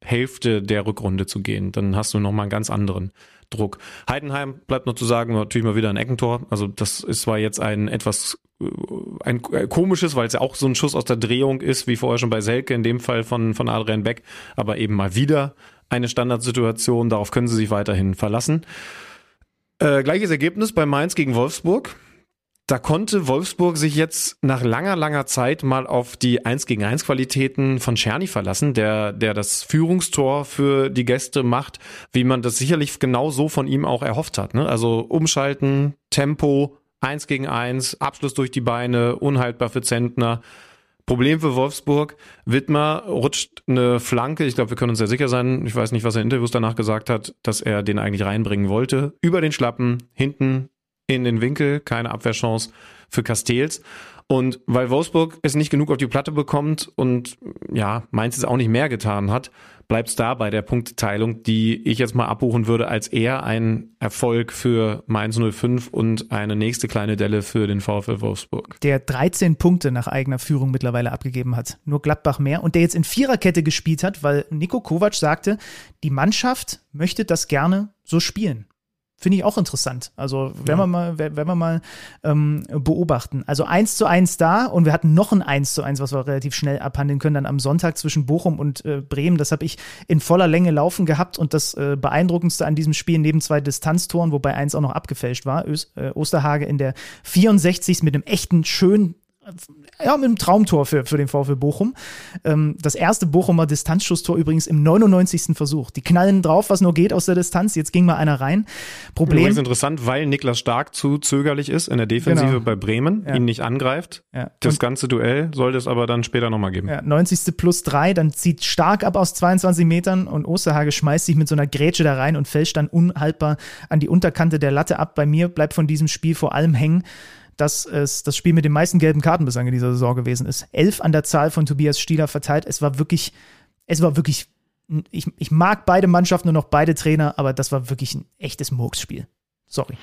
Hälfte der Rückrunde zu gehen. Dann hast du nochmal einen ganz anderen Druck. Heidenheim bleibt noch zu sagen, natürlich mal wieder ein Eckentor. Also das ist zwar jetzt ein etwas äh, ein komisches, weil es ja auch so ein Schuss aus der Drehung ist, wie vorher schon bei Selke, in dem Fall von, von Adrian Beck, aber eben mal wieder eine Standardsituation. Darauf können sie sich weiterhin verlassen. Äh, gleiches Ergebnis bei Mainz gegen Wolfsburg. Da konnte Wolfsburg sich jetzt nach langer, langer Zeit mal auf die 1 gegen 1 Qualitäten von Czerny verlassen, der, der das Führungstor für die Gäste macht, wie man das sicherlich genau so von ihm auch erhofft hat. Ne? Also umschalten, Tempo, 1 gegen 1, Abschluss durch die Beine, unhaltbar für Zentner. Problem für Wolfsburg, Wittmer rutscht eine Flanke, ich glaube, wir können uns sehr sicher sein, ich weiß nicht, was er in Interviews danach gesagt hat, dass er den eigentlich reinbringen wollte, über den Schlappen, hinten in den Winkel, keine Abwehrchance für Castells. Und weil Wolfsburg es nicht genug auf die Platte bekommt und ja, Mainz es auch nicht mehr getan hat, bleibt es da bei der Punkteteilung, die ich jetzt mal abbuchen würde als eher ein Erfolg für Mainz 05 und eine nächste kleine Delle für den VfL Wolfsburg. Der 13 Punkte nach eigener Führung mittlerweile abgegeben hat. Nur Gladbach mehr. Und der jetzt in Viererkette gespielt hat, weil Nico Kovac sagte, die Mannschaft möchte das gerne so spielen. Finde ich auch interessant. Also, wenn ja. wir mal, wenn wir mal ähm, beobachten. Also eins zu eins da und wir hatten noch ein eins zu eins, was wir relativ schnell abhandeln können, dann am Sonntag zwischen Bochum und äh, Bremen. Das habe ich in voller Länge laufen gehabt und das äh, beeindruckendste an diesem Spiel neben zwei Distanztoren, wobei eins auch noch abgefälscht war, Ös, äh, Osterhage in der 64. mit einem echten schönen ja, mit einem Traumtor für, für den VfL Bochum. Ähm, das erste Bochumer Distanzschusstor übrigens im 99. Versuch. Die knallen drauf, was nur geht aus der Distanz. Jetzt ging mal einer rein. Problem. Übrigens interessant, weil Niklas Stark zu zögerlich ist in der Defensive genau. bei Bremen, ja. ihn nicht angreift. Ja. Das ganze Duell sollte es aber dann später nochmal geben. Ja, 90. plus drei, dann zieht Stark ab aus 22 Metern und Osterhage schmeißt sich mit so einer Grätsche da rein und fälscht dann unhaltbar an die Unterkante der Latte ab. Bei mir bleibt von diesem Spiel vor allem hängen, dass es das Spiel mit den meisten gelben Karten bislang in dieser Saison gewesen ist. Elf an der Zahl von Tobias Stieler verteilt. Es war wirklich, es war wirklich, ich, ich mag beide Mannschaften und auch beide Trainer, aber das war wirklich ein echtes Murks-Spiel. Sorry.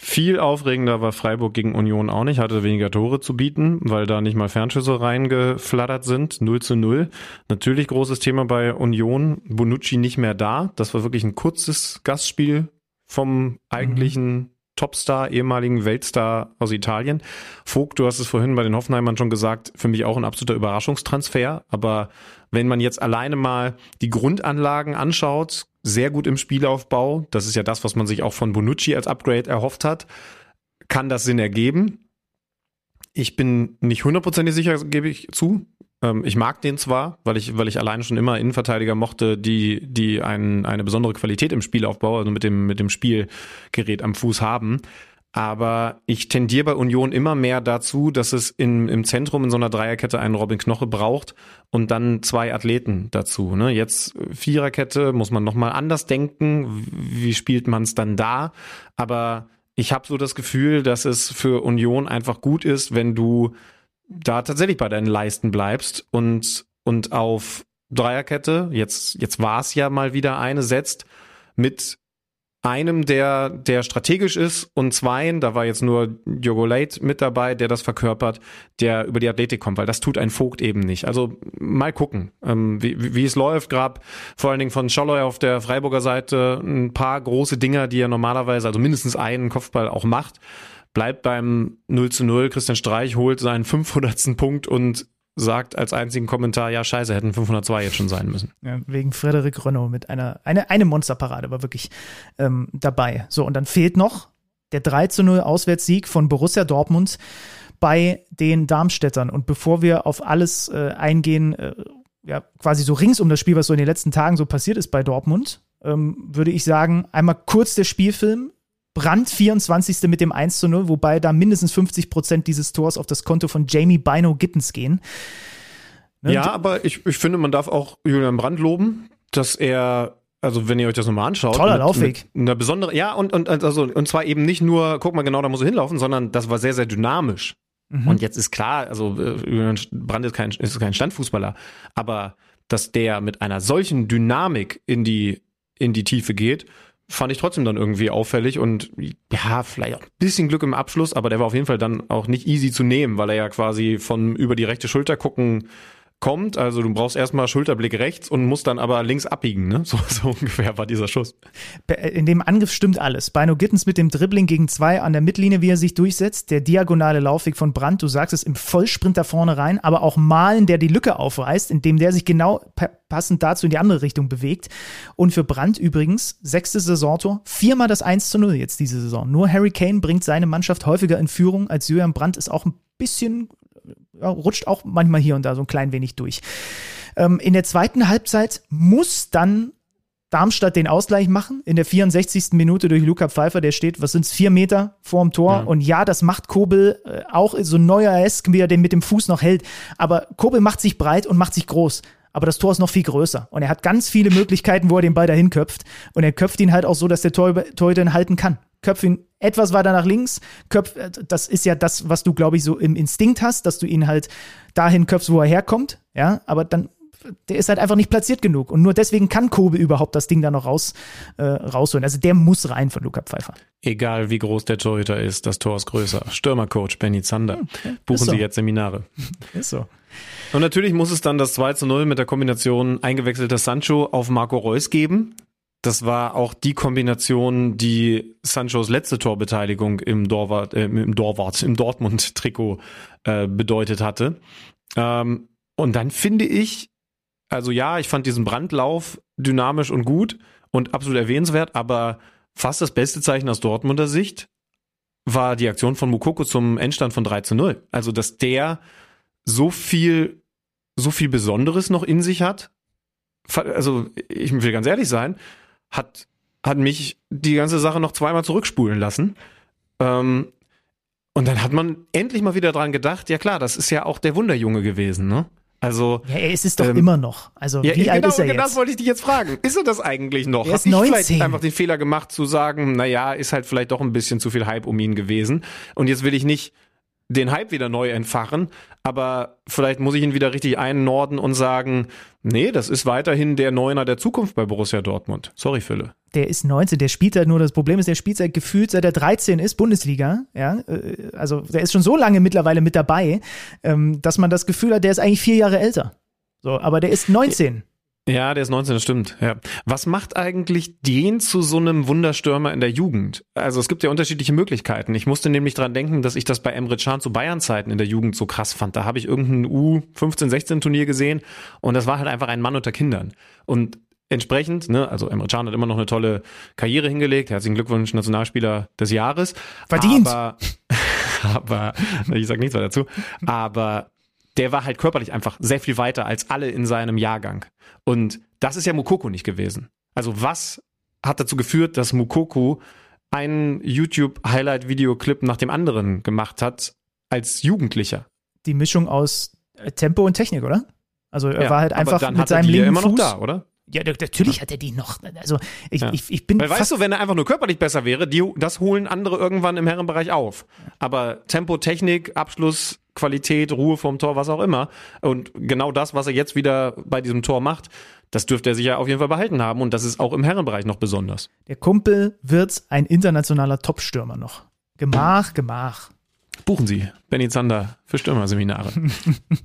Viel aufregender war Freiburg gegen Union auch nicht, hatte weniger Tore zu bieten, weil da nicht mal Fernschüsse reingeflattert sind. 0 zu 0. Natürlich großes Thema bei Union. Bonucci nicht mehr da. Das war wirklich ein kurzes Gastspiel vom eigentlichen mhm. Topstar, ehemaligen Weltstar aus Italien. Vogt, du hast es vorhin bei den Hoffenheimern schon gesagt, für mich auch ein absoluter Überraschungstransfer. Aber wenn man jetzt alleine mal die Grundanlagen anschaut, sehr gut im Spielaufbau, das ist ja das, was man sich auch von Bonucci als Upgrade erhofft hat, kann das Sinn ergeben. Ich bin nicht hundertprozentig sicher, gebe ich zu. Ähm, ich mag den zwar, weil ich, weil ich alleine schon immer Innenverteidiger mochte, die, die ein, eine besondere Qualität im Spielaufbau, also mit dem, mit dem Spielgerät am Fuß haben. Aber ich tendiere bei Union immer mehr dazu, dass es in, im Zentrum in so einer Dreierkette einen Robin Knoche braucht und dann zwei Athleten dazu. Ne? Jetzt Viererkette muss man nochmal anders denken. Wie spielt man es dann da? Aber ich habe so das Gefühl, dass es für Union einfach gut ist, wenn du da tatsächlich bei deinen Leisten bleibst und, und auf Dreierkette, jetzt, jetzt war es ja mal wieder eine, setzt mit einem, der, der strategisch ist und zweien, da war jetzt nur Diogo Late mit dabei, der das verkörpert, der über die Athletik kommt, weil das tut ein Vogt eben nicht. Also mal gucken, ähm, wie, wie es läuft. Grab vor allen Dingen von Scholloy auf der Freiburger Seite ein paar große Dinger, die er normalerweise, also mindestens einen Kopfball auch macht bleibt beim 0 zu 0. Christian Streich holt seinen 500. Punkt und sagt als einzigen Kommentar, ja scheiße, hätten 502 jetzt schon sein müssen. Ja, wegen Frederik Renault mit einer, eine, eine Monsterparade war wirklich ähm, dabei. So, und dann fehlt noch der 3 zu 0 Auswärtssieg von Borussia Dortmund bei den Darmstädtern. Und bevor wir auf alles äh, eingehen, äh, ja, quasi so rings um das Spiel, was so in den letzten Tagen so passiert ist bei Dortmund, ähm, würde ich sagen, einmal kurz der Spielfilm, Brand 24. mit dem 1 zu 0, wobei da mindestens 50 Prozent dieses Tors auf das Konto von Jamie Bino Gittens gehen. Ne? Ja, aber ich, ich finde, man darf auch Julian Brandt loben, dass er also wenn ihr euch das nochmal anschaut. Toller mit, Laufweg. Mit einer besondere, ja, und, und, also, und zwar eben nicht nur, guck mal genau, da muss er hinlaufen, sondern das war sehr, sehr dynamisch. Mhm. Und jetzt ist klar, also äh, Brand ist kein, ist kein Standfußballer, aber dass der mit einer solchen Dynamik in die, in die Tiefe geht, fand ich trotzdem dann irgendwie auffällig und ja, vielleicht auch ein bisschen Glück im Abschluss, aber der war auf jeden Fall dann auch nicht easy zu nehmen, weil er ja quasi von über die rechte Schulter gucken kommt. Also du brauchst erstmal Schulterblick rechts und musst dann aber links abbiegen. Ne? So, so ungefähr war dieser Schuss. In dem Angriff stimmt alles. Bino Gittens mit dem Dribbling gegen zwei an der Mittellinie, wie er sich durchsetzt. Der diagonale Laufweg von Brandt, du sagst es, im Vollsprint da vorne rein, aber auch Malen, der die Lücke aufreißt, indem der sich genau passend dazu in die andere Richtung bewegt. Und für Brandt übrigens, sechste Saisontor, viermal das 1 zu 0 jetzt diese Saison. Nur Harry Kane bringt seine Mannschaft häufiger in Führung als Julian Brandt ist auch ein bisschen ja, rutscht auch manchmal hier und da so ein klein wenig durch. Ähm, in der zweiten Halbzeit muss dann Darmstadt den Ausgleich machen in der 64. Minute durch Luca Pfeiffer, der steht, was sind es, vier Meter vorm Tor. Ja. Und ja, das macht Kobel äh, auch so neuer-esk, wie er den mit dem Fuß noch hält. Aber Kobel macht sich breit und macht sich groß. Aber das Tor ist noch viel größer. Und er hat ganz viele Möglichkeiten, wo er den Ball dahin köpft. Und er köpft ihn halt auch so, dass der Torhüter ihn halten kann. Köpft ihn etwas weiter nach links, köpf, äh, das ist ja das, was du, glaube ich, so im Instinkt hast, dass du ihn halt dahin köpfst, wo er herkommt, ja, aber dann der ist halt einfach nicht platziert genug. Und nur deswegen kann Kobe überhaupt das Ding da noch raus, äh, rausholen. Also der muss rein von Luca Pfeiffer. Egal wie groß der Torhüter ist, das Tor ist größer. Stürmercoach Benny Zander. Hm, Buchen so. Sie jetzt Seminare. Ist so. Und natürlich muss es dann das 2 zu 0 mit der Kombination eingewechselter Sancho auf Marco Reus geben. Das war auch die Kombination, die Sanchos letzte Torbeteiligung im Dorwart, äh, im Dorwart, im Dortmund-Trikot äh, bedeutet hatte. Ähm, und dann finde ich, also ja, ich fand diesen Brandlauf dynamisch und gut und absolut erwähnenswert, aber fast das beste Zeichen aus Dortmunder Sicht war die Aktion von Mukoko zum Endstand von 3 zu 0. Also, dass der so viel, so viel Besonderes noch in sich hat. Also, ich will ganz ehrlich sein, hat, hat mich die ganze Sache noch zweimal zurückspulen lassen. Ähm, und dann hat man endlich mal wieder dran gedacht, ja klar, das ist ja auch der Wunderjunge gewesen, ne? Also. Ja, er ist es doch ähm, immer noch. Also, ja, wie genau, alt ist er genau jetzt? das wollte ich dich jetzt fragen. Ist er das eigentlich noch? Er ist Hab ich 19. vielleicht einfach den Fehler gemacht zu sagen, na ja, ist halt vielleicht doch ein bisschen zu viel Hype um ihn gewesen. Und jetzt will ich nicht den Hype wieder neu entfachen, aber vielleicht muss ich ihn wieder richtig einnorden und sagen, nee, das ist weiterhin der Neuner der Zukunft bei Borussia Dortmund. Sorry, Fülle. Der ist 19, der spielt halt nur, das Problem ist, der spielt seit gefühlt, seit er 13 ist, Bundesliga, ja, äh, also der ist schon so lange mittlerweile mit dabei, ähm, dass man das Gefühl hat, der ist eigentlich vier Jahre älter. So, aber der ist 19. Ja, der ist 19, das stimmt. Ja. Was macht eigentlich den zu so einem Wunderstürmer in der Jugend? Also es gibt ja unterschiedliche Möglichkeiten. Ich musste nämlich dran denken, dass ich das bei Emre Can zu Bayern-Zeiten in der Jugend so krass fand. Da habe ich irgendein U15, 16 Turnier gesehen und das war halt einfach ein Mann unter Kindern. Und entsprechend, ne, also Emre Can hat immer noch eine tolle Karriere hingelegt. Herzlichen Glückwunsch, Nationalspieler des Jahres. Verdient. Aber, aber ich sag nichts weiter dazu. Aber der war halt körperlich einfach sehr viel weiter als alle in seinem Jahrgang. Und das ist ja Mukoko nicht gewesen. Also was hat dazu geführt, dass Mukoko einen YouTube-Highlight-Videoclip nach dem anderen gemacht hat als Jugendlicher? Die Mischung aus Tempo und Technik, oder? Also er ja, war halt einfach mit seinem linken immer Fuß. noch da, oder? Ja, natürlich hat er die noch. Also ich, ja. ich, ich bin. Weil weißt du, wenn er einfach nur körperlich besser wäre, die, das holen andere irgendwann im Herrenbereich auf. Aber Tempo, Technik, Abschluss, Qualität, Ruhe vom Tor, was auch immer. Und genau das, was er jetzt wieder bei diesem Tor macht, das dürfte er sich ja auf jeden Fall behalten haben. Und das ist auch im Herrenbereich noch besonders. Der Kumpel wird ein internationaler Topstürmer noch. Gemach, Gemach. Buchen Sie Benny Zander für Stürmerseminare.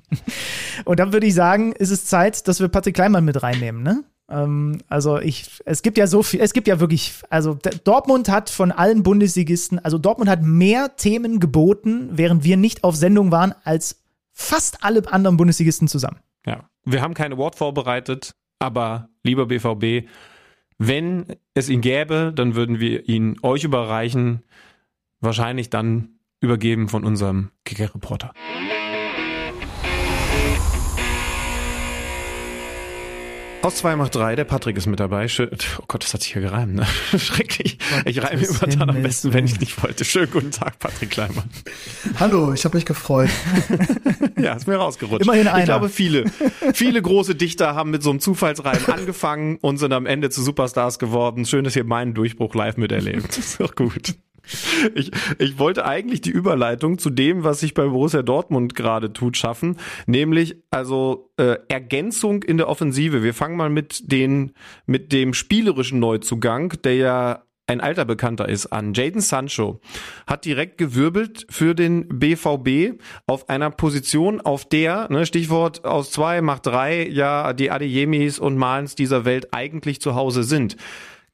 Und dann würde ich sagen, ist es Zeit, dass wir Patrick Kleinmann mit reinnehmen, ne? Ähm, also ich, es gibt ja so viel, es gibt ja wirklich, also Dortmund hat von allen Bundesligisten, also Dortmund hat mehr Themen geboten, während wir nicht auf Sendung waren, als fast alle anderen Bundesligisten zusammen. Ja, wir haben kein Award vorbereitet, aber lieber BVB, wenn es ihn gäbe, dann würden wir ihn euch überreichen, wahrscheinlich dann übergeben von unserem Kicker-Reporter. Aus 2 macht 3, der Patrick ist mit dabei. Schön, oh Gott, das hat sich hier gereimt, ne? Schrecklich. Ich reime immer dann am besten, wenn ich nicht wollte. Schönen guten Tag, Patrick Kleimann. Hallo, ich habe mich gefreut. ja, ist mir rausgerutscht. Immerhin einer. Ich glaube, viele, viele große Dichter haben mit so einem Zufallsreim angefangen und sind am Ende zu Superstars geworden. Schön, dass ihr meinen Durchbruch live miterlebt. Das ist doch gut. Ich, ich wollte eigentlich die Überleitung zu dem, was sich bei Borussia Dortmund gerade tut, schaffen, nämlich also äh, Ergänzung in der Offensive. Wir fangen mal mit den mit dem spielerischen Neuzugang, der ja ein alter Bekannter ist an. Jaden Sancho hat direkt gewirbelt für den BVB auf einer Position, auf der, ne, Stichwort aus zwei macht drei, ja, die Adeyemis und Malens dieser Welt eigentlich zu Hause sind.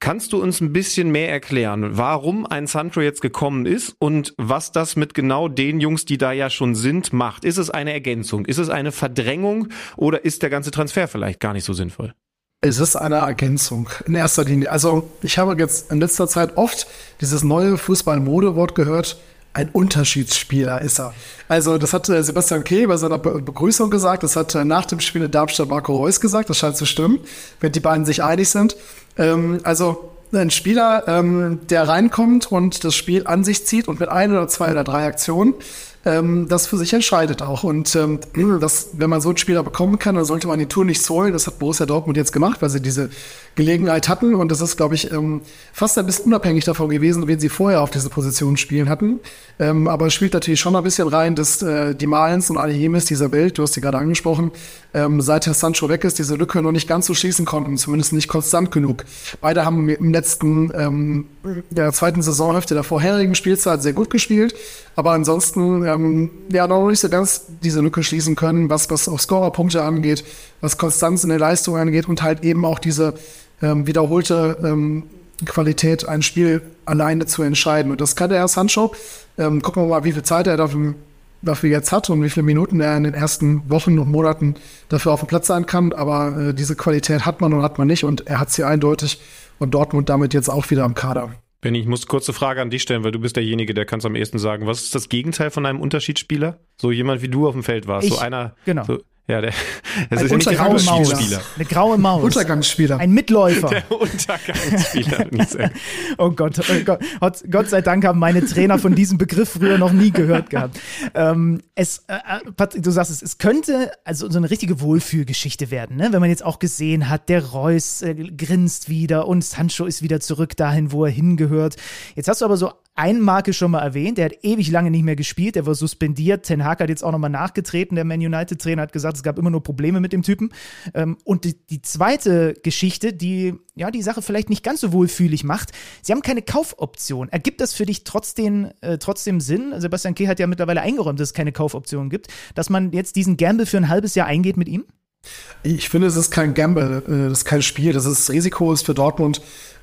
Kannst du uns ein bisschen mehr erklären, warum ein Sandro jetzt gekommen ist und was das mit genau den Jungs, die da ja schon sind, macht? Ist es eine Ergänzung? Ist es eine Verdrängung oder ist der ganze Transfer vielleicht gar nicht so sinnvoll? Es ist eine Ergänzung in erster Linie. Also ich habe jetzt in letzter Zeit oft dieses neue Fußball-Modewort gehört, ein Unterschiedsspieler ist er. Also, das hat äh, Sebastian Kehl bei seiner Be Begrüßung gesagt. Das hat äh, nach dem Spiel in Darmstadt Marco Reus gesagt. Das scheint zu stimmen, wenn die beiden sich einig sind. Ähm, also, ein Spieler, ähm, der reinkommt und das Spiel an sich zieht und mit ein oder zwei oder drei Aktionen ähm, das für sich entscheidet auch. Und ähm, das, wenn man so einen Spieler bekommen kann, dann sollte man die Tour nicht zollen. Das hat Borussia Dortmund jetzt gemacht, weil sie diese Gelegenheit hatten. Und das ist, glaube ich, ähm, fast ein bisschen unabhängig davon gewesen, wen sie vorher auf diese Position spielen hatten. Ähm, aber es spielt natürlich schon ein bisschen rein, dass äh, die Malens und Alihemis dieser Welt, du hast sie gerade angesprochen, ähm, seit Herr Sancho weg ist, diese Lücke noch nicht ganz so schließen konnten, zumindest nicht konstant genug. Beide haben im letzten, ähm, der zweiten Saisonhälfte der vorherigen Spielzeit sehr gut gespielt, aber ansonsten ähm, ja noch nicht so ganz diese Lücke schließen können, was, was auch Scorerpunkte angeht, was Konstanz in der Leistung angeht und halt eben auch diese ähm, wiederholte ähm, Qualität, ein Spiel alleine zu entscheiden. Und das kann der Herr Sancho. Ähm, gucken wir mal, wie viel Zeit er dafür, dafür jetzt hat und wie viele Minuten er in den ersten Wochen und Monaten dafür auf dem Platz sein kann. Aber äh, diese Qualität hat man und hat man nicht und er hat sie eindeutig und Dortmund damit jetzt auch wieder am Kader. Benny, ich muss kurze Frage an dich stellen, weil du bist derjenige, der kann es am ehesten sagen. Was ist das Gegenteil von einem Unterschiedsspieler? So jemand wie du auf dem Feld warst, Ich, so einer. genau. So, ja, der, das Ein ist nicht der graue Maus. Unterschiedsspieler. Eine graue Maus. Untergangsspieler. Ein Mitläufer. Der Untergangsspieler. Oh Gott, oh Gott, Gott, sei Dank haben meine Trainer von diesem Begriff früher noch nie gehört gehabt. Ähm, es, äh, äh, Patrick, du sagst es, es könnte also so eine richtige Wohlfühlgeschichte werden, ne? wenn man jetzt auch gesehen hat, der Reus äh, grinst wieder und Sancho ist wieder zurück dahin, wo er hingehört. Jetzt hast du aber so ein Marke schon mal erwähnt, der hat ewig lange nicht mehr gespielt, der war suspendiert. Ten Hag hat jetzt auch nochmal nachgetreten, der Man United-Trainer hat gesagt, es gab immer nur Probleme mit dem Typen. Ähm, und die, die zweite Geschichte, die ja die Sache vielleicht nicht ganz so wohlfühlig macht, sie haben keine Kaufoption. Ergibt das für dich trotzdem, äh, trotzdem Sinn? Sebastian Keh hat ja mittlerweile eingeräumt, dass es keine Kaufoption gibt, dass man jetzt diesen Gamble für ein halbes Jahr eingeht mit ihm? Ich finde, es ist kein Gamble, äh, das ist kein Spiel. Das ist Risiko ist für Dortmund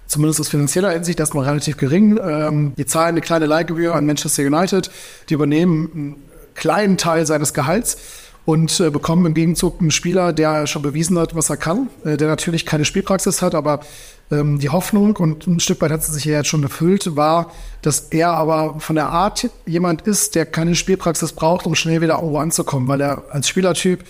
zumindest aus finanzieller Hinsicht erstmal relativ gering. Ähm, die zahlen eine kleine Leihgebühr an Manchester United, die übernehmen einen kleinen Teil seines Gehalts und äh, bekommen im Gegenzug einen Spieler, der schon bewiesen hat, was er kann, äh, der natürlich keine Spielpraxis hat, aber ähm, die Hoffnung und ein Stück weit hat sie sich ja jetzt schon erfüllt, war, dass er aber von der Art jemand ist, der keine Spielpraxis braucht, um schnell wieder irgendwo anzukommen, weil er als Spielertyp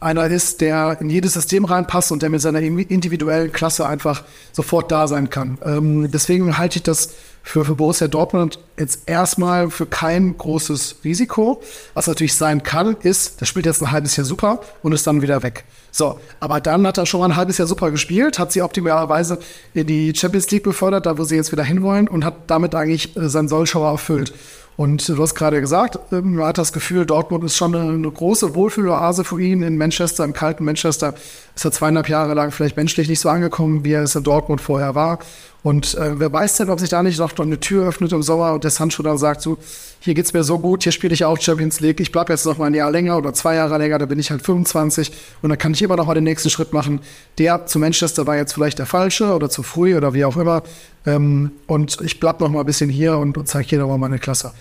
einer ist, der in jedes System reinpasst und der mit seiner individuellen Klasse einfach sofort da sein kann. Ähm, deswegen halte ich das für, für Borussia Dortmund jetzt erstmal für kein großes Risiko. Was natürlich sein kann, ist, der spielt jetzt ein halbes Jahr super und ist dann wieder weg. So, aber dann hat er schon mal ein halbes Jahr super gespielt, hat sie optimalerweise in die Champions League befördert, da wo sie jetzt wieder hinwollen und hat damit eigentlich äh, seinen Sollschauer erfüllt. Und du hast gerade gesagt, ähm, man hat das Gefühl, Dortmund ist schon eine, große Wohlfühloase für ihn in Manchester, im kalten Manchester. Ist er zweieinhalb Jahre lang vielleicht menschlich nicht so angekommen, wie er es in Dortmund vorher war. Und äh, wer weiß denn, ob sich da nicht noch eine Tür öffnet im Sommer und der Sancho dann sagt, so, hier geht's mir so gut, hier spiele ich auch Champions League, ich bleib jetzt noch mal ein Jahr länger oder zwei Jahre länger, da bin ich halt 25 und dann kann ich immer noch mal den nächsten Schritt machen. Der zu Manchester war jetzt vielleicht der falsche oder zu früh oder wie auch immer. Ähm, und ich bleib noch mal ein bisschen hier und, und zeige hier noch mal meine Klasse.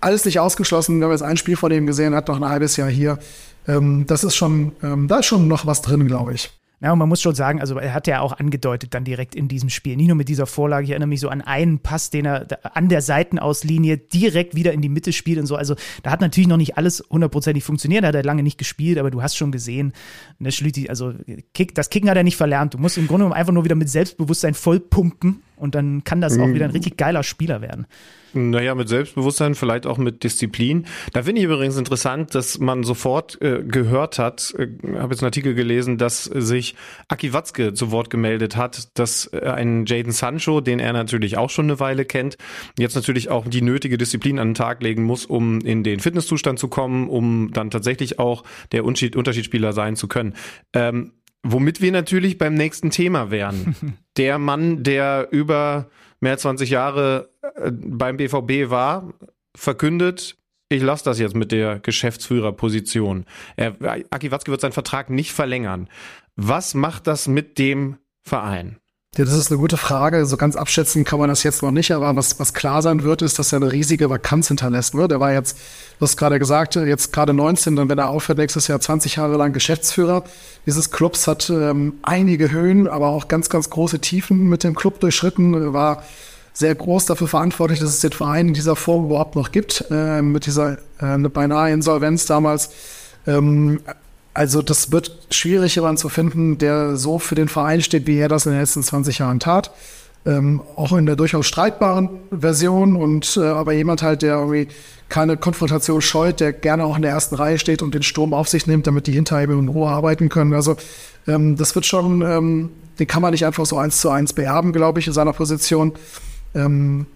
Alles nicht ausgeschlossen, wir haben jetzt ein Spiel von dem gesehen, hat noch ein halbes Jahr hier. Ähm, das ist schon, ähm, da ist schon noch was drin, glaube ich. Ja, und man muss schon sagen, also er hat ja auch angedeutet dann direkt in diesem Spiel, nicht nur mit dieser Vorlage, ich erinnere mich so an einen Pass, den er an der Seitenauslinie direkt wieder in die Mitte spielt und so. Also da hat natürlich noch nicht alles hundertprozentig funktioniert, da hat er lange nicht gespielt, aber du hast schon gesehen, ne, Schlüti, also Kick, das Kicken hat er nicht verlernt. Du musst im Grunde genommen einfach nur wieder mit Selbstbewusstsein voll pumpen und dann kann das auch wieder ein richtig geiler Spieler werden. Naja, mit Selbstbewusstsein, vielleicht auch mit Disziplin. Da finde ich übrigens interessant, dass man sofort äh, gehört hat, äh, habe jetzt einen Artikel gelesen, dass sich Aki Watzke zu Wort gemeldet hat, dass äh, ein Jaden Sancho, den er natürlich auch schon eine Weile kennt, jetzt natürlich auch die nötige Disziplin an den Tag legen muss, um in den Fitnesszustand zu kommen, um dann tatsächlich auch der Unterschied Unterschiedsspieler sein zu können. Ähm, womit wir natürlich beim nächsten Thema wären. der Mann, der über mehr als 20 Jahre äh, beim BVB war, verkündet, ich lasse das jetzt mit der Geschäftsführerposition. Er, Aki Watzke wird seinen Vertrag nicht verlängern. Was macht das mit dem Verein? Ja, das ist eine gute Frage. So ganz abschätzen kann man das jetzt noch nicht, aber was, was klar sein wird, ist, dass er eine riesige Vakanz hinterlässt. Ne? Der war jetzt, du hast gerade gesagt, jetzt gerade 19, dann wenn er aufhört, nächstes Jahr 20 Jahre lang Geschäftsführer dieses Clubs, hat ähm, einige Höhen, aber auch ganz, ganz große Tiefen mit dem Club durchschritten, war sehr groß dafür verantwortlich, dass es den Verein in dieser Form überhaupt noch gibt, äh, mit dieser äh, beinahe Insolvenz damals. Ähm, also das wird schwierig, jemanden zu finden, der so für den Verein steht, wie er das in den letzten 20 Jahren tat. Ähm, auch in der durchaus streitbaren Version und äh, aber jemand halt, der irgendwie keine Konfrontation scheut, der gerne auch in der ersten Reihe steht und den Sturm auf sich nimmt, damit die hinter ihm in Ruhe arbeiten können. Also ähm, das wird schon, ähm, den kann man nicht einfach so eins zu eins beerben, glaube ich, in seiner Position. Ähm,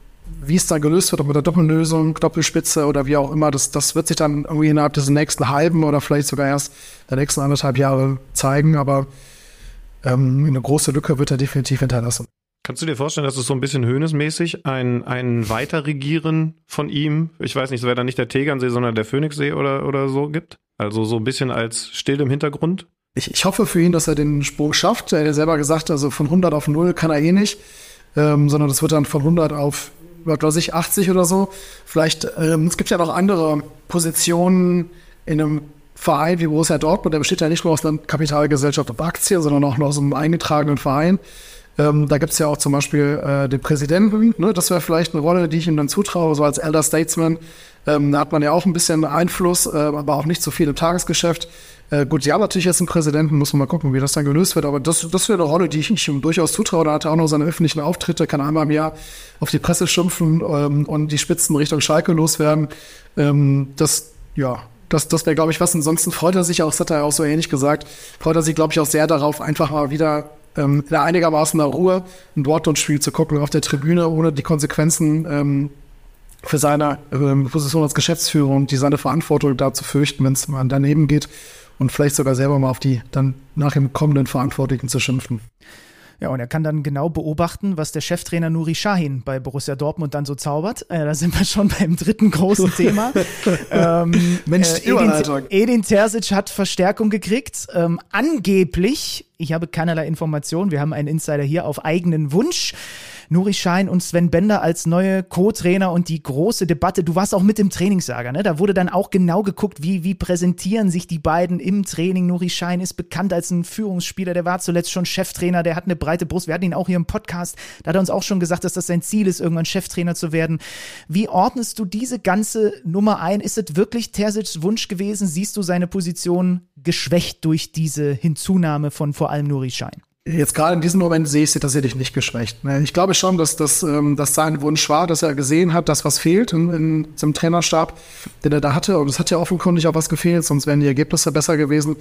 wie es dann gelöst wird, ob mit der Doppellösung, Doppelspitze oder wie auch immer, das, das wird sich dann irgendwie innerhalb des nächsten halben oder vielleicht sogar erst der nächsten anderthalb Jahre zeigen. Aber ähm, eine große Lücke wird er definitiv hinterlassen. Kannst du dir vorstellen, dass es so ein bisschen höhnesmäßig ein, ein Weiterregieren von ihm, ich weiß nicht, es wäre dann nicht der Tegernsee, sondern der Phoenixsee oder, oder so gibt? Also so ein bisschen als still im Hintergrund? Ich, ich hoffe für ihn, dass er den Sprung schafft. Er hat ja selber gesagt, also von 100 auf 0 kann er eh nicht, ähm, sondern das wird dann von 100 auf, was weiß ich, 80 oder so. Vielleicht, ähm, es gibt ja noch andere Positionen in einem Verein wie Borussia Dortmund, der besteht ja nicht nur aus einer Kapitalgesellschaft auf Aktien, sondern auch noch aus einem eingetragenen Verein. Ähm, da gibt's ja auch zum Beispiel äh, den Präsidenten, ne? das wäre vielleicht eine Rolle, die ich ihm dann zutraue, so als Elder Statesman. Ähm, da hat man ja auch ein bisschen Einfluss, äh, aber auch nicht so viel im Tagesgeschäft. Äh, gut, ja, natürlich jetzt einen Präsidenten, muss man mal gucken, wie das dann gelöst wird, aber das, das wäre eine Rolle, die ich ihm durchaus zutraue. Da hat er auch noch seine öffentlichen Auftritte, kann einmal im Jahr auf die Presse schimpfen ähm, und die Spitzen Richtung Schalke loswerden. Ähm, das, ja, das, das wäre, glaube ich, was. Ansonsten freut er sich auch, das hat er auch so ähnlich gesagt, freut er sich, glaube ich, auch sehr darauf, einfach mal wieder ähm, in einigermaßen Ruhe ein Dortmund-Spiel zu gucken auf der Tribüne, ohne die Konsequenzen ähm, für seine ähm, Position als Geschäftsführer und die seine Verantwortung da zu fürchten, wenn es mal daneben geht und vielleicht sogar selber mal auf die dann nach dem kommenden Verantwortlichen zu schimpfen. Ja, und er kann dann genau beobachten, was der Cheftrainer Nuri Sahin bei Borussia Dortmund dann so zaubert. Äh, da sind wir schon beim dritten großen Thema. ähm, Mensch, äh, Edin, Edin Terzic hat Verstärkung gekriegt. Ähm, angeblich, ich habe keinerlei Informationen, wir haben einen Insider hier auf eigenen Wunsch. Nuri Schein und Sven Bender als neue Co-Trainer und die große Debatte. Du warst auch mit im Trainingslager, ne? Da wurde dann auch genau geguckt, wie, wie präsentieren sich die beiden im Training. Nuri Schein ist bekannt als ein Führungsspieler, der war zuletzt schon Cheftrainer, der hat eine breite Brust. Wir hatten ihn auch hier im Podcast. Da hat er uns auch schon gesagt, dass das sein Ziel ist, irgendwann Cheftrainer zu werden. Wie ordnest du diese ganze Nummer ein? Ist es wirklich Tersic's Wunsch gewesen? Siehst du seine Position geschwächt durch diese Hinzunahme von vor allem Nuri Schein? Jetzt gerade in diesem Moment sehe ich sie tatsächlich nicht geschwächt. Ne? Ich glaube schon, dass das ähm, dass sein Wunsch war, dass er gesehen hat, dass was fehlt in, in seinem Trainerstab, den er da hatte. Und es hat ja offenkundig auch was gefehlt, sonst wären die Ergebnisse besser gewesen.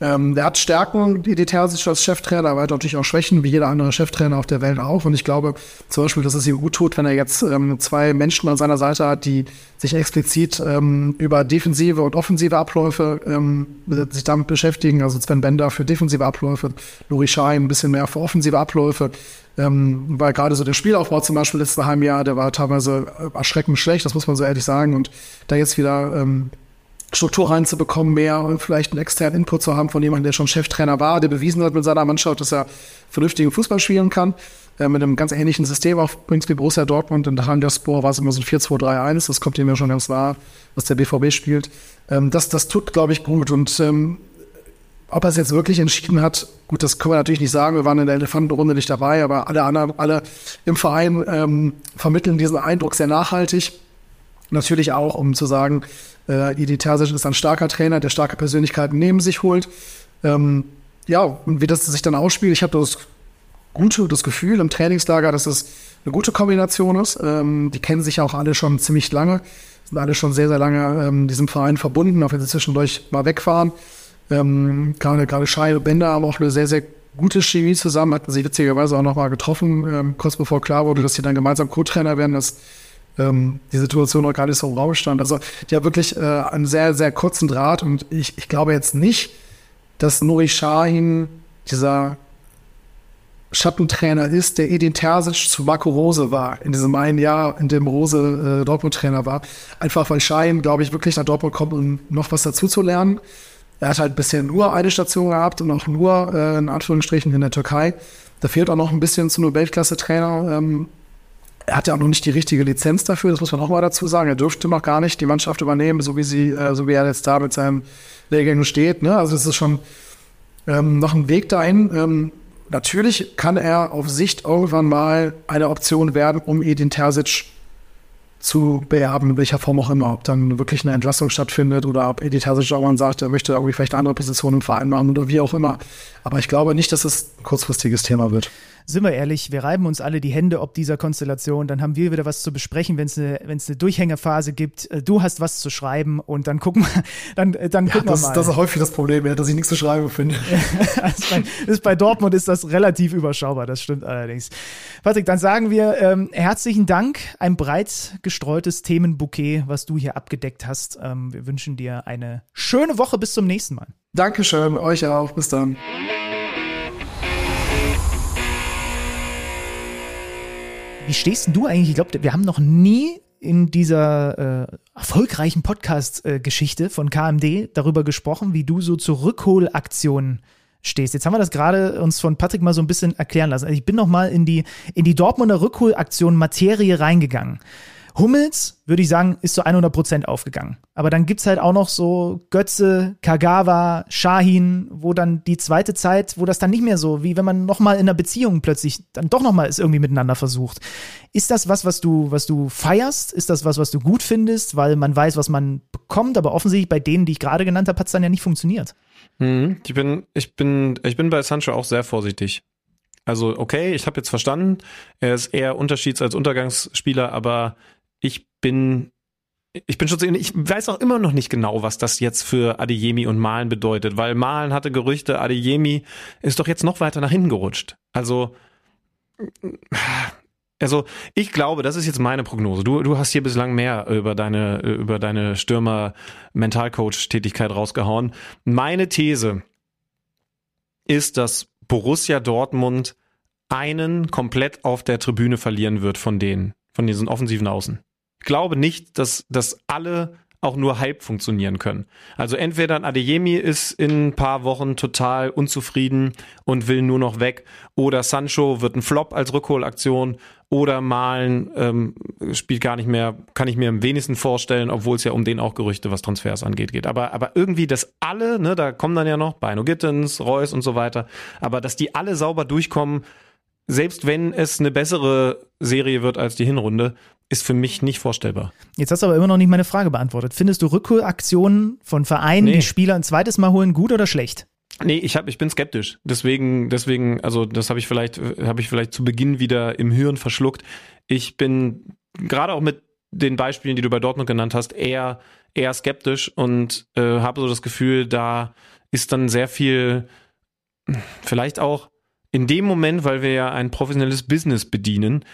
Ähm, der hat Stärken, die Terzic als Cheftrainer, aber er hat natürlich auch Schwächen, wie jeder andere Cheftrainer auf der Welt auch. Und ich glaube zum Beispiel, dass es ihm gut tut, wenn er jetzt ähm, zwei Menschen an seiner Seite hat, die sich explizit ähm, über defensive und offensive Abläufe ähm, sich damit beschäftigen. Also Sven Bender für defensive Abläufe, Lori Schein ein bisschen mehr für offensive Abläufe. Ähm, weil gerade so der Spielaufbau zum Beispiel letztes Heimjahr, der war teilweise erschreckend schlecht, das muss man so ehrlich sagen. Und da jetzt wieder ähm, Struktur reinzubekommen, mehr und vielleicht einen externen Input zu haben von jemandem, der schon Cheftrainer war, der bewiesen hat mit seiner Mannschaft, dass er vernünftigen Fußball spielen kann. Äh, mit einem ganz ähnlichen System auch übrigens wie Borussia Dortmund. Und daran der Spor war es immer so ein 4-2-3-1. Das kommt ihm ja schon ganz wahr, was der BVB spielt. Ähm, das, das tut, glaube ich, gut. Und ähm, ob er es jetzt wirklich entschieden hat, gut, das können wir natürlich nicht sagen. Wir waren in der Elefantenrunde nicht dabei, aber alle anderen, alle im Verein ähm, vermitteln diesen Eindruck sehr nachhaltig. Natürlich auch, um zu sagen, äh, Edi Terzic ist ein starker Trainer, der starke Persönlichkeiten neben sich holt. Ähm, ja, und wie das sich dann ausspielt, ich habe das gute das Gefühl im Trainingslager, dass es eine gute Kombination ist. Ähm, die kennen sich ja auch alle schon ziemlich lange, sind alle schon sehr, sehr lange ähm, diesem Verein verbunden, auch wenn sie zwischendurch mal wegfahren. Ähm, gerade, gerade Schei und Bender haben auch eine sehr, sehr gute Chemie zusammen, hatten sie witzigerweise auch noch mal getroffen, ähm, kurz bevor klar wurde, dass sie dann gemeinsam Co-Trainer werden. Das ähm, die Situation noch gar nicht so im Raum stand. Also die hat wirklich äh, einen sehr, sehr kurzen Draht und ich, ich glaube jetzt nicht, dass Nuri Shahin dieser Schattentrainer ist, der Edin Terzic zu Marco Rose war, in diesem einen Jahr, in dem Rose äh, Dortmund-Trainer war. Einfach weil Schein, glaube ich, wirklich nach Dortmund kommt, um noch was dazu zu lernen. Er hat halt bisher nur eine Station gehabt und auch nur, äh, in Anführungsstrichen, in der Türkei. Da fehlt auch noch ein bisschen zu einem Weltklasse-Trainer. Ähm, er hat ja auch noch nicht die richtige Lizenz dafür, das muss man auch mal dazu sagen. Er dürfte noch gar nicht die Mannschaft übernehmen, so wie sie, äh, so wie er jetzt da mit seinem Lehrgängen steht. Ne? Also es ist schon ähm, noch ein Weg dahin. Ähm, natürlich kann er auf Sicht irgendwann mal eine Option werden, um Edin Terzic zu beerben, in welcher Form auch immer. Ob dann wirklich eine Entlassung stattfindet oder ob Terzic irgendwann sagt, er möchte irgendwie vielleicht eine andere Position im Verein machen oder wie auch immer. Aber ich glaube nicht, dass es ein kurzfristiges Thema wird. Sind wir ehrlich, wir reiben uns alle die Hände ob dieser Konstellation, dann haben wir wieder was zu besprechen, wenn es eine, eine Durchhängerphase gibt. Äh, Du hast was zu schreiben und dann gucken wir, dann, äh, dann Ja, gucken das, wir mal. das ist häufig das Problem, ja, dass ich nichts zu schreiben finde. Also bei, ist bei Dortmund ist das relativ überschaubar, das stimmt allerdings. Patrick, dann sagen wir ähm, herzlichen Dank, ein breit gestreutes Themenbouquet, was du hier abgedeckt hast. Ähm, wir wünschen dir eine schöne Woche, bis zum nächsten Mal. Dankeschön, euch auch. Bis dann. Wie stehst denn du eigentlich? Ich glaube, wir haben noch nie in dieser äh, erfolgreichen Podcast-Geschichte von KMD darüber gesprochen, wie du so zur Rückholaktion stehst. Jetzt haben wir das gerade uns von Patrick mal so ein bisschen erklären lassen. Also ich bin noch mal in die, in die Dortmunder Rückholaktion Materie reingegangen. Hummels, würde ich sagen, ist zu 100 Prozent aufgegangen. Aber dann gibt's halt auch noch so Götze, Kagawa, Shahin, wo dann die zweite Zeit, wo das dann nicht mehr so, wie wenn man noch mal in einer Beziehung plötzlich dann doch noch mal es irgendwie miteinander versucht. Ist das was, was du, was du feierst? Ist das was, was du gut findest, weil man weiß, was man bekommt? Aber offensichtlich bei denen, die ich gerade genannt habe, hat's dann ja nicht funktioniert. Mhm. Ich bin, ich bin, ich bin bei Sancho auch sehr vorsichtig. Also okay, ich habe jetzt verstanden, er ist eher Unterschieds- als Untergangsspieler, aber ich bin, ich bin schon, so- ich weiß auch immer noch nicht genau, was das jetzt für Adeyemi und Malen bedeutet, weil Malen hatte Gerüchte, Adeyemi ist doch jetzt noch weiter nach hinten gerutscht. Also, also ich glaube, das ist jetzt meine Prognose. Du, du hast hier bislang mehr über deine, über deine Stürmer-Mentalcoach-Tätigkeit rausgehauen. Meine These ist, dass Borussia Dortmund einen komplett auf der Tribüne verlieren wird von denen, von diesen offensiven Außen. Glaube nicht, dass, dass alle auch nur halb funktionieren können. Also entweder ein Adeyemi ist in ein paar Wochen total unzufrieden und will nur noch weg, oder Sancho wird ein Flop als Rückholaktion, oder Malen ähm, spielt gar nicht mehr, kann ich mir am wenigsten vorstellen, obwohl es ja um den auch Gerüchte, was Transfers angeht, geht. Aber, aber irgendwie, dass alle, ne, da kommen dann ja noch Bino Gittens, Reus und so weiter, aber dass die alle sauber durchkommen, selbst wenn es eine bessere Serie wird als die Hinrunde, ist für mich nicht vorstellbar. Jetzt hast du aber immer noch nicht meine Frage beantwortet. Findest du Rückholaktionen von Vereinen, Nee. die Spieler ein zweites Mal holen, gut oder schlecht? Nee, ich hab, ich bin skeptisch. Deswegen, deswegen, also das habe ich vielleicht, habe ich vielleicht zu Beginn wieder im Hirn verschluckt. Ich bin gerade auch mit den Beispielen, die du bei Dortmund genannt hast, eher eher skeptisch und äh, habe so das Gefühl, da ist dann sehr viel, vielleicht auch in dem Moment, weil wir ja ein professionelles Business bedienen,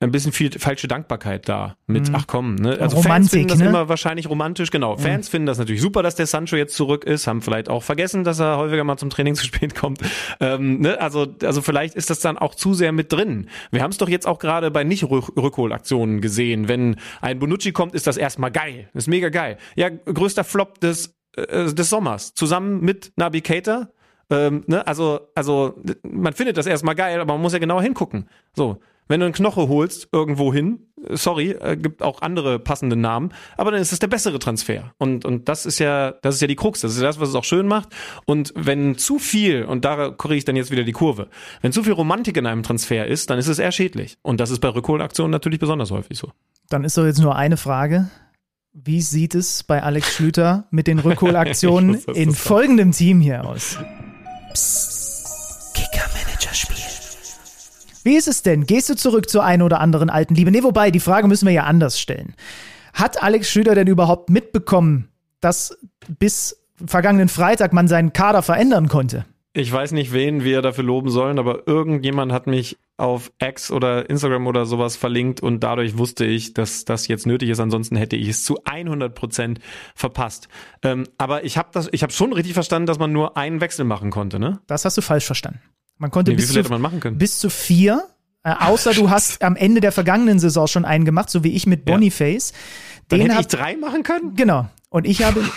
ein bisschen viel falsche Dankbarkeit da mit, Mhm. ach komm, ne? Also Fans Romantik, finden das ne? immer wahrscheinlich romantisch, genau. Fans finden das natürlich super, dass der Sancho jetzt zurück ist, haben vielleicht auch vergessen, dass er häufiger mal zum Training zu spät kommt. Ähm, ne? also, also vielleicht ist das dann auch zu sehr mit drin. Wir haben es doch jetzt auch gerade bei Nicht-Rückholaktionen gesehen. Wenn ein Bonucci kommt, ist das erstmal geil. ist mega geil. Ja, größter Flop des, äh, des Sommers. Zusammen mit Nabi Keita. Ähm, ne? Also, also man findet das erstmal geil, aber man muss ja genauer hingucken. So, wenn du einen Knoche holst irgendwo hin, äh, sorry, äh, gibt auch andere passende Namen, aber dann ist es der bessere Transfer. Und und das ist ja, das ist ja die Krux, das ist das, was es auch schön macht. Und wenn zu viel und da korrigiere ich dann jetzt wieder die Kurve, wenn zu viel Romantik in einem Transfer ist, dann ist es eher schädlich. Und das ist bei Rückholaktionen natürlich besonders häufig so. Dann ist doch jetzt nur eine Frage. Wie sieht es bei Alex Schlüter mit den Rückholaktionen in folgendem Team hier aus? Psst. Wie ist es denn? Gehst du zurück zur einen oder anderen alten Liebe? Nee, wobei, die Frage müssen wir ja anders stellen. Hat Alex Schlüter denn überhaupt mitbekommen, dass bis vergangenen Freitag man seinen Kader verändern konnte? Ich weiß nicht, wen wir dafür loben sollen, aber irgendjemand hat mich auf X oder Instagram oder sowas verlinkt und dadurch wusste ich, dass das jetzt nötig ist. Ansonsten hätte ich es zu 100 Prozent verpasst. Ähm, aber ich habe das, ich habe schon richtig verstanden, dass man nur einen Wechsel machen konnte, ne? Das hast du falsch verstanden. Man konnte Nee, wie bis, zu, hätte man machen können? bis zu vier, äh, außer du hast am Ende der vergangenen Saison schon einen gemacht, so wie ich mit Ja. Boniface. Dann Den hätte hab, ich drei machen können? Genau. Und ich habe.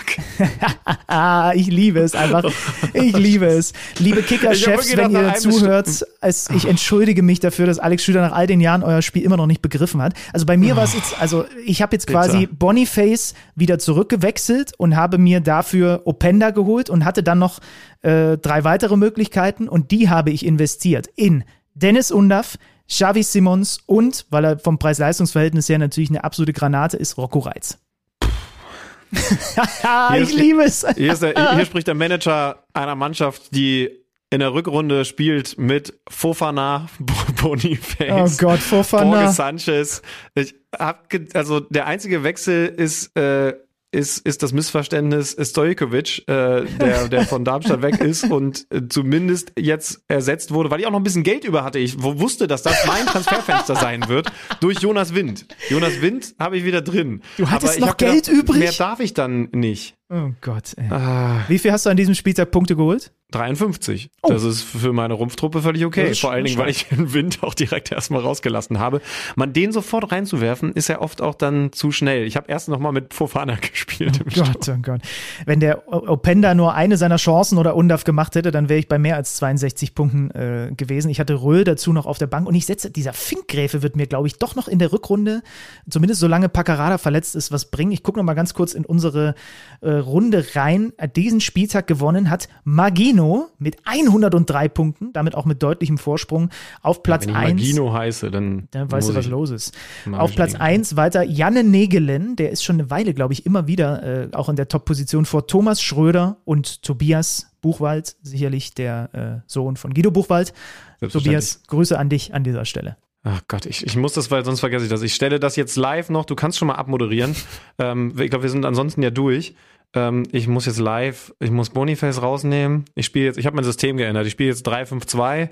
Ich liebe es einfach. Ich liebe es. Liebe Kicker-Chefs, wenn ihr zuhört, es, ich entschuldige mich dafür, dass Alex Schüler nach all den Jahren euer Spiel immer noch nicht begriffen hat. Also bei mir war es jetzt, also ich habe jetzt quasi. Boniface wieder zurückgewechselt und habe mir dafür Openda geholt und hatte dann noch äh, drei weitere Möglichkeiten und die habe ich investiert in Dennis Undaff, Xavi Simons und, weil er vom Preis-Leistungs-Verhältnis her natürlich eine absolute Granate ist, Rocco Reitz. Ich ist- liebe es. Hier, der, hier spricht der Manager einer Mannschaft, die in der Rückrunde spielt mit Fofana, Boniface, Oh Gott, Fofana. Borges Sanchez. Ich hab also der einzige Wechsel ist äh, ist, ist das Missverständnis Stojkovic, äh, der, der von Darmstadt weg ist und äh, zumindest jetzt ersetzt wurde, weil ich auch noch ein bisschen Geld über hatte. Ich wusste, dass das mein Transferfenster sein wird, durch Jonas Wind. Jonas Wind habe ich wieder drin. Du hattest noch hab gedacht, Geld übrig? Mehr darf ich dann nicht. Oh Gott, ey. Ah, Wie viel hast du an diesem Spieltag Punkte geholt? 53. Das ist für meine Rumpftruppe völlig okay. Oh. Vor allen Dingen, weil ich den Wind auch direkt erstmal rausgelassen habe. Man den sofort reinzuwerfen, ist ja oft auch dann zu schnell. Ich habe erst noch mal mit Fofana gespielt im Sturm. Gott, oh Gott. Wenn der Openda nur eine seiner Chancen oder Undaf gemacht hätte, dann wäre ich bei mehr als 62 Punkten äh, gewesen. Ich hatte Röhl dazu noch auf der Bank und ich setze, dieser Finkgräfe wird mir, glaube ich, doch noch in der Rückrunde, zumindest solange Paccarada verletzt ist, was bringen. Ich gucke noch mal ganz kurz in unsere äh, Runde rein. Äh, Diesen Spieltag gewonnen hat Magino mit 103 Punkten, damit auch mit deutlichem Vorsprung auf Platz Wenn ich 1. Magino heiße, dann, Dann weißt du, was los ist. Auf Platz stehen. 1 weiter Janne Negelen, der ist schon eine Weile, glaube ich, immer wieder äh, auch in der Top-Position vor Thomas Schröder und Tobias Buchwald, sicherlich der äh, Sohn von Guido Buchwald. Tobias, Grüße an dich an dieser Stelle. Ach Gott, ich, ich muss das, weil sonst vergesse ich das. Ich stelle das jetzt live noch. Du kannst schon mal abmoderieren. ähm, ich glaube, wir sind ansonsten ja durch. Ähm, ich muss jetzt live, ich muss Boniface rausnehmen. Ich spiele jetzt, ich habe mein System geändert. Ich spiele jetzt 3-5-2.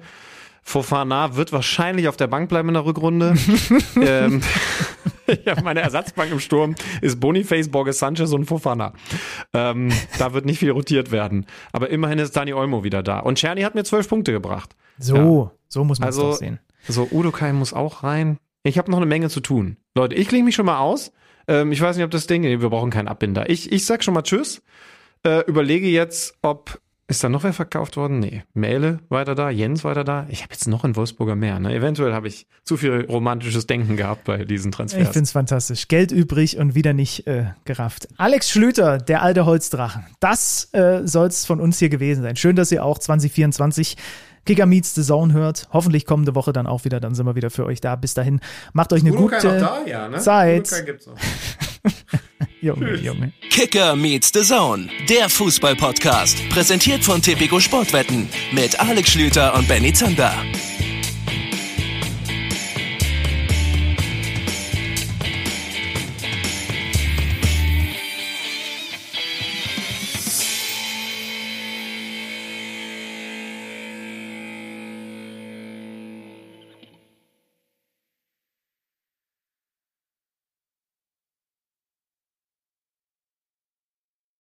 Fofana wird wahrscheinlich auf der Bank bleiben in der Rückrunde. ähm, ja, meine Ersatzbank im Sturm ist Boniface, Borges Sanchez und Fofana. Ähm, da wird nicht viel rotiert werden. Aber immerhin ist Dani Olmo wieder da. Und Czerny hat mir zwölf Punkte gebracht. So, so muss man es Also, doch sehen. so, Udokai muss auch rein. Ich habe noch eine Menge zu tun. Leute, ich klinge mich schon mal aus. Ähm, ich weiß nicht, ob das Ding, wir brauchen keinen Abbinder. Ich, ich sag schon mal Tschüss. Äh, überlege jetzt, ob, ist da noch wer verkauft worden? Nee. Mähle weiter da, Jens weiter da. Ich habe jetzt noch einen Wolfsburger mehr. Ne? Eventuell habe ich zu viel romantisches Denken gehabt bei diesen Ich Transfers. finde es fantastisch. Geld übrig und wieder nicht äh, gerafft. Alex Schlüter, der alte Holzdrachen. Das äh, soll es von uns hier gewesen sein. Schön, dass ihr auch 2024 Kicker Meets the Zone hört. Hoffentlich kommende Woche dann auch wieder. Dann sind wir wieder für euch da. Bis dahin, macht euch eine gute Ja, ne? Zeit. Junge, Junge. Kicker meets the Zone, der Fußball-Podcast. Präsentiert von Tipico Sportwetten mit Alex Schlüter und Benny Zander.